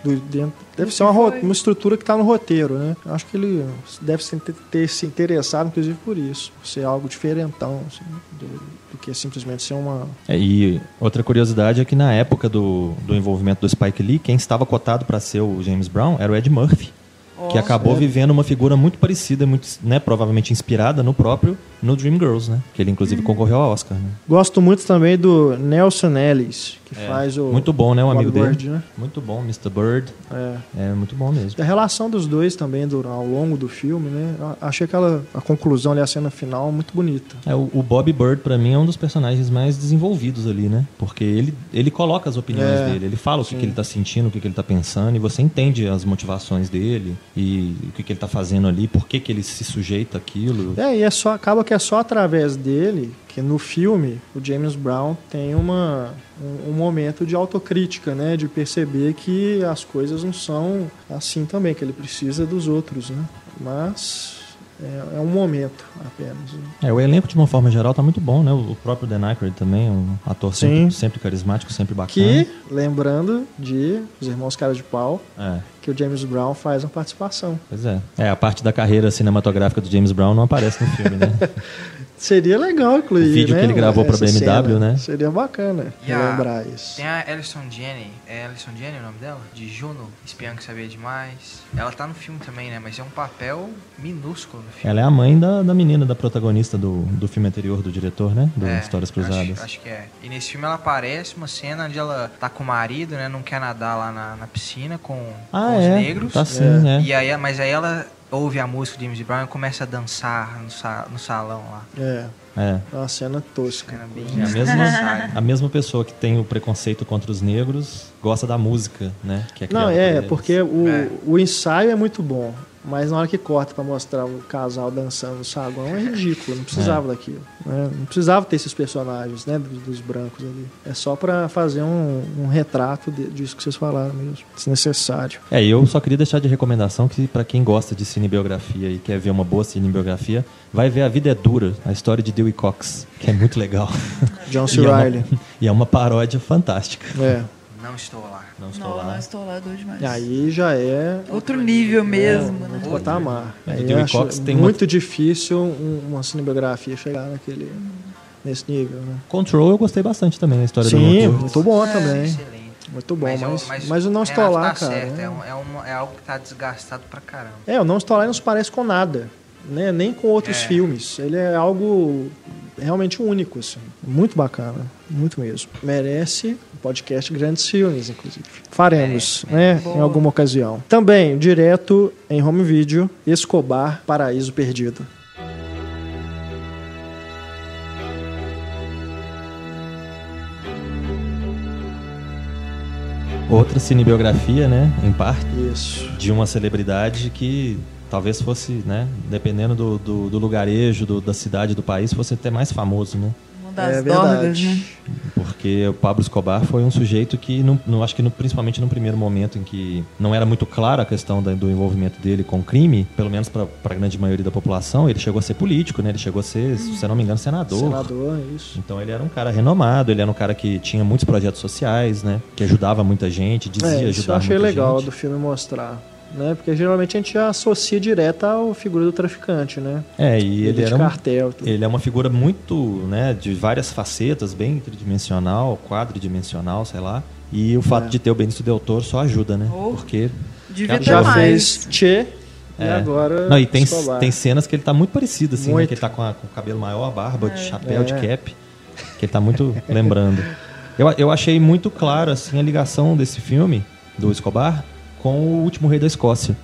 Do- dentro- deve ser uma, Foi. uma estrutura que está no roteiro, né? Eu Acho que ele deve se ter, ter se interessado, inclusive, por isso. Por ser algo diferentão, assim, do, do que simplesmente ser uma... É, e outra curiosidade é que na época do, do envolvimento do Spike Lee, quem estava cotado para ser o James Brown era o Ed Murphy. Que Nossa. acabou é. vivendo uma figura muito parecida, muito, né, provavelmente inspirada no próprio no Dreamgirls, né? Que ele inclusive Uhum. concorreu ao Oscar. Né? Gosto muito também do Nelson Ellis, que É, faz o... Muito bom, né? Um o amigo Bird, dele. né? Muito bom, Mr. Bird. É. É muito bom mesmo. E a relação dos dois também do- ao longo do filme, né? Eu achei aquela a conclusão ali, a cena final, muito bonita. É, o, o Bob Bird, pra mim, é um dos personagens mais desenvolvidos ali, né? Porque ele, ele coloca as opiniões É, dele, ele fala o que, que ele tá sentindo, o que, que ele tá pensando, e você entende as motivações dele e o que, que ele tá fazendo ali, por que, que ele se sujeita àquilo. É, e é só, acaba que é só através dele que no filme o James Brown tem uma, um, um momento de autocrítica, né? De perceber que as coisas não são assim também, que ele precisa dos outros, né? Mas é, é um momento apenas. né? É, o elenco, de uma forma geral, tá muito bom, né? O próprio Dan Aykroyd também, um ator sempre, sempre carismático, sempre bacana. Que, lembrando de Os Irmãos Cara de Pau, É, que o James Brown faz uma participação. pois é. É, a parte da carreira cinematográfica do James Brown não aparece no filme, né? *laughs* Seria legal incluir, O vídeo né, que ele gravou pra essa BMW, cena. né? Seria bacana E a- lembrar isso. Tem a Alison Jenny, é Alison Jenny o nome dela? De Juno, espiã que sabia demais. Ela tá no filme também, né? Mas é um papel minúsculo no filme. Ela é a mãe da, da menina, da protagonista do, do filme anterior do diretor, né? Do É, Histórias Cruzadas. Acho, acho que é. E nesse filme ela aparece uma cena onde ela tá com o marido, né? Não quer nadar lá na, na piscina com, Ah, com os é. negros. Tá sim, é. E aí, mas aí ela ouve a música de James Brown e começa a dançar no, sa- no salão lá. É, É. é uma cena tosca. Era bem É a mesma, a mesma pessoa que tem o preconceito contra os negros gosta da música, né? Que é Não, por é, porque o, É. o ensaio é muito bom. Mas na hora que corta pra mostrar o casal dançando no saguão é ridículo, não precisava daquilo. né? Não precisava ter esses personagens, né, dos, dos brancos ali. É só pra fazer um, um retrato de- disso que vocês falaram mesmo. Desnecessário. É, eu só queria deixar de recomendação que pra quem gosta de cinebiografia e quer ver uma boa cinebiografia, vai ver A Vida é Dura, a história de Dewey Cox, que é muito legal. John C. *laughs* e, é *laughs* e é uma paródia fantástica. É. Não estou lá. Não estou Não, lá. não estou lá, doido demais. E aí já é Outro nível mesmo, é, né? outro patamar. É, Aí o eu acho tem uma- muito difícil um- uma cinebiografia chegar naquele, nesse nível, né? Control eu gostei bastante também na história do Sim, muito bom também. Excelente. Muito bom, mas, eu- mas, eu não o estou lá, tá cara. certo? É, um- é uma- é algo que tá desgastado pra caramba. É, o Não Estou Lá não se parece com nada, né? Nem com outros É. filmes. Ele é algo realmente único, assim. Muito bacana, muito mesmo. Merece podcast Grandes Filmes, inclusive. Faremos, né? Em alguma ocasião. Também, direto em home video, Escobar, Paraíso Perdido. Outra cinebiografia, né, em parte, Isso. de uma celebridade que talvez fosse, né, dependendo do, do, do lugarejo, do- da cidade, do país, fosse até mais famoso, né? Das é verdade. né? Porque o Pablo Escobar foi um sujeito que, não, não- acho que no- principalmente no primeiro momento em que não era muito clara a questão da- do envolvimento dele com o crime, pelo menos para a grande maioria da população, ele chegou a ser político, né? Ele chegou a ser, se eu não me engano, senador. Senador, isso. Então ele era um cara renomado, ele era um cara que tinha muitos projetos sociais, né? Que ajudava muita gente, dizia É, isso ajudar eu achei muita legal gente. do filme mostrar. Né? Porque geralmente a gente associa direto à figura do traficante, né? É, e ele de era um, cartel. tudo. ele é uma figura muito, né, de várias facetas, bem tridimensional, quadridimensional, sei lá. E o fato É. de ter o Benício Del Toro só ajuda, né? Oh. Porque Devia ter Já mais. fez Che e É. agora Não, e tem, Escobar. tem cenas que ele tá muito parecido, assim, né? Muito. Que ele tá com, a- com o cabelo maior, a barba, de chapéu, É. de cap. Que ele tá muito *laughs* lembrando. Eu, eu achei muito clara, assim, a ligação desse filme, do Escobar, com o Último Rei da Escócia.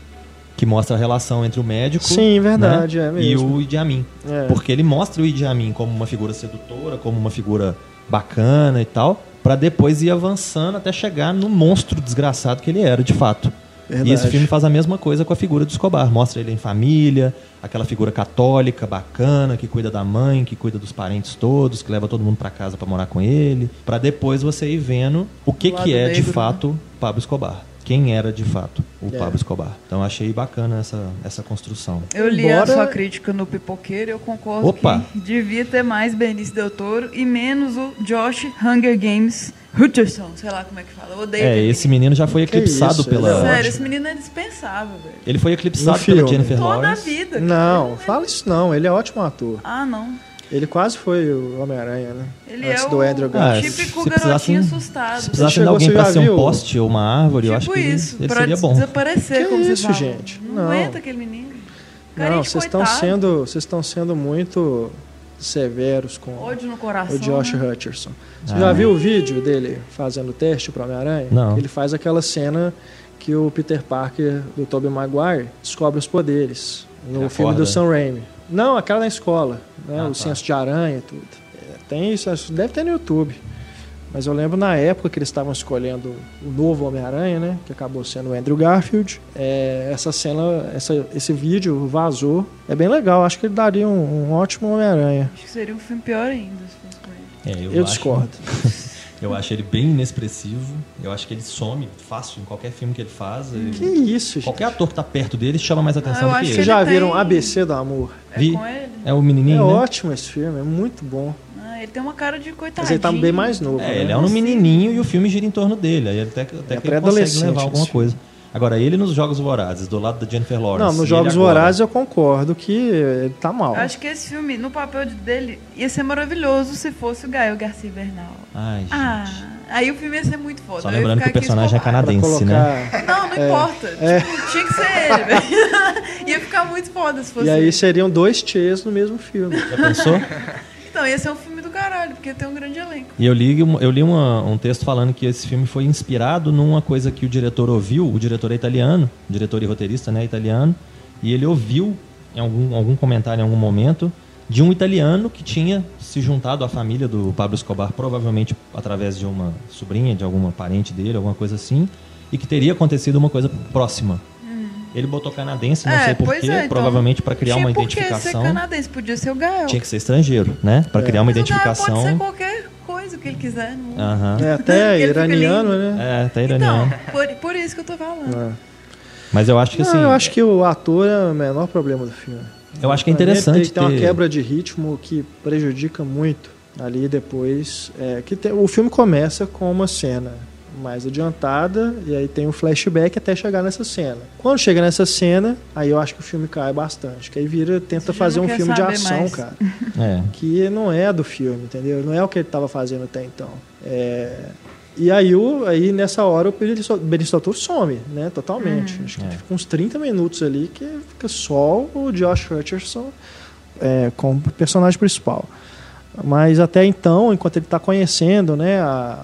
Que mostra a relação entre o médico Sim, verdade, né, é e o Idi Amin. É. Porque ele mostra o Idi Amin como uma figura sedutora, como uma figura bacana e tal, pra depois ir avançando até chegar no monstro desgraçado que ele era, de fato. Verdade. E esse filme faz a mesma coisa com a figura do Escobar. Mostra ele em família, aquela figura católica, bacana, que cuida da mãe, que cuida dos parentes todos, que leva todo mundo pra casa pra morar com ele, Pra depois você ir vendo o que O que é de negro, fato Pablo Escobar. Quem era de fato o É. Pablo Escobar. Então achei bacana essa, essa construção. Eu li Embora- a sua crítica no Pipoqueiro e eu concordo Opa! que devia ter mais Benício Del Toro e menos o Josh Hunger Games Hutcherson, sei lá como é que fala. Eu odeio É, esse menino já foi Que eclipsado isso, pela. Sério, esse menino é dispensável, velho. Ele foi eclipsado pela. Jennifer Toda a Lawrence. vida. cara. Não, fala isso não. Ele é ótimo ator. Ah, não. Ele quase foi o Homem-Aranha, né? Ele Antes é do o Andrew Ah, Garfield. típico se garotinho assustado. Se precisasse de chegou, alguém pra ser um poste ou uma árvore, eu acho tipo que ele, isso, ele pra seria bom. desaparecer, Que como isso, gente? Não, Não. aguenta aquele menino. Carinha Não, vocês estão sendo, vocês estão sendo muito severos com coração. o Josh né? Hutcherson. Você Ah. já viu o vídeo dele fazendo o teste para Homem-Aranha? Não. Ele faz aquela cena que o Peter Parker do Tobey Maguire descobre os poderes no Ele filme acorda? do Sam Raimi. Não, aquela na escola, né? Ah, o tá. senso de aranha e tudo. É, tem isso, deve ter no YouTube. Mas eu lembro na época que eles estavam escolhendo o novo Homem-Aranha, né? Que acabou sendo o Andrew Garfield. É, essa cena, essa, esse vídeo vazou. É bem legal, acho que ele daria um, um ótimo Homem-Aranha. Acho que seria um filme pior ainda se fosse com ele. É, Eu, acho- discordo. *laughs* Eu acho ele bem inexpressivo. Eu acho que ele some fácil em qualquer filme que ele faz. Ele- Que isso, gente. Qualquer ator que tá perto dele chama mais atenção eu do que acho que ele. Vocês já ele viram tem- ABC do Amor? É Vi. com ele? É o É menininho, né? ótimo esse filme, é muito bom. Ah, ele tem uma cara de coitadinho. Mas ele tá bem mais novo. É, né? ele é um menininho e o filme gira em torno dele. Aí até, até É que ele consegue levar alguma esse coisa. Agora, ele nos Jogos Vorazes, do lado da Jennifer Lawrence. Não, nos Jogos agora. Vorazes eu concordo que ele tá mal. Eu acho que esse filme, no papel de- dele, ia ser maravilhoso se fosse o Gael Garcia Bernal. Ai, gente. Ah, aí o filme ia ser muito foda. Só Eu lembrando que o personagem é canadense, né? colocar... *laughs* Não, não importa. Tipo, tinha que ser ele, velho. *laughs* ia ficar muito foda se fosse E aí seriam dois Tchês no mesmo filme. Já pensou? Então, ia ser um filme do caralho. porque tem um grande elenco. E eu li, eu li uma- um texto falando que esse filme foi inspirado numa coisa que o diretor ouviu. O diretor é italiano, diretor e roteirista, né, italiano. E ele ouviu em algum, algum comentário em algum momento de um italiano que tinha se juntado à família do Pablo Escobar, provavelmente através de uma sobrinha, de alguma parente dele, alguma coisa assim, e que teria acontecido uma coisa próxima. Ele botou canadense, não. É, sei porquê, é, então, provavelmente para criar tinha uma identificação. ser canadense, podia ser o Gael. Tinha que ser estrangeiro, né? Para criar uma Mas o Gael identificação. pode ser qualquer coisa que ele quiser. Não... Aham. É até *laughs* iraniano, né? É, tá iraniano. Então, por, por isso que eu tô falando. É. Mas eu acho que assim. Não, eu acho que o ator é o menor problema do filme. Eu acho que é interessante Tem, tem uma ter- quebra de ritmo que prejudica muito ali depois. É, que tem- o filme começa com uma cena mais adiantada e aí tem um flashback até chegar nessa cena. Quando chega nessa cena, aí eu acho que o filme cai bastante. Que aí vira, tenta fazer um filme de ação, mais. cara. *laughs* É. Que não é do filme, entendeu? Não é o que ele estava fazendo até então. É, E aí, o, aí nessa hora o Toro some, né? Totalmente. Uhum. Acho que É. fica uns 30 minutos ali que fica só o Josh Hutcherson é, como personagem principal. Mas até então, enquanto ele está conhecendo, né, a,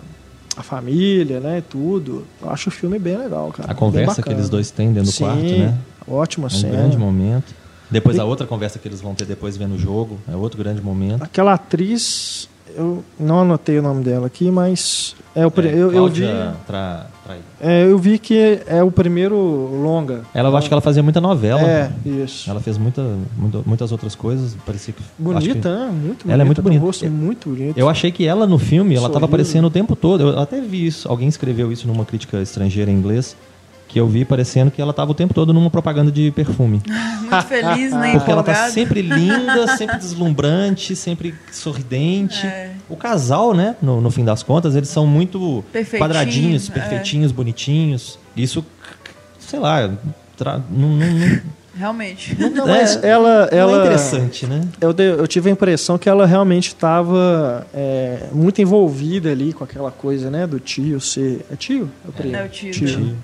a família, né, tudo, eu acho o filme bem legal, cara. A conversa que eles dois têm dentro do Sim, quarto, né? Ótima É um cena. grande momento. Depois E- a outra conversa que eles vão ter depois vendo o jogo, é outro grande momento. Aquela atriz, eu não anotei o nome dela aqui, mas é o É, eu, eu vi, Tra- Trai. é, eu vi que é o primeiro longa. Ela, eu acho que ela fazia muita novela. É, isso. Ela fez muita, muita- muitas outras coisas. Parecia que. Bonita, que- né? Muito bonita. Ela é muito tem bonita. Um rosto muito bonito. Eu achei que ela no filme, ela estava aparecendo o tempo todo. Eu até vi isso. Alguém escreveu isso numa crítica estrangeira em inglês. Que eu vi parecendo que ela estava o tempo todo numa propaganda de perfume. *laughs* Muito feliz, né? Porque ela tá sempre linda, *laughs* sempre deslumbrante, sempre sorridente. É. O casal, né, no, no fim das contas, eles são muito Perfeitinho, quadradinhos, é. perfeitinhos, bonitinhos. Isso, sei lá, tra- não, não- não- Realmente. Não, É, mas ela, não ela é interessante, né? Eu, eu tive a impressão que ela realmente estava é, muito envolvida ali com aquela coisa, né, do tio ser. É tio? É o primo? É o tio. Tio.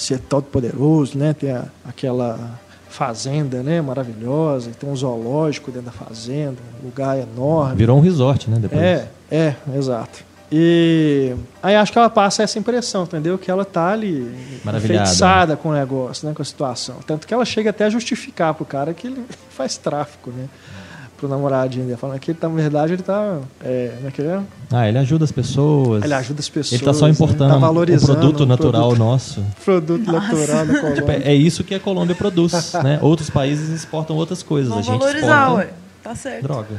Ser todo poderoso, né? Ter a- aquela fazenda, né, maravilhosa, tem um zoológico dentro da fazenda, um lugar enorme. Virou um resort, né, depois. É, é, exato. E aí acho que ela passa essa impressão, entendeu? Que ela tá ali Maravilhada. enfeitiçada com o negócio, né? Com a situação. Tanto que ela chega até a justificar pro cara que ele *laughs* faz tráfico, né? Pro namoradinho dele. Falando que ele tá, na verdade, ele tá. É, como é que é? Ah, ele ajuda as pessoas. Ele ajuda as pessoas. Ele tá só né? importando tá o valorizando produto o natural Produto, nosso. produto natural da Colômbia. Tipo, é, é isso que a Colômbia produz, *laughs* né? Outros países exportam outras coisas. a Vamos gente valorizar, exporta ué. Tá certo. droga.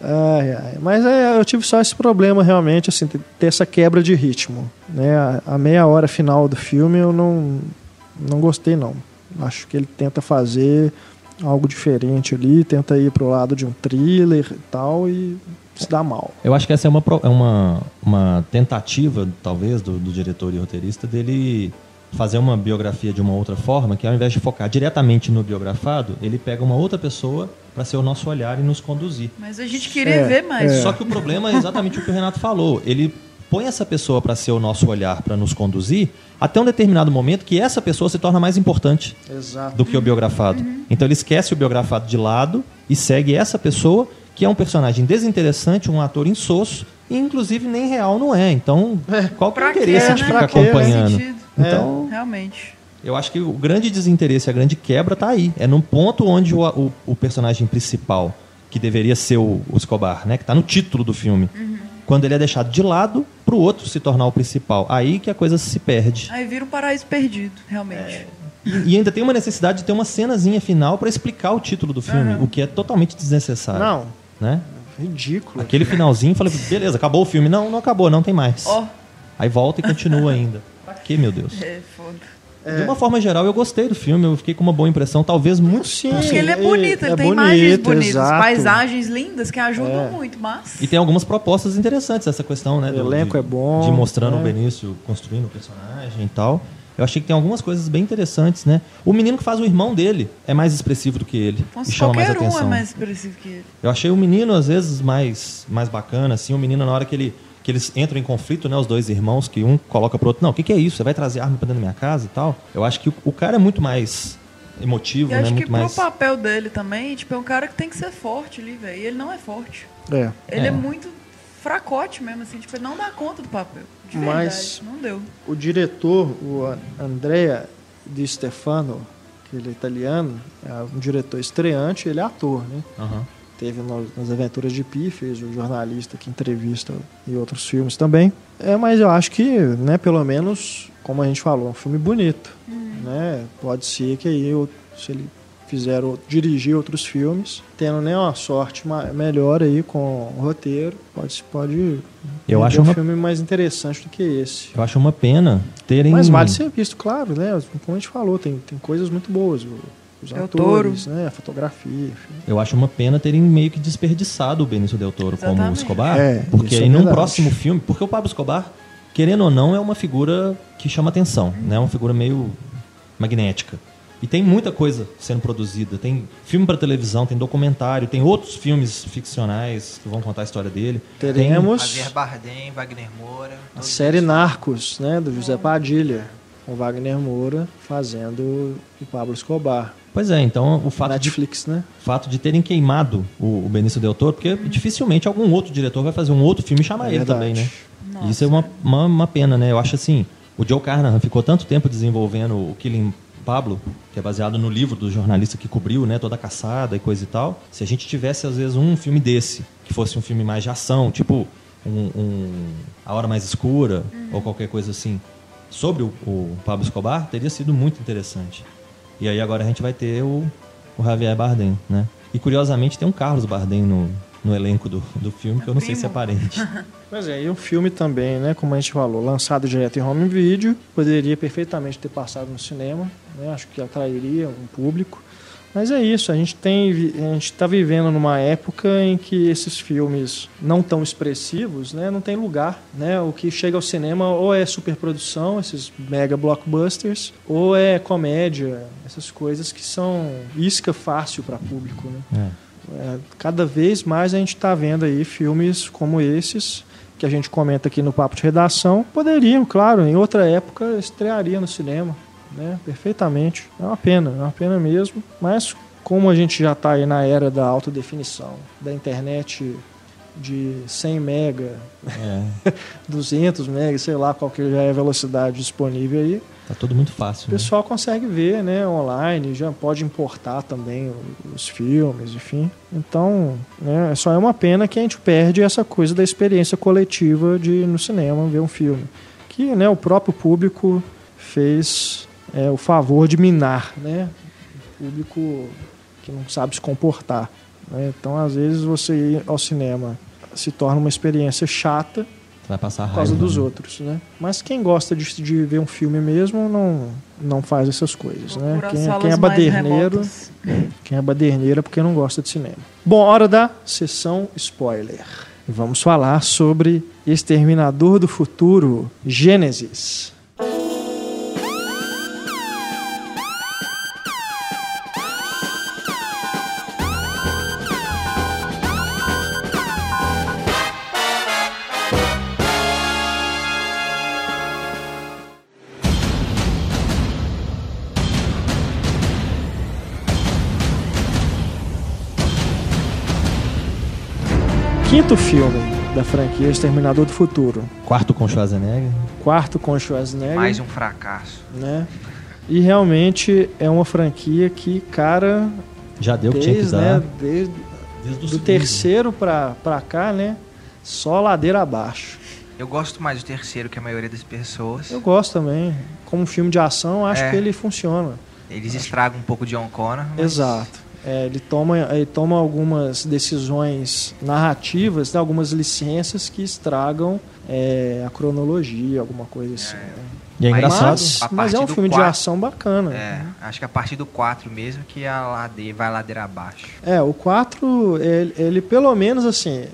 Ai, ai. Mas é, eu tive só esse problema realmente, assim, ter ter essa quebra de ritmo. Né? A, a meia hora final do filme eu não, não gostei, não. Acho que ele tenta fazer algo diferente ali, tenta ir pro lado de um thriller e tal, e se dá mal. Eu acho que essa é uma, é uma, uma tentativa, talvez, do, do diretor e roteirista dele fazer uma biografia de uma outra forma, que ao invés de focar diretamente no biografado, ele pega uma outra pessoa para ser o nosso olhar e nos conduzir. Mas a gente queria É, ver mais. é. Só que o problema é exatamente o que o Renato falou. Ele põe essa pessoa para ser o nosso olhar, para nos conduzir, até um determinado momento que essa pessoa se torna mais importante Exato. do que o biografado. Então ele esquece o biografado de lado e segue essa pessoa, que é um personagem desinteressante, um ator insosso, e inclusive nem real não é. Então, qual que é o quê, interesse né? de Pra ficar quê, né? acompanhando? Sentido. Então, Realmente. eu acho que o grande desinteresse, a grande quebra tá aí. É num ponto onde o, o, o personagem principal, que deveria ser o, o Escobar, né, que tá no título do filme, quando ele é deixado de lado pro outro se tornar o principal, aí que a coisa se perde. Aí vira um paraíso perdido, realmente. E, e ainda tem uma necessidade de ter uma cenazinha final para explicar o título do filme, o que é totalmente desnecessário. Não, Né? ridículo. Aquele finalzinho, falei, beleza, acabou o filme. Não, não acabou, não tem mais. Ó, Aí volta e continua ainda. *laughs* Pra quê, meu Deus? é foda. De uma forma geral, eu gostei do filme, eu fiquei com uma boa impressão, talvez muito. Sim, Porque ele é é- bonito, ele é tem imagens bonito, bonitas, exato. paisagens lindas que ajudam É. muito, mas. E tem algumas propostas interessantes essa questão, né? O do- elenco de, é bom, De mostrando né? o Benício construindo o personagem e tal. Eu achei que tem algumas coisas bem interessantes, né? O menino que faz o irmão dele é mais expressivo do que ele. E se chama mais qualquer um atenção. é mais expressivo que ele. Eu achei o menino, às vezes, mais, mais bacana, assim. O menino, na hora que, ele, que eles entram em conflito, né? Os dois irmãos, que um coloca pro outro, não, o que, que é isso? Você vai trazer arma pra dentro da minha casa e tal? Eu acho que o, o cara é muito mais emotivo, E né? acho que Muito pro mais... papel dele também, tipo, é um cara que tem que ser forte ali, velho. E ele não é forte. É. Ele é, É. muito fracote mesmo, assim, tipo, ele não dá conta do papel. De Mas- verdade, não deu. O diretor, o An- Andrea Di Stefano, que ele é italiano, é um diretor estreante, ele é ator, né? Aham. Teve no- nas Aventuras de Pi, fez o jornalista que entrevista e outros filmes também. É, mas eu acho que, né, pelo menos, como a gente falou, é um filme bonito, né? Pode ser que aí, eu- se ele fizer, ou- dirigir outros filmes, tendo né, uma sorte melhor aí com o roteiro, pode pode Eu acho um uma- filme mais interessante do que esse. Eu acho uma pena terem. Mas vale ser visto, claro, né? Como a gente falou, tem, tem coisas muito boas. Os Del atores, né? A fotografia, enfim. Eu acho uma pena terem meio que desperdiçado o Benício Del Toro como Exatamente. Escobar. É, porque isso é aí num verdade. próximo filme. Porque o Pablo Escobar, querendo ou não, é uma figura que chama atenção. Né? Uma figura meio magnética. E tem muita coisa sendo produzida. Tem filme para televisão, tem documentário, tem outros filmes ficcionais que vão contar a história dele. Teremos Javier Bardem, Wagner Moura. a série eles. Narcos, né? Do José Padilha, com Wagner Moura fazendo o Pablo Escobar. Pois é, então o fato de Netflix, né? fato de terem queimado o, o Benício Del Toro, porque dificilmente algum outro diretor vai fazer um outro filme e chamar É ele verdade. também, né? Nossa. Isso é uma, uma, uma pena, né? Eu acho assim, o Joe Carnahan ficou tanto tempo desenvolvendo o Killing Pablo, que é baseado no livro do jornalista que cobriu, né, toda a caçada e coisa e tal. Se a gente tivesse às vezes um filme desse, que fosse um filme mais de ação, tipo um, um A Hora Mais Escura ou qualquer coisa assim, sobre o, o Pablo Escobar, teria sido muito interessante. E aí agora a gente vai ter o, o Javier Bardem, né? E curiosamente tem um Carlos Bardem no, no elenco do, do filme, que eu não sei se é parente. *laughs* Pois é, e o filme também, né? Como a gente falou, lançado direto em home video, poderia perfeitamente ter passado no cinema, né? Acho que atrairia um público. Mas é isso, a gente tem, a gente está vivendo numa época em que esses filmes não tão expressivos, né, não tem lugar, né? O que chega ao cinema ou é superprodução, esses mega blockbusters, ou é comédia, essas coisas que são isca fácil para público, né? É. É, cada vez mais a gente está vendo aí filmes como esses que a gente comenta aqui no papo de redação poderiam, claro, em outra época estrearia no cinema, né? Perfeitamente. É uma pena, é uma pena mesmo. Mas como a gente já está aí na era da alta definição, da internet de 100 mega, É, *laughs* 200 mega, sei lá qual que já é a velocidade disponível aí, tá tudo muito o fácil. né? pessoal consegue ver, né, online, já pode importar também o- os filmes, enfim. Então, né, só é uma pena que a gente perde essa coisa da experiência coletiva de ir no cinema ver um filme, que, né, o próprio público fez é, o favor de minar, né, o público que não sabe se comportar. né. Então, às vezes você ir ao cinema se torna uma experiência chata Vai passar por causa raiva, dos né? outros, né? Mas quem gosta de, de ver um filme mesmo não, não faz essas coisas, né? Quem, quem é mais baderneiro, *laughs* quem é baderneiro é porque não gosta de cinema. Bom, hora da sessão spoiler. Vamos falar sobre Exterminador do Futuro, Gênesis. Quinto filme da franquia Exterminador do Futuro. Quarto com Schwarzenegger. Quarto com Schwarzenegger. Mais um fracasso. né? E realmente é uma franquia que, cara, Já deu o que tinha que desde, dar. né, desde Desde o do terceiro pra, pra cá, né? Só ladeira abaixo. Eu gosto mais do terceiro que a maioria das pessoas. Eu gosto também. Como filme de ação, acho É. que ele funciona. Eles estragam um pouco de John Connor. mas- Exato. É, ele, toma, ele toma algumas decisões narrativas, né, algumas licenças que estragam é, a cronologia, alguma coisa assim. né? E é Mas- engraçado. Mas, mas é um filme de ação bacana. É, acho que a partir do 4 mesmo que a ladeira, vai ladeira abaixo. É, o 4, ele, ele pelo menos assim, é,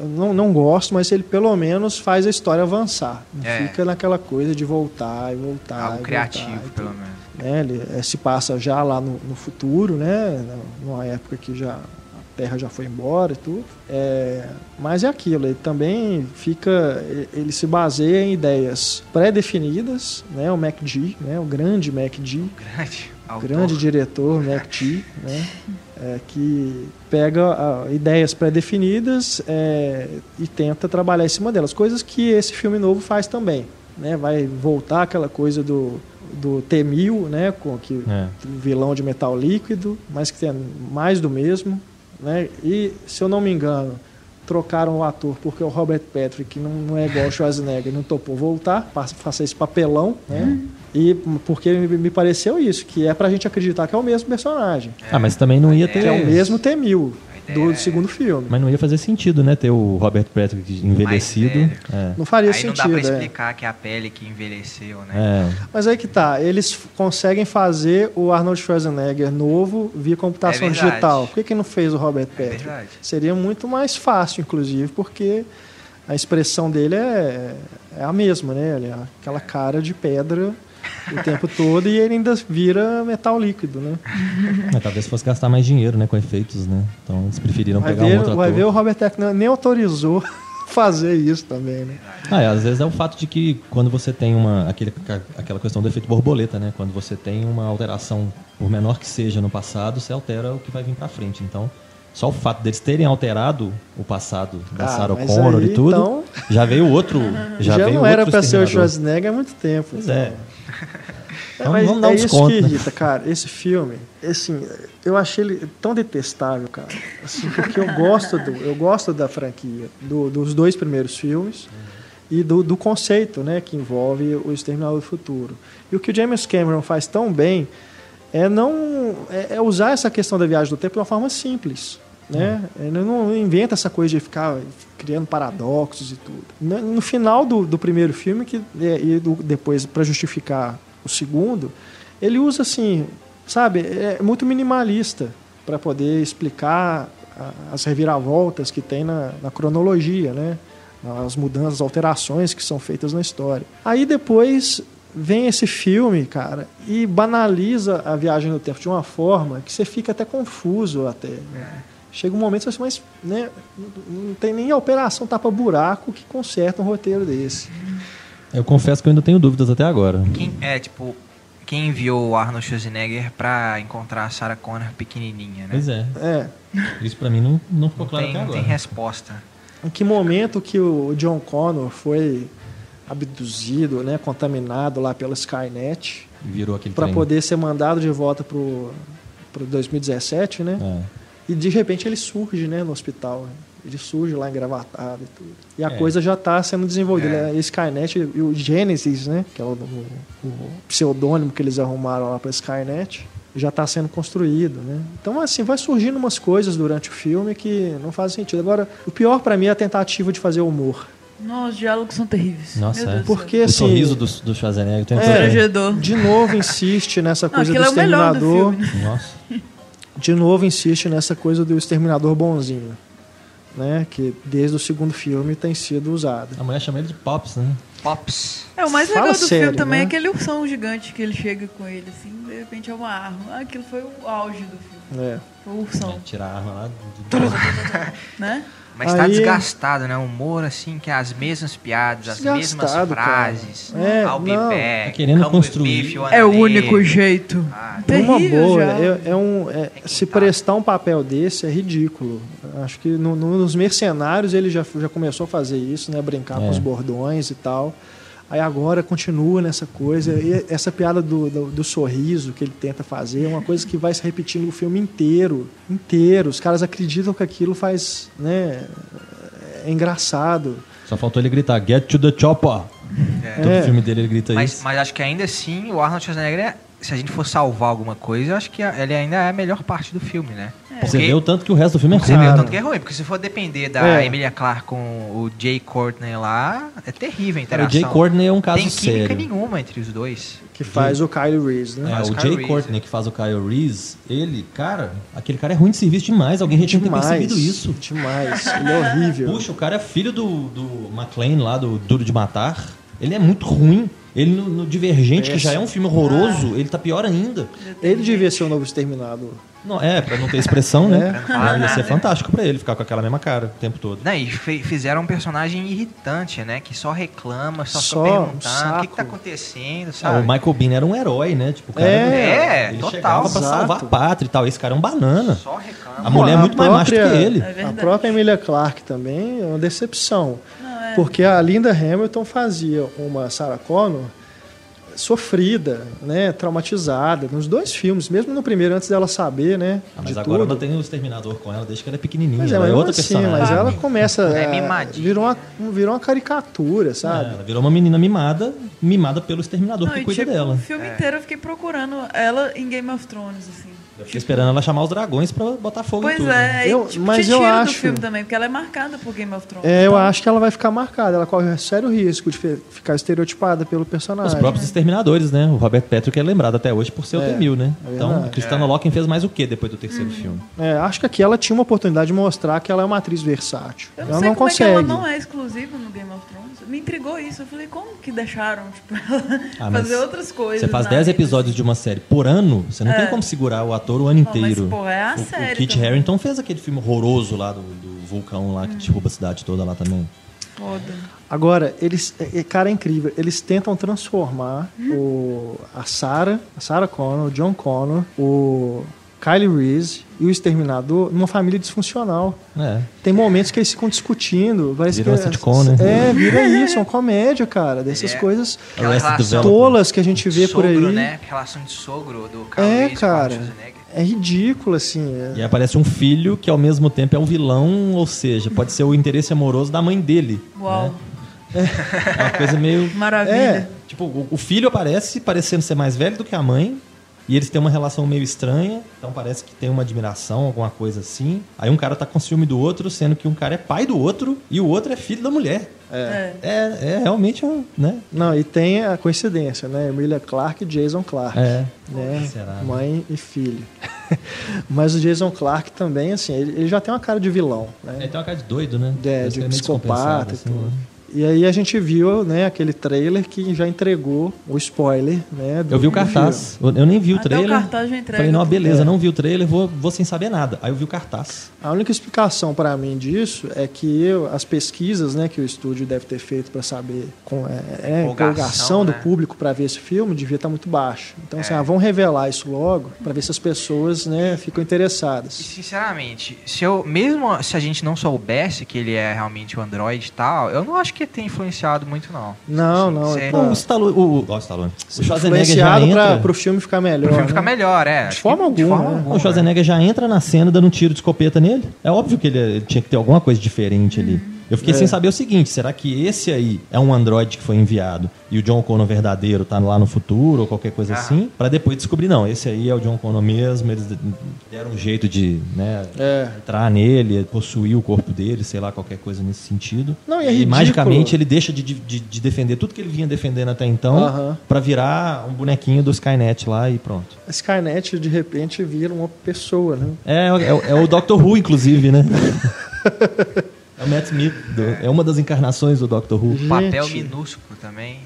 eu não, não gosto, mas ele pelo menos faz a história avançar. Não É. fica naquela coisa de voltar e voltar. Algo e criativo, voltar pelo menos. Né, ele é, se passa já lá no, no futuro, né? Numa época que já a Terra já foi embora e tudo. É, mas é aquilo, ele também fica. Ele se baseia em ideias pré-definidas, né? O MacD, né? O grande MacD Grande. o autor. grande diretor *laughs* MacD, né? é, que pega ah, ideias pré-definidas é, e tenta trabalhar em cima delas. Coisas que esse filme novo faz também. Né? Vai voltar aquela coisa do, do T-1000, né? com que, É. um vilão de metal líquido, mas que tem mais do mesmo. Né? E, se eu não me engano, trocaram o ator porque o Robert Patrick não, não é igual o Schwarzenegger, não topou voltar, faça esse papelão, né? E porque me, me pareceu isso, que é pra gente acreditar que é o mesmo personagem, Ah, mas também não ia ter. que é o mesmo T-1000 do é- segundo filme. Mas não ia fazer sentido, né? Ter o Robert Patrick envelhecido. velho. É. Não faria Aí não dá sentido, pra é. explicar que é a pele que envelheceu, né? É. Mas aí que tá, eles conseguem fazer o Arnold Schwarzenegger novo via computação É digital. Por que, que não fez o Robert É Patrick? verdade. Seria muito mais fácil, inclusive, porque a expressão dele é, é a mesma, né? Ele é aquela cara de pedra o tempo todo e ele ainda vira metal líquido, né? Mas talvez fosse gastar mais dinheiro, né? Com efeitos, né? Então eles preferiram Vai pegar um ver, outro vai ator. ver o Robert Patrick nem autorizou *laughs* fazer isso também, né? Ah, é, às vezes é o fato de que quando você tem uma aquele, aquela questão do efeito borboleta, né? Quando você tem uma alteração, por menor que seja no passado, você altera o que vai vir pra frente. Então, só o fato deles terem alterado o passado da Ah, Sarah Connor aí, e tudo, então- já veio outro, *laughs* já, Já, veio não era pra ser o. Schwarzenegger há muito tempo. Pois então. é. *laughs* É, Vamos- mas vamos dar é isso desconto, que né? irrita, cara. Esse filme, assim, eu achei ele tão detestável, cara. Assim, porque eu gosto do, eu gosto da franquia, do- dos dois primeiros filmes e do, do conceito, né, que envolve o Exterminador do Futuro. E o que o James Cameron faz tão bem é não é, é usar essa questão da viagem do tempo de uma forma simples. Né? Ele não inventa essa coisa de ficar criando paradoxos e tudo. No, final do, do primeiro filme, que, é, e do- depois para justificar o segundo, ele usa assim, sabe, é muito minimalista para poder explicar as reviravoltas que tem na, na cronologia, né? As mudanças, as alterações que são feitas na história. Aí depois vem esse filme, cara, e banaliza a viagem no tempo de uma forma que você fica até confuso até. né? Chega um momento que você mas, né, não tem nem a operação tapa-buraco que conserta um roteiro desse. Eu confesso que eu ainda tenho dúvidas até agora. Quem, é, tipo, quem enviou o Arnold Schwarzenegger pra encontrar a Sarah Connor pequenininha, né? Pois é. É. Isso pra mim não, não ficou Não claro tem, até não tem agora. resposta. Em que momento que o John Connor foi abduzido, né, contaminado lá pela Skynet, Virou aquele para trem. poder ser mandado de volta pro, pro 2017, né? É. E de repente ele surge, né, no hospital. Ele surge lá engravatado e tudo. E a É. coisa já está sendo desenvolvida. É. A Skynet e o Genesis, né, que é o, o- o pseudônimo que eles arrumaram lá para Skynet, já está sendo construído, né? Então assim vai surgindo umas coisas durante o filme que não fazem sentido. Agora, o pior para mim é a tentativa de fazer humor. Não, os diálogos são terríveis. Nossa, Meu é. Porque O assim, sorriso do, do Schwarzenegger tem É. De novo insiste nessa Não, coisa do aquilo é o melhor do exterminador. filme. Nossa. *laughs* de novo insiste nessa coisa do exterminador bonzinho, né? Que desde o segundo filme tem sido usada. A mulher chama ele de Pops, né? Pops. É, o mais Fala legal do sério, filme também né? é aquele ursão gigante que ele chega com ele, assim, de repente é uma arma. Ah, aquilo foi o auge do filme. É. Foi o ursão, Tirar a arma lá. Do... *laughs* né? Mas tá Aí- desgastado, né? O humor, assim, que é as mesmas piadas, as mesmas Desgastado, cara. frases. É, Tá querendo construir. wanna É o único jeito. Ah, Numa Terrível boa, é, é um, é- se contar. prestar um papel desse é ridículo. Acho que no- no- nos Mercenários ele já, já começou a fazer isso, né? Brincar com É. os bordões e tal. Aí agora continua nessa coisa. E essa piada do, do, do sorriso que ele tenta fazer é uma coisa que vai se repetindo o filme inteiro. Inteiro. Os caras acreditam que aquilo faz. né? É engraçado. Só faltou ele gritar, get to the chopper. É. Todo É. filme dele ele grita Mas, isso. mas acho que ainda assim, o Arnold Schwarzenegger, é- se a gente for salvar alguma coisa, eu acho que ele ainda é a melhor parte do filme, né? Você vê o tanto que o resto do filme é Você ruim. vê o tanto que é ruim, porque se for depender da É. Emilia Clarke com o Jay Courtney lá, é terrível a Cara, o interação. Jay Courtney é um caso Tem química sério. nenhuma entre os dois. Que faz o Kyle Reese, né? É, o o Jay Reese, Courtney, que faz o Kyle Reese, ele, cara, aquele cara é ruim de serviço demais. Alguém já tinha percebido isso. Demais. Ele é horrível. Puxa, o cara é filho do, do McLean lá, do Duro de Matar. Ele é muito ruim. Ele no, no Divergente, que já é um filme horroroso, Ah. ele tá pior ainda. Ele devia ser o novo exterminador. Não, é, pra não ter expressão, né? É. Ah, ia ser fantástico pra ele ficar com aquela mesma cara o tempo todo. Não, e fizeram um personagem irritante, né? Que só reclama, só, Só fica um perguntando o que, que tá acontecendo, Ah, sabe? o Michael Bean era um herói, né? Tipo, o cara É, ele total. chegava pra salvar a pátria e tal. Esse cara é um banana. Só reclama. A mulher é A muito mais macho do que própria- ele. É A própria Emilia Clarke também é uma decepção. É. Porque a Linda Hamilton fazia uma Sarah Connor sofrida, né, traumatizada nos dois filmes, mesmo no primeiro antes dela saber, né, Ah, mas de agora tudo. ela tem o exterminador com ela desde que ela é pequenininha. Mas é, ela é mesmo outra assim, personagem. mas ela começa É a- mimadinha. virou uma virou uma caricatura, É, sabe? ela virou uma menina mimada, mimada pelo exterminador Não, que cuida tipo, dela. O filme inteiro eu fiquei procurando ela em Game of Thrones, assim. Eu fiquei esperando ela chamar os dragões pra botar fogo em Pois tudo. é, Eu- e, tipo, mas eu acho- do filme também, porque ela é marcada por Game of Thrones. É, eu Então, acho que ela vai ficar marcada, ela corre sério risco de ficar estereotipada pelo Os personagem. próprios exterminadores, né? O Robert Patrick é lembrado até hoje por ser o É, T-1000, né? é então, a Christina Loken fez mais o que depois do terceiro filme? É, acho que aqui ela tinha uma oportunidade de mostrar que ela é uma atriz versátil. Eu não ela sei não como consegue. é que ela não é exclusiva no Game of Thrones. Me intrigou isso. Eu falei, como que deixaram, tipo, ela *laughs* Ah, fazer outras coisas? Você faz na 10 vida? episódios de uma série por ano, você não É. tem como segurar o ator o ano Não, mas, inteiro. pô, é a o, o série Kit também. Harington fez aquele filme horroroso lá do, do vulcão lá que derruba a cidade toda lá também. Foda. Agora, eles, é, é, cara, é incrível. Eles tentam transformar o, a Sarah, a Sarah Connor, o John Connor, o Kylie Reese e o Exterminador numa família disfuncional. É. Tem momentos que eles ficam discutindo. Parece Vira que uma sitcom, né? É, vira *laughs* isso, é uma comédia, cara. Dessas É. coisas tolas que a gente vê por sogro, aí. né? Relação de sogro do Carl É, Reese cara. É ridículo, assim. é. E aparece um filho que ao mesmo tempo é um vilão, ou seja, pode ser o interesse amoroso da mãe dele. Uau. né? É uma coisa meio. *laughs* Maravilha. É. Tipo, o, o filho aparece parecendo ser mais velho do que a mãe. E eles têm uma relação meio estranha, então parece que tem uma admiração, alguma coisa assim. Aí um cara tá com ciúme do outro, sendo que um cara é pai do outro e o outro é filho da mulher. É. É, é realmente, um, né? Não, e tem a coincidência, né? Emilia Clarke e Jason Clarke. É. né? Será, né? Mãe e filho. *laughs* Mas o Jason Clarke também, assim, ele, ele já tem uma cara de vilão, né? Ele tem uma cara de doido, né? É, de é psicopata e descompensado, tudo. né? E aí a gente viu, né, aquele trailer que já entregou o spoiler, né? do- Eu vi o do cartaz. Eu, eu nem vi o Até trailer. o cartaz já entrega. Falei, não, beleza, É. não vi o trailer, vou, vou sem saber nada. Aí eu vi o cartaz. A única explicação para mim disso é que eu- as pesquisas, né, que o estúdio deve ter feito para saber com é, é, Empolgação, empolgação do né? público para ver esse filme devia estar muito baixo. Então, assim, É. ah, vão revelar isso logo para ver se as pessoas, né, ficam E interessadas. sinceramente, se eu mesmo se a gente não soubesse que ele é realmente o Android e tal, eu não acho que tenha influenciado muito não. Não, não, é pra- o Stallone, o, ó, o, Stallone. o Schwarzenegger já influenciado entra... para o filme ficar melhor. O filme né? fica melhor, é. De forma que- alguma, né? O Schwarzenegger já entra na cena dando um tiro de escopeta nele. É óbvio que ele, ele tinha que ter alguma coisa diferente ali. Eu fiquei É. sem saber o seguinte: será que esse aí é um androide que foi enviado e o John Connor verdadeiro tá lá no futuro ou qualquer coisa Ah. assim? Pra depois descobrir, não, esse aí é o John Connor mesmo. Eles deram um jeito de né, É. entrar nele, possuir o corpo dele, sei lá, qualquer coisa nesse sentido. Não, e é e magicamente ele deixa de, de, de defender tudo que ele vinha defendendo até então Aham. pra virar um bonequinho do Skynet lá e pronto. A Skynet de repente vira uma pessoa, né? É, é, é o Doctor Who, inclusive, né? *laughs* é o Matt Smith, do- é uma das encarnações do Doctor Who. Papel Gente. minúsculo também.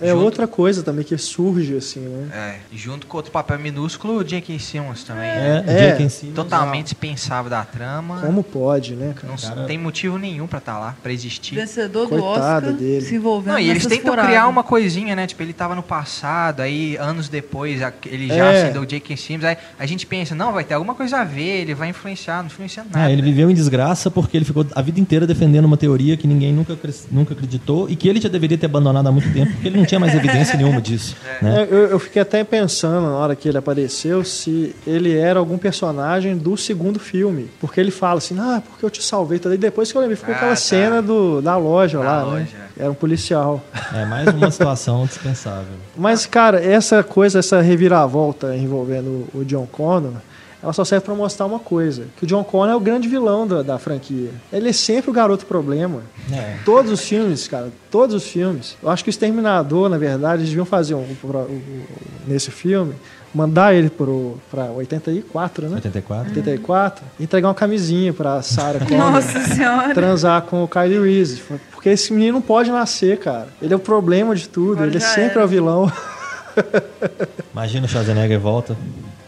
É, Junto- outra coisa também que surge assim, né? É, junto com outro papel minúsculo, o J.K. Simmons também. É, né? É. J.K. Simmons. Totalmente dispensável da trama. Como pode, né, cara? Não Cara- tem motivo nenhum pra estar lá, pra existir. Vencedor do Coitado Oscar dele. se envolvendo Não, e eles tentam furadas. criar uma coisinha, né? Tipo, ele tava no passado, aí anos depois ele já É. acendeu o J.K. Simmons, aí a gente pensa, não, vai ter alguma coisa a ver, ele vai influenciar, não influencia nada. Ah, ele viveu em desgraça porque ele ficou a vida inteira defendendo uma teoria que ninguém nunca, nunca acreditou e que ele já deveria ter abandonado há muito tempo, *laughs* ele não tinha mais evidência nenhuma disso. *laughs* Né? É, eu, eu fiquei até pensando na hora que ele apareceu se ele era algum personagem do segundo filme. Porque ele fala assim, ah, porque eu te salvei. E depois que eu lembrei, ficou Ah, aquela tá. cena do, da loja Da lá, né? loja. Era um policial. É mais uma situação dispensável. *laughs* Mas, cara, essa coisa, essa reviravolta envolvendo o John Connor, ela só serve pra mostrar uma coisa: que o John Connor é o grande vilão da, da franquia. Ele é sempre o garoto problema. É. Todos os filmes, cara, todos os filmes. Eu acho que o Exterminador, na verdade, eles deviam fazer um, um- um- nesse filme, mandar ele pro, pra 84, né? 84. 84, e entregar uma camisinha pra Sarah *laughs* Connor Nossa senhora. transar com o Kylie Reese. Porque esse menino não pode nascer, cara. Ele é o problema de tudo, Agora ele é sempre era. o vilão. Imagina o Schwarzenegger volta.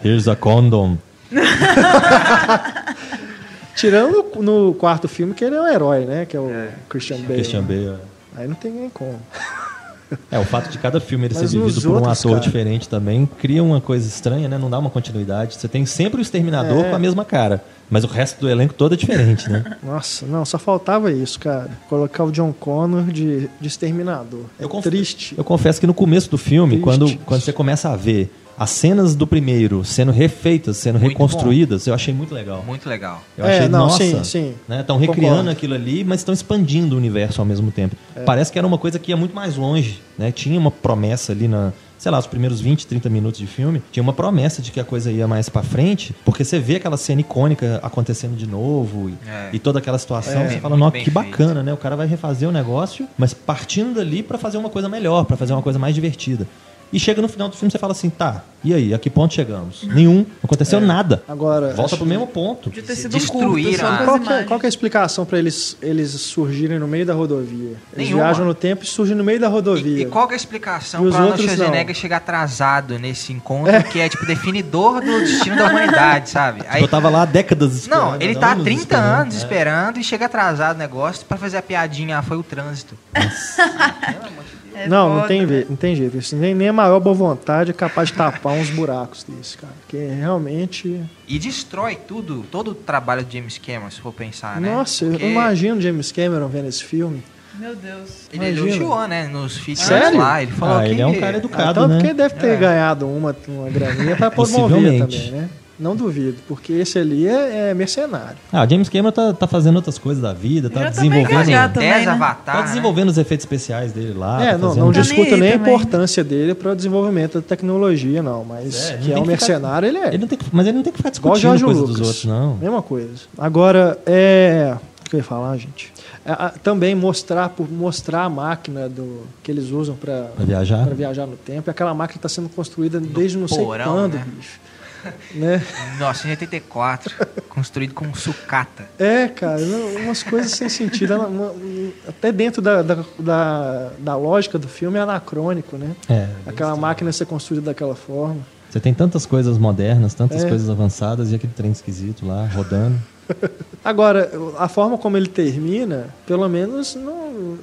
Here's a condom. *laughs* Tirando no quarto filme que ele é um herói, né? Que é o Christian Bale. Christian Bale. Aí não tem nem como. É, o fato de cada filme ele Mas ser vivido por um outros, ator cara. diferente também cria uma coisa estranha, né? Não dá uma continuidade. Você tem sempre o Exterminador É. com a mesma cara. Mas o resto do elenco todo é diferente, né? *laughs* Nossa, não, só faltava isso, cara. Colocar o John Connor de, de exterminador. É Eu conf- triste. Eu confesso que no começo do filme, Triste. quando, quando você começa a ver as cenas do primeiro sendo refeitas, sendo Muito reconstruídas, eu achei muito legal. Muito legal. Eu É, achei, não, nossa, sim, sim. Estão recriando Concordo. aquilo ali, mas estão expandindo o universo ao mesmo tempo. É. Parece que era uma coisa que ia muito mais longe, né? Tinha uma promessa ali na, sei lá, os primeiros 20, 30 minutos de filme, tinha uma promessa de que a coisa ia mais pra frente, porque você vê aquela cena icônica acontecendo de novo e, É. e toda aquela situação, É. você fala, nossa, que feito. bacana, né? O cara vai refazer o negócio, mas partindo dali pra fazer uma coisa melhor, pra fazer uma coisa mais divertida. E chega no final do filme você fala assim, tá, e aí, a que ponto chegamos? Nenhum, não aconteceu nada. Agora, Volta pro mesmo ponto. Podia ter sido um curto, Qual que, é, qual que é a explicação pra eles, eles surgirem no meio da rodovia? Eles Nenhuma. viajam no tempo e surgem no meio da rodovia. E, e qual que é a explicação para Arnold Schwarzenegger não. chegar atrasado nesse encontro que é tipo definidor do destino da humanidade, sabe? Aí, eu tava lá há décadas esperando. não, ele tá há anos 30 esperando, anos é. esperando e chega atrasado o negócio pra fazer a piadinha, ah, foi o trânsito. *laughs* É não, não foda, tem, né? ve- não tem jeito. Isso nem, nem a maior boa vontade é capaz de tapar uns buracos desse, cara. Porque realmente. E destrói tudo, todo o trabalho de James Cameron, se for pensar, né? Nossa, Porque eu imagino James Cameron vendo esse filme. Meu Deus. Ele imagina. elogiou, né, nos Sério? lá, ele falou Ah, que... ele é um cara educado, então, né? porque deve ter É. ganhado uma, uma graninha pra promover também, né? Não duvido, porque esse ali é, é mercenário. Ah, o James Cameron tá, tá fazendo outras coisas da vida, tá Já tá desenvolvendo. engajado também, 10 né? Avatar, Tá né? desenvolvendo os efeitos especiais dele lá. é, tá não, não discuto nem a também. importância dele para o desenvolvimento da tecnologia, não. Mas É, que é um que ficar- mercenário, ele é. Ele não tem que- mas ele não tem que ficar discutindo coisa Lucas. dos outros, não. Mesma coisa. Agora, é. O que eu ia falar, gente? É, também mostrar, por mostrar a máquina do, que eles usam para Pra viajar? viajar no tempo. E aquela máquina está sendo construída desde não sei porão, quando, né? bicho. Né? 1984, construído com sucata. É, cara, umas coisas sem sentido. Ela- uma- um- até dentro da, da, da, da lógica do filme é anacrônico, né? É. Aquela máquina ser construída daquela forma. Você tem tantas coisas modernas, tantas É. coisas avançadas e aquele trem esquisito lá, rodando. Agora, a forma como ele termina, pelo menos não,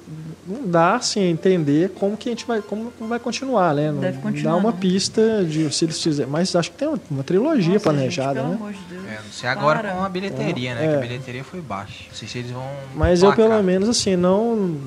não dá assim, a entender como que a gente vai, como vai continuar, né? Não Deve continuar, dá uma não. pista de se eles fizerem. Mas acho que tem uma trilogia Nossa, planejada, gente, pelo né? amor de Deus. É, não sei agora Para. com a bilheteria, né? É. Que a bilheteria foi baixa. Não sei se eles vão. Mas eu, pelo menos, assim, não.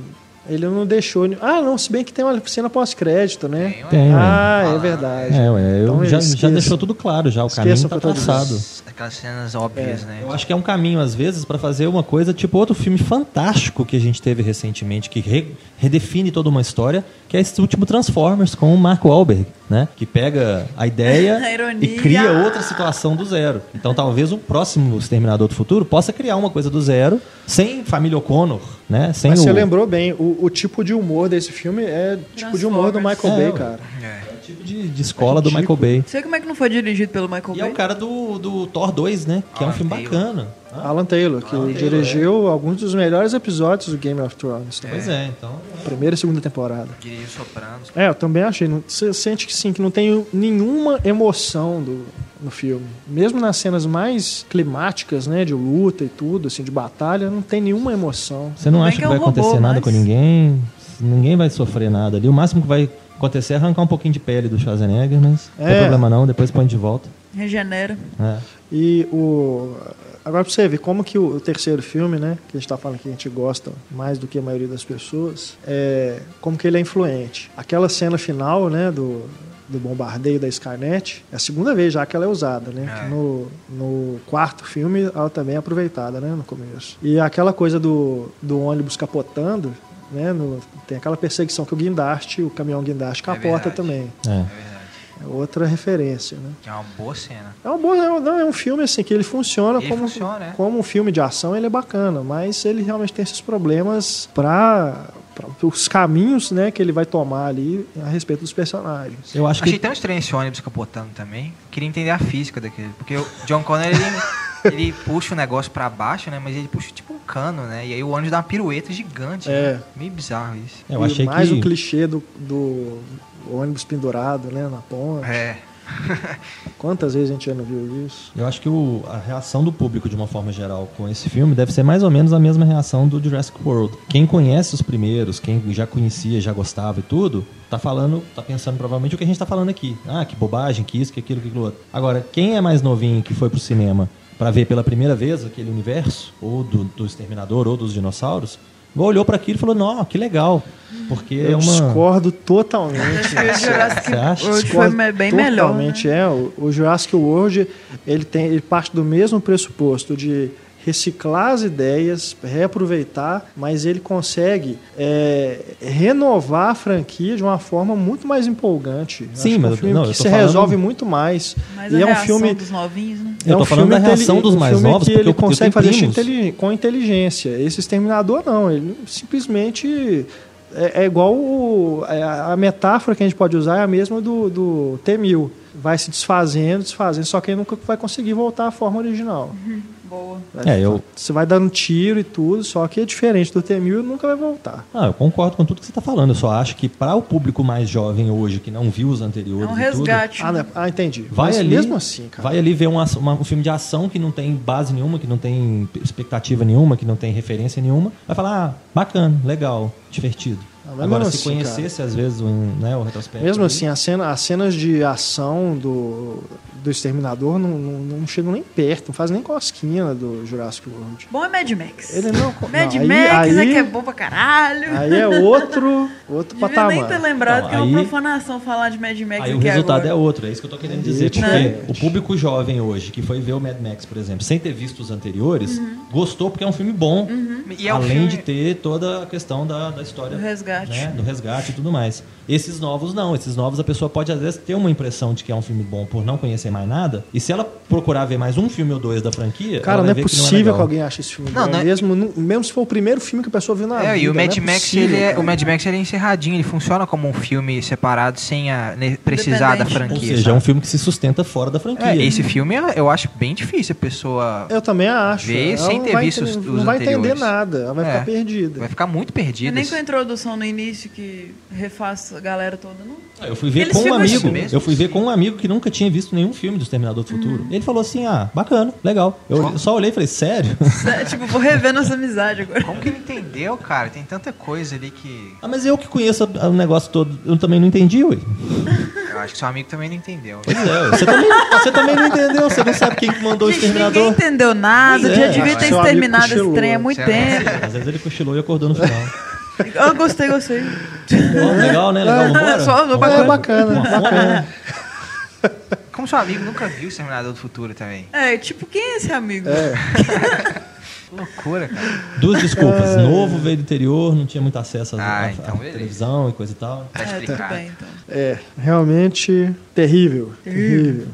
Ele não deixou. Ah, não, se bem que tem uma cena pós-crédito, né? Tem. Tem, ué. Ah, é verdade. É, ué, eu Então, já, já deixou tudo claro já, o Esqueça caminho tá traçado. Aquelas cenas óbvias, né? Eu acho que é um caminho, às vezes, pra fazer uma coisa tipo outro filme fantástico que a gente teve recentemente, que re- redefine toda uma história, que é esse último Transformers com o Mark Wahlberg, né? Que pega a ideia *laughs* A e cria outra situação do zero. Então talvez o próximo Exterminador do Futuro possa criar uma coisa do zero, sem família O'Connor, né? Sem Mas o... você lembrou bem, o, o tipo de humor desse filme é tipo de humor do Michael É, Bay, cara. É. tipo de, de escola do ridículo. Michael Bay. Sei como é que não foi dirigido pelo Michael E é Bay. o cara do, do Thor 2, né? Que é um Alan filme Taylor. bacana. Alan Taylor, que Alan Taylor, dirigiu alguns dos melhores episódios do Game of Thrones. Também. Pois é, então... Primeira e segunda temporada. Dirigiu Sopranos. É, eu também achei. não- Você sente que sim, que não tem nenhuma emoção do, no filme. Mesmo nas cenas mais climáticas, né, de luta e tudo, assim, de batalha, não tem nenhuma emoção. Você não é acha que que é vai robô, acontecer nada mas- com ninguém? Ninguém vai sofrer nada ali. O máximo que vai acontecer é arrancar um pouquinho de pele do Schwarzenegger, mas não tem É. problema não, depois põe de volta. Regenera. É. E o. Agora pra você ver como que o, o terceiro filme, né? Que a gente tá falando que a gente gosta mais do que a maioria das pessoas, é. Como que ele é influente. Aquela cena final, né? Do, do bombardeio da Skynet, é a segunda vez já que ela é usada, né? É. No, no quarto filme ela também é aproveitada, né? No começo. E aquela coisa do, do ônibus capotando, né? no- tem aquela perseguição que o guindaste, o caminhão guindaste capota verdade. também. É. É. É outra referência, né? Que é uma boa cena. É um bom, é não, é um filme assim que ele funciona Ele como funciona, é. como um filme de ação, ele é bacana, mas ele realmente tem esses problemas para os caminhos, né, que ele vai tomar ali a respeito dos personagens. Eu acho Achei que tão estranho esse ônibus capotando também. Queria entender a física daquele. Porque o John Connor, ele, *laughs* ele puxa o negócio pra baixo, né? Mas ele puxa tipo um cano, né? E aí o ônibus dá uma pirueta gigante. É. né? Meio bizarro isso. eu E achei mais que o clichê do, do ônibus pendurado, né, na ponte. É. *laughs* Quantas vezes a gente já não viu isso? Eu acho que o- a reação do público, de uma forma geral, com esse filme deve ser mais ou menos a mesma reação do Jurassic World. Quem conhece os primeiros, quem já conhecia, já gostava e tudo, tá falando, tá pensando provavelmente o que a gente tá falando aqui. Ah, que bobagem, que isso, que aquilo, que aquilo outro. Agora, quem é mais novinho que foi pro cinema pra ver pela primeira vez aquele universo, ou do, do Exterminador, ou dos dinossauros, olhou pra aquilo e falou, não, que legal. Porque Eu é uma... discordo totalmente. Acho que o Jurassic? World foi bem melhor. né? Totalmente é. O, o Jurassic World ele tem ele parte do mesmo pressuposto de reciclar as ideias, reaproveitar, mas ele consegue é, renovar a franquia de uma forma muito mais empolgante. Sim, Acho que é mas um eu- filme não, que eu tô se falando- resolve muito mais. Mas e a é um reação filme dos novinhos, né? Eu tô falando da reação dos um mais filme novos, que ele eu- eu consegue tenho fazer isso com inteligência. Esse exterminador não, ele simplesmente é, é igual o- é, a metáfora que a gente pode usar é a mesma do, do T-1000. Vai se desfazendo, desfazendo, só que ele nunca vai conseguir voltar à forma original. Boa. É, eu- Você vai dando tiro e tudo, só que é diferente do T-1000 ele nunca vai voltar. Ah, eu concordo com tudo que você está falando. Eu só acho que para o público mais jovem hoje, que não viu os É anteriores um e tudo, resgate. Ah, né? né? ah entendi. vai Mas ali, mesmo assim, cara. vai ali ver um, uma- um filme de ação que não tem base nenhuma, que não tem expectativa nenhuma, que não tem referência nenhuma, vai falar, ah, bacana, legal, divertido. Ah, mas Agora, mesmo se assim, conhecesse, às vezes, um, né, o retrospecto. Mesmo ali, assim, a cena, as cenas de ação do, do Exterminador não, não, não chegam nem perto, não faz nem cosquinha do Jurassic World. Bom é Mad Max. Ele não. Mad não, aí- Max é aí, que é bom pra caralho. Aí é outro, outro Devia patamar. nem ter lembrado Não, que é uma aí- profanação falar de Mad Max Aí o resultado agora. é outro, é isso que eu tô querendo dizer. Porque Né? o público jovem hoje, que foi ver o Mad Max, por exemplo, sem ter visto os anteriores, Uhum. gostou porque é um filme bom. E é um além filme- de ter toda a questão da, da história Do resgate. Né, do resgate e tudo mais. Esses novos não, esses novos a pessoa pode às vezes ter uma impressão de que é um filme bom por não conhecer mais nada, e se ela procurar ver mais um filme ou dois da franquia, Cara, ela não vai é ver que possível que, legal. alguém ache esse filme Não, bom. não é- mesmo, mesmo se for o primeiro filme que a pessoa viu na É, vida. e o não Mad é Max, possível, ele é, o Mad Max ele é encerradinho, ele funciona como um filme separado sem a, ne- precisar da Independente. Ou franquia. seja, é um sabe? filme que se sustenta fora da franquia. É, esse filme é- eu acho bem difícil a pessoa Eu também acho. Ver Ela sem não ter vai visto entender- os- Não vai entender anteriores. nada, ela vai É. ficar perdida. vai ficar muito perdida. nem com a introdução no início que refaz a galera toda, não. Ah, Eu fui ver Eles com um amigo. assim mesmo? Eu fui ver com um amigo que nunca tinha visto nenhum filme do Exterminador do Futuro. Hum. Ele falou assim: ah, bacana, legal. Eu, só olhei e falei, sério? *laughs* É, tipo, vou rever nossa amizade agora. Como que ele entendeu, cara? Tem tanta coisa ali que. ah, mas eu que conheço o negócio todo, eu também não entendi, ué. Eu acho que seu amigo também não entendeu. Pois é, você também, você também não entendeu, você não sabe quem que mandou o Gente, ninguém Exterminador. entendeu nada, Pois já é. devia ter exterminado esse trem há muito lá. tempo. Às vezes ele cochilou e acordou no final. Eu gostei, gostei. Ó, legal, né? Legal, vambora? Só-? É bacana, bacana. né? Como seu amigo nunca viu o Exterminador do Futuro também. É, tipo, quem é esse amigo? Que *laughs* loucura, cara. Duas desculpas. Novo, veio do interior, não tinha muito acesso à, Ah, à- então televisão e coisa e tal. Tá É, explicado. bem, então. É, realmente terrível. Terrível.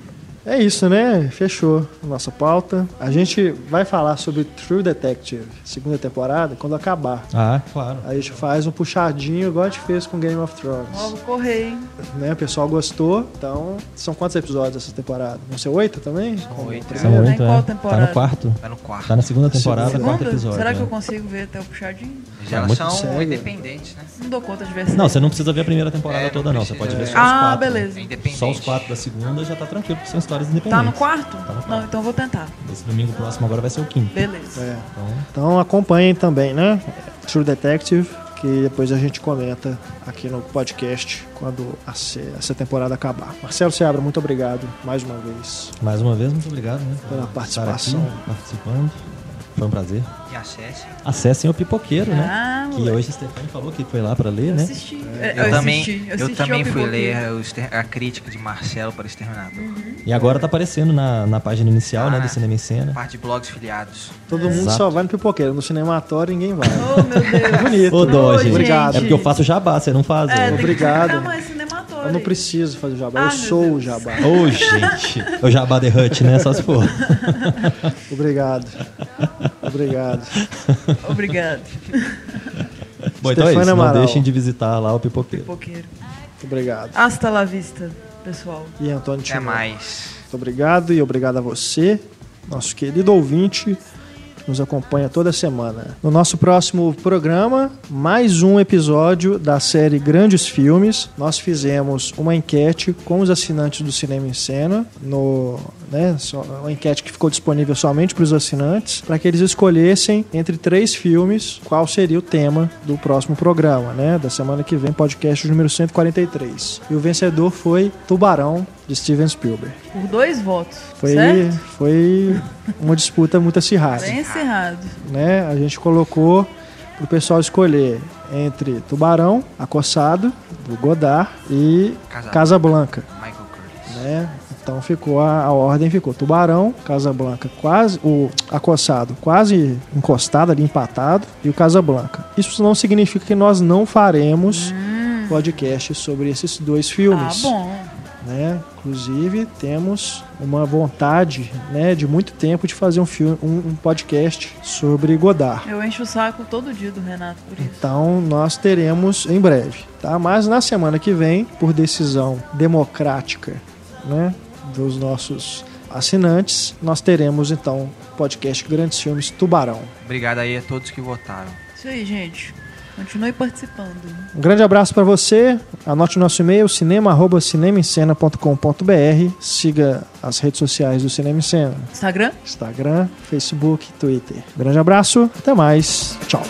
É isso, né? Fechou a nossa pauta. A gente vai falar sobre True Detective, segunda temporada, quando acabar. Ah, claro. Aí a gente faz um puxadinho, igual a gente fez com Game of Thrones. Ó, vou correr, hein? Né? O pessoal gostou. Então, são quantos episódios essa temporada? Vão ser oito também? Como oito, é. São? Tá em oito, qual é. Tá temporada? no quarto. Tá no quarto. Tá na segunda temporada, Segunda? quarto episódio. Será que é. eu consigo ver até o puxadinho? Já elas muito são sério. independentes, né? Não dou conta de ver essa Não, você não precisa ver a primeira temporada É, toda, não. Você pode ver só os Ah, quatro. beleza. É independente. Só os quatro da segunda já tá tranquilo, porque são histórias Tá independentes. no quarto? Tá no quarto. Não, então eu vou tentar. Esse domingo próximo agora vai ser o quinto. Beleza. É. Então, Então acompanhem também, né? True Detective, que depois a gente comenta aqui no podcast quando essa temporada acabar. Marcelo Seabra, muito obrigado mais uma vez. mais uma vez, muito obrigado né, Pela participação. Aqui, participando. Foi um prazer. E acesse. Acessem o Pipoqueiro, né? Ah, Que moleque. hoje a Stefani falou que foi lá pra ler, Eu né? assisti. É, Eu, também, assisti, eu assisti também fui ler o a crítica de Marcelo para Exterminador. Uhum. E agora tá aparecendo na, na página inicial, né, Ah. do Cinema em Cena. Parte de blogs filiados. Todo mundo Exato. só vai no pipoqueiro, no cinematório ninguém vai. Oh, meu Deus. *laughs* Bonito. Ô, dó, gente. Obrigado. É porque eu faço jabá, você não faz. É, tem Obrigado. que ficar mais cinematório. Eu não preciso fazer o jabá, Ah, eu sou o Deus. jabá. Ô, gente. O Jabá The Hut, né? Só se for. *laughs* Obrigado. Obrigado. Obrigado, Bom, então é isso. Não Amaral. deixem de visitar lá o Pipoqueiro. poqueiro. Obrigado. Hasta la vista, pessoal. E Antônio Até mais. Muito obrigado e obrigado a você, nosso querido ouvinte, nos acompanha toda semana. No nosso próximo programa, mais um episódio da série Grandes Filmes. Nós fizemos uma enquete com os assinantes do Cinema em Cena, no, né, uma enquete que ficou disponível somente para os assinantes, para que eles escolhessem entre três filmes qual seria o tema do próximo programa, né, da semana que vem, podcast número 143. E o vencedor foi Tubarão, de Steven Spielberg. Por dois votos. Foi, Certo? foi uma disputa muito acirrada. Bem encerrado. Né? A gente colocou pro pessoal escolher entre Tubarão, Acossado, do Godard, e Casablanca. Casablanca. Michael Curtis. Né? Então ficou a, a ordem ficou Tubarão, Casablanca quase o Acossado quase encostado ali empatado e o Casablanca. Isso não significa que nós não faremos podcast sobre esses dois Ah, filmes bom. Né? Inclusive temos uma vontade, né, de muito tempo de fazer um filme, um, um podcast sobre Godard. Eu encho o saco todo dia do Renato por isso. Então nós teremos em breve, tá? Mas na semana que vem, por decisão democrática, né, dos nossos assinantes, nós teremos então o podcast Grandes Filmes Tubarão. Obrigado aí a todos que votaram. Isso aí, gente. Continue participando. Um grande abraço para você. Anote o nosso e-mail cinema@cinemascena.com.br. Siga as redes sociais do Cinema em Cena. Instagram? Instagram, Facebook, Twitter. Grande abraço, até mais, tchau.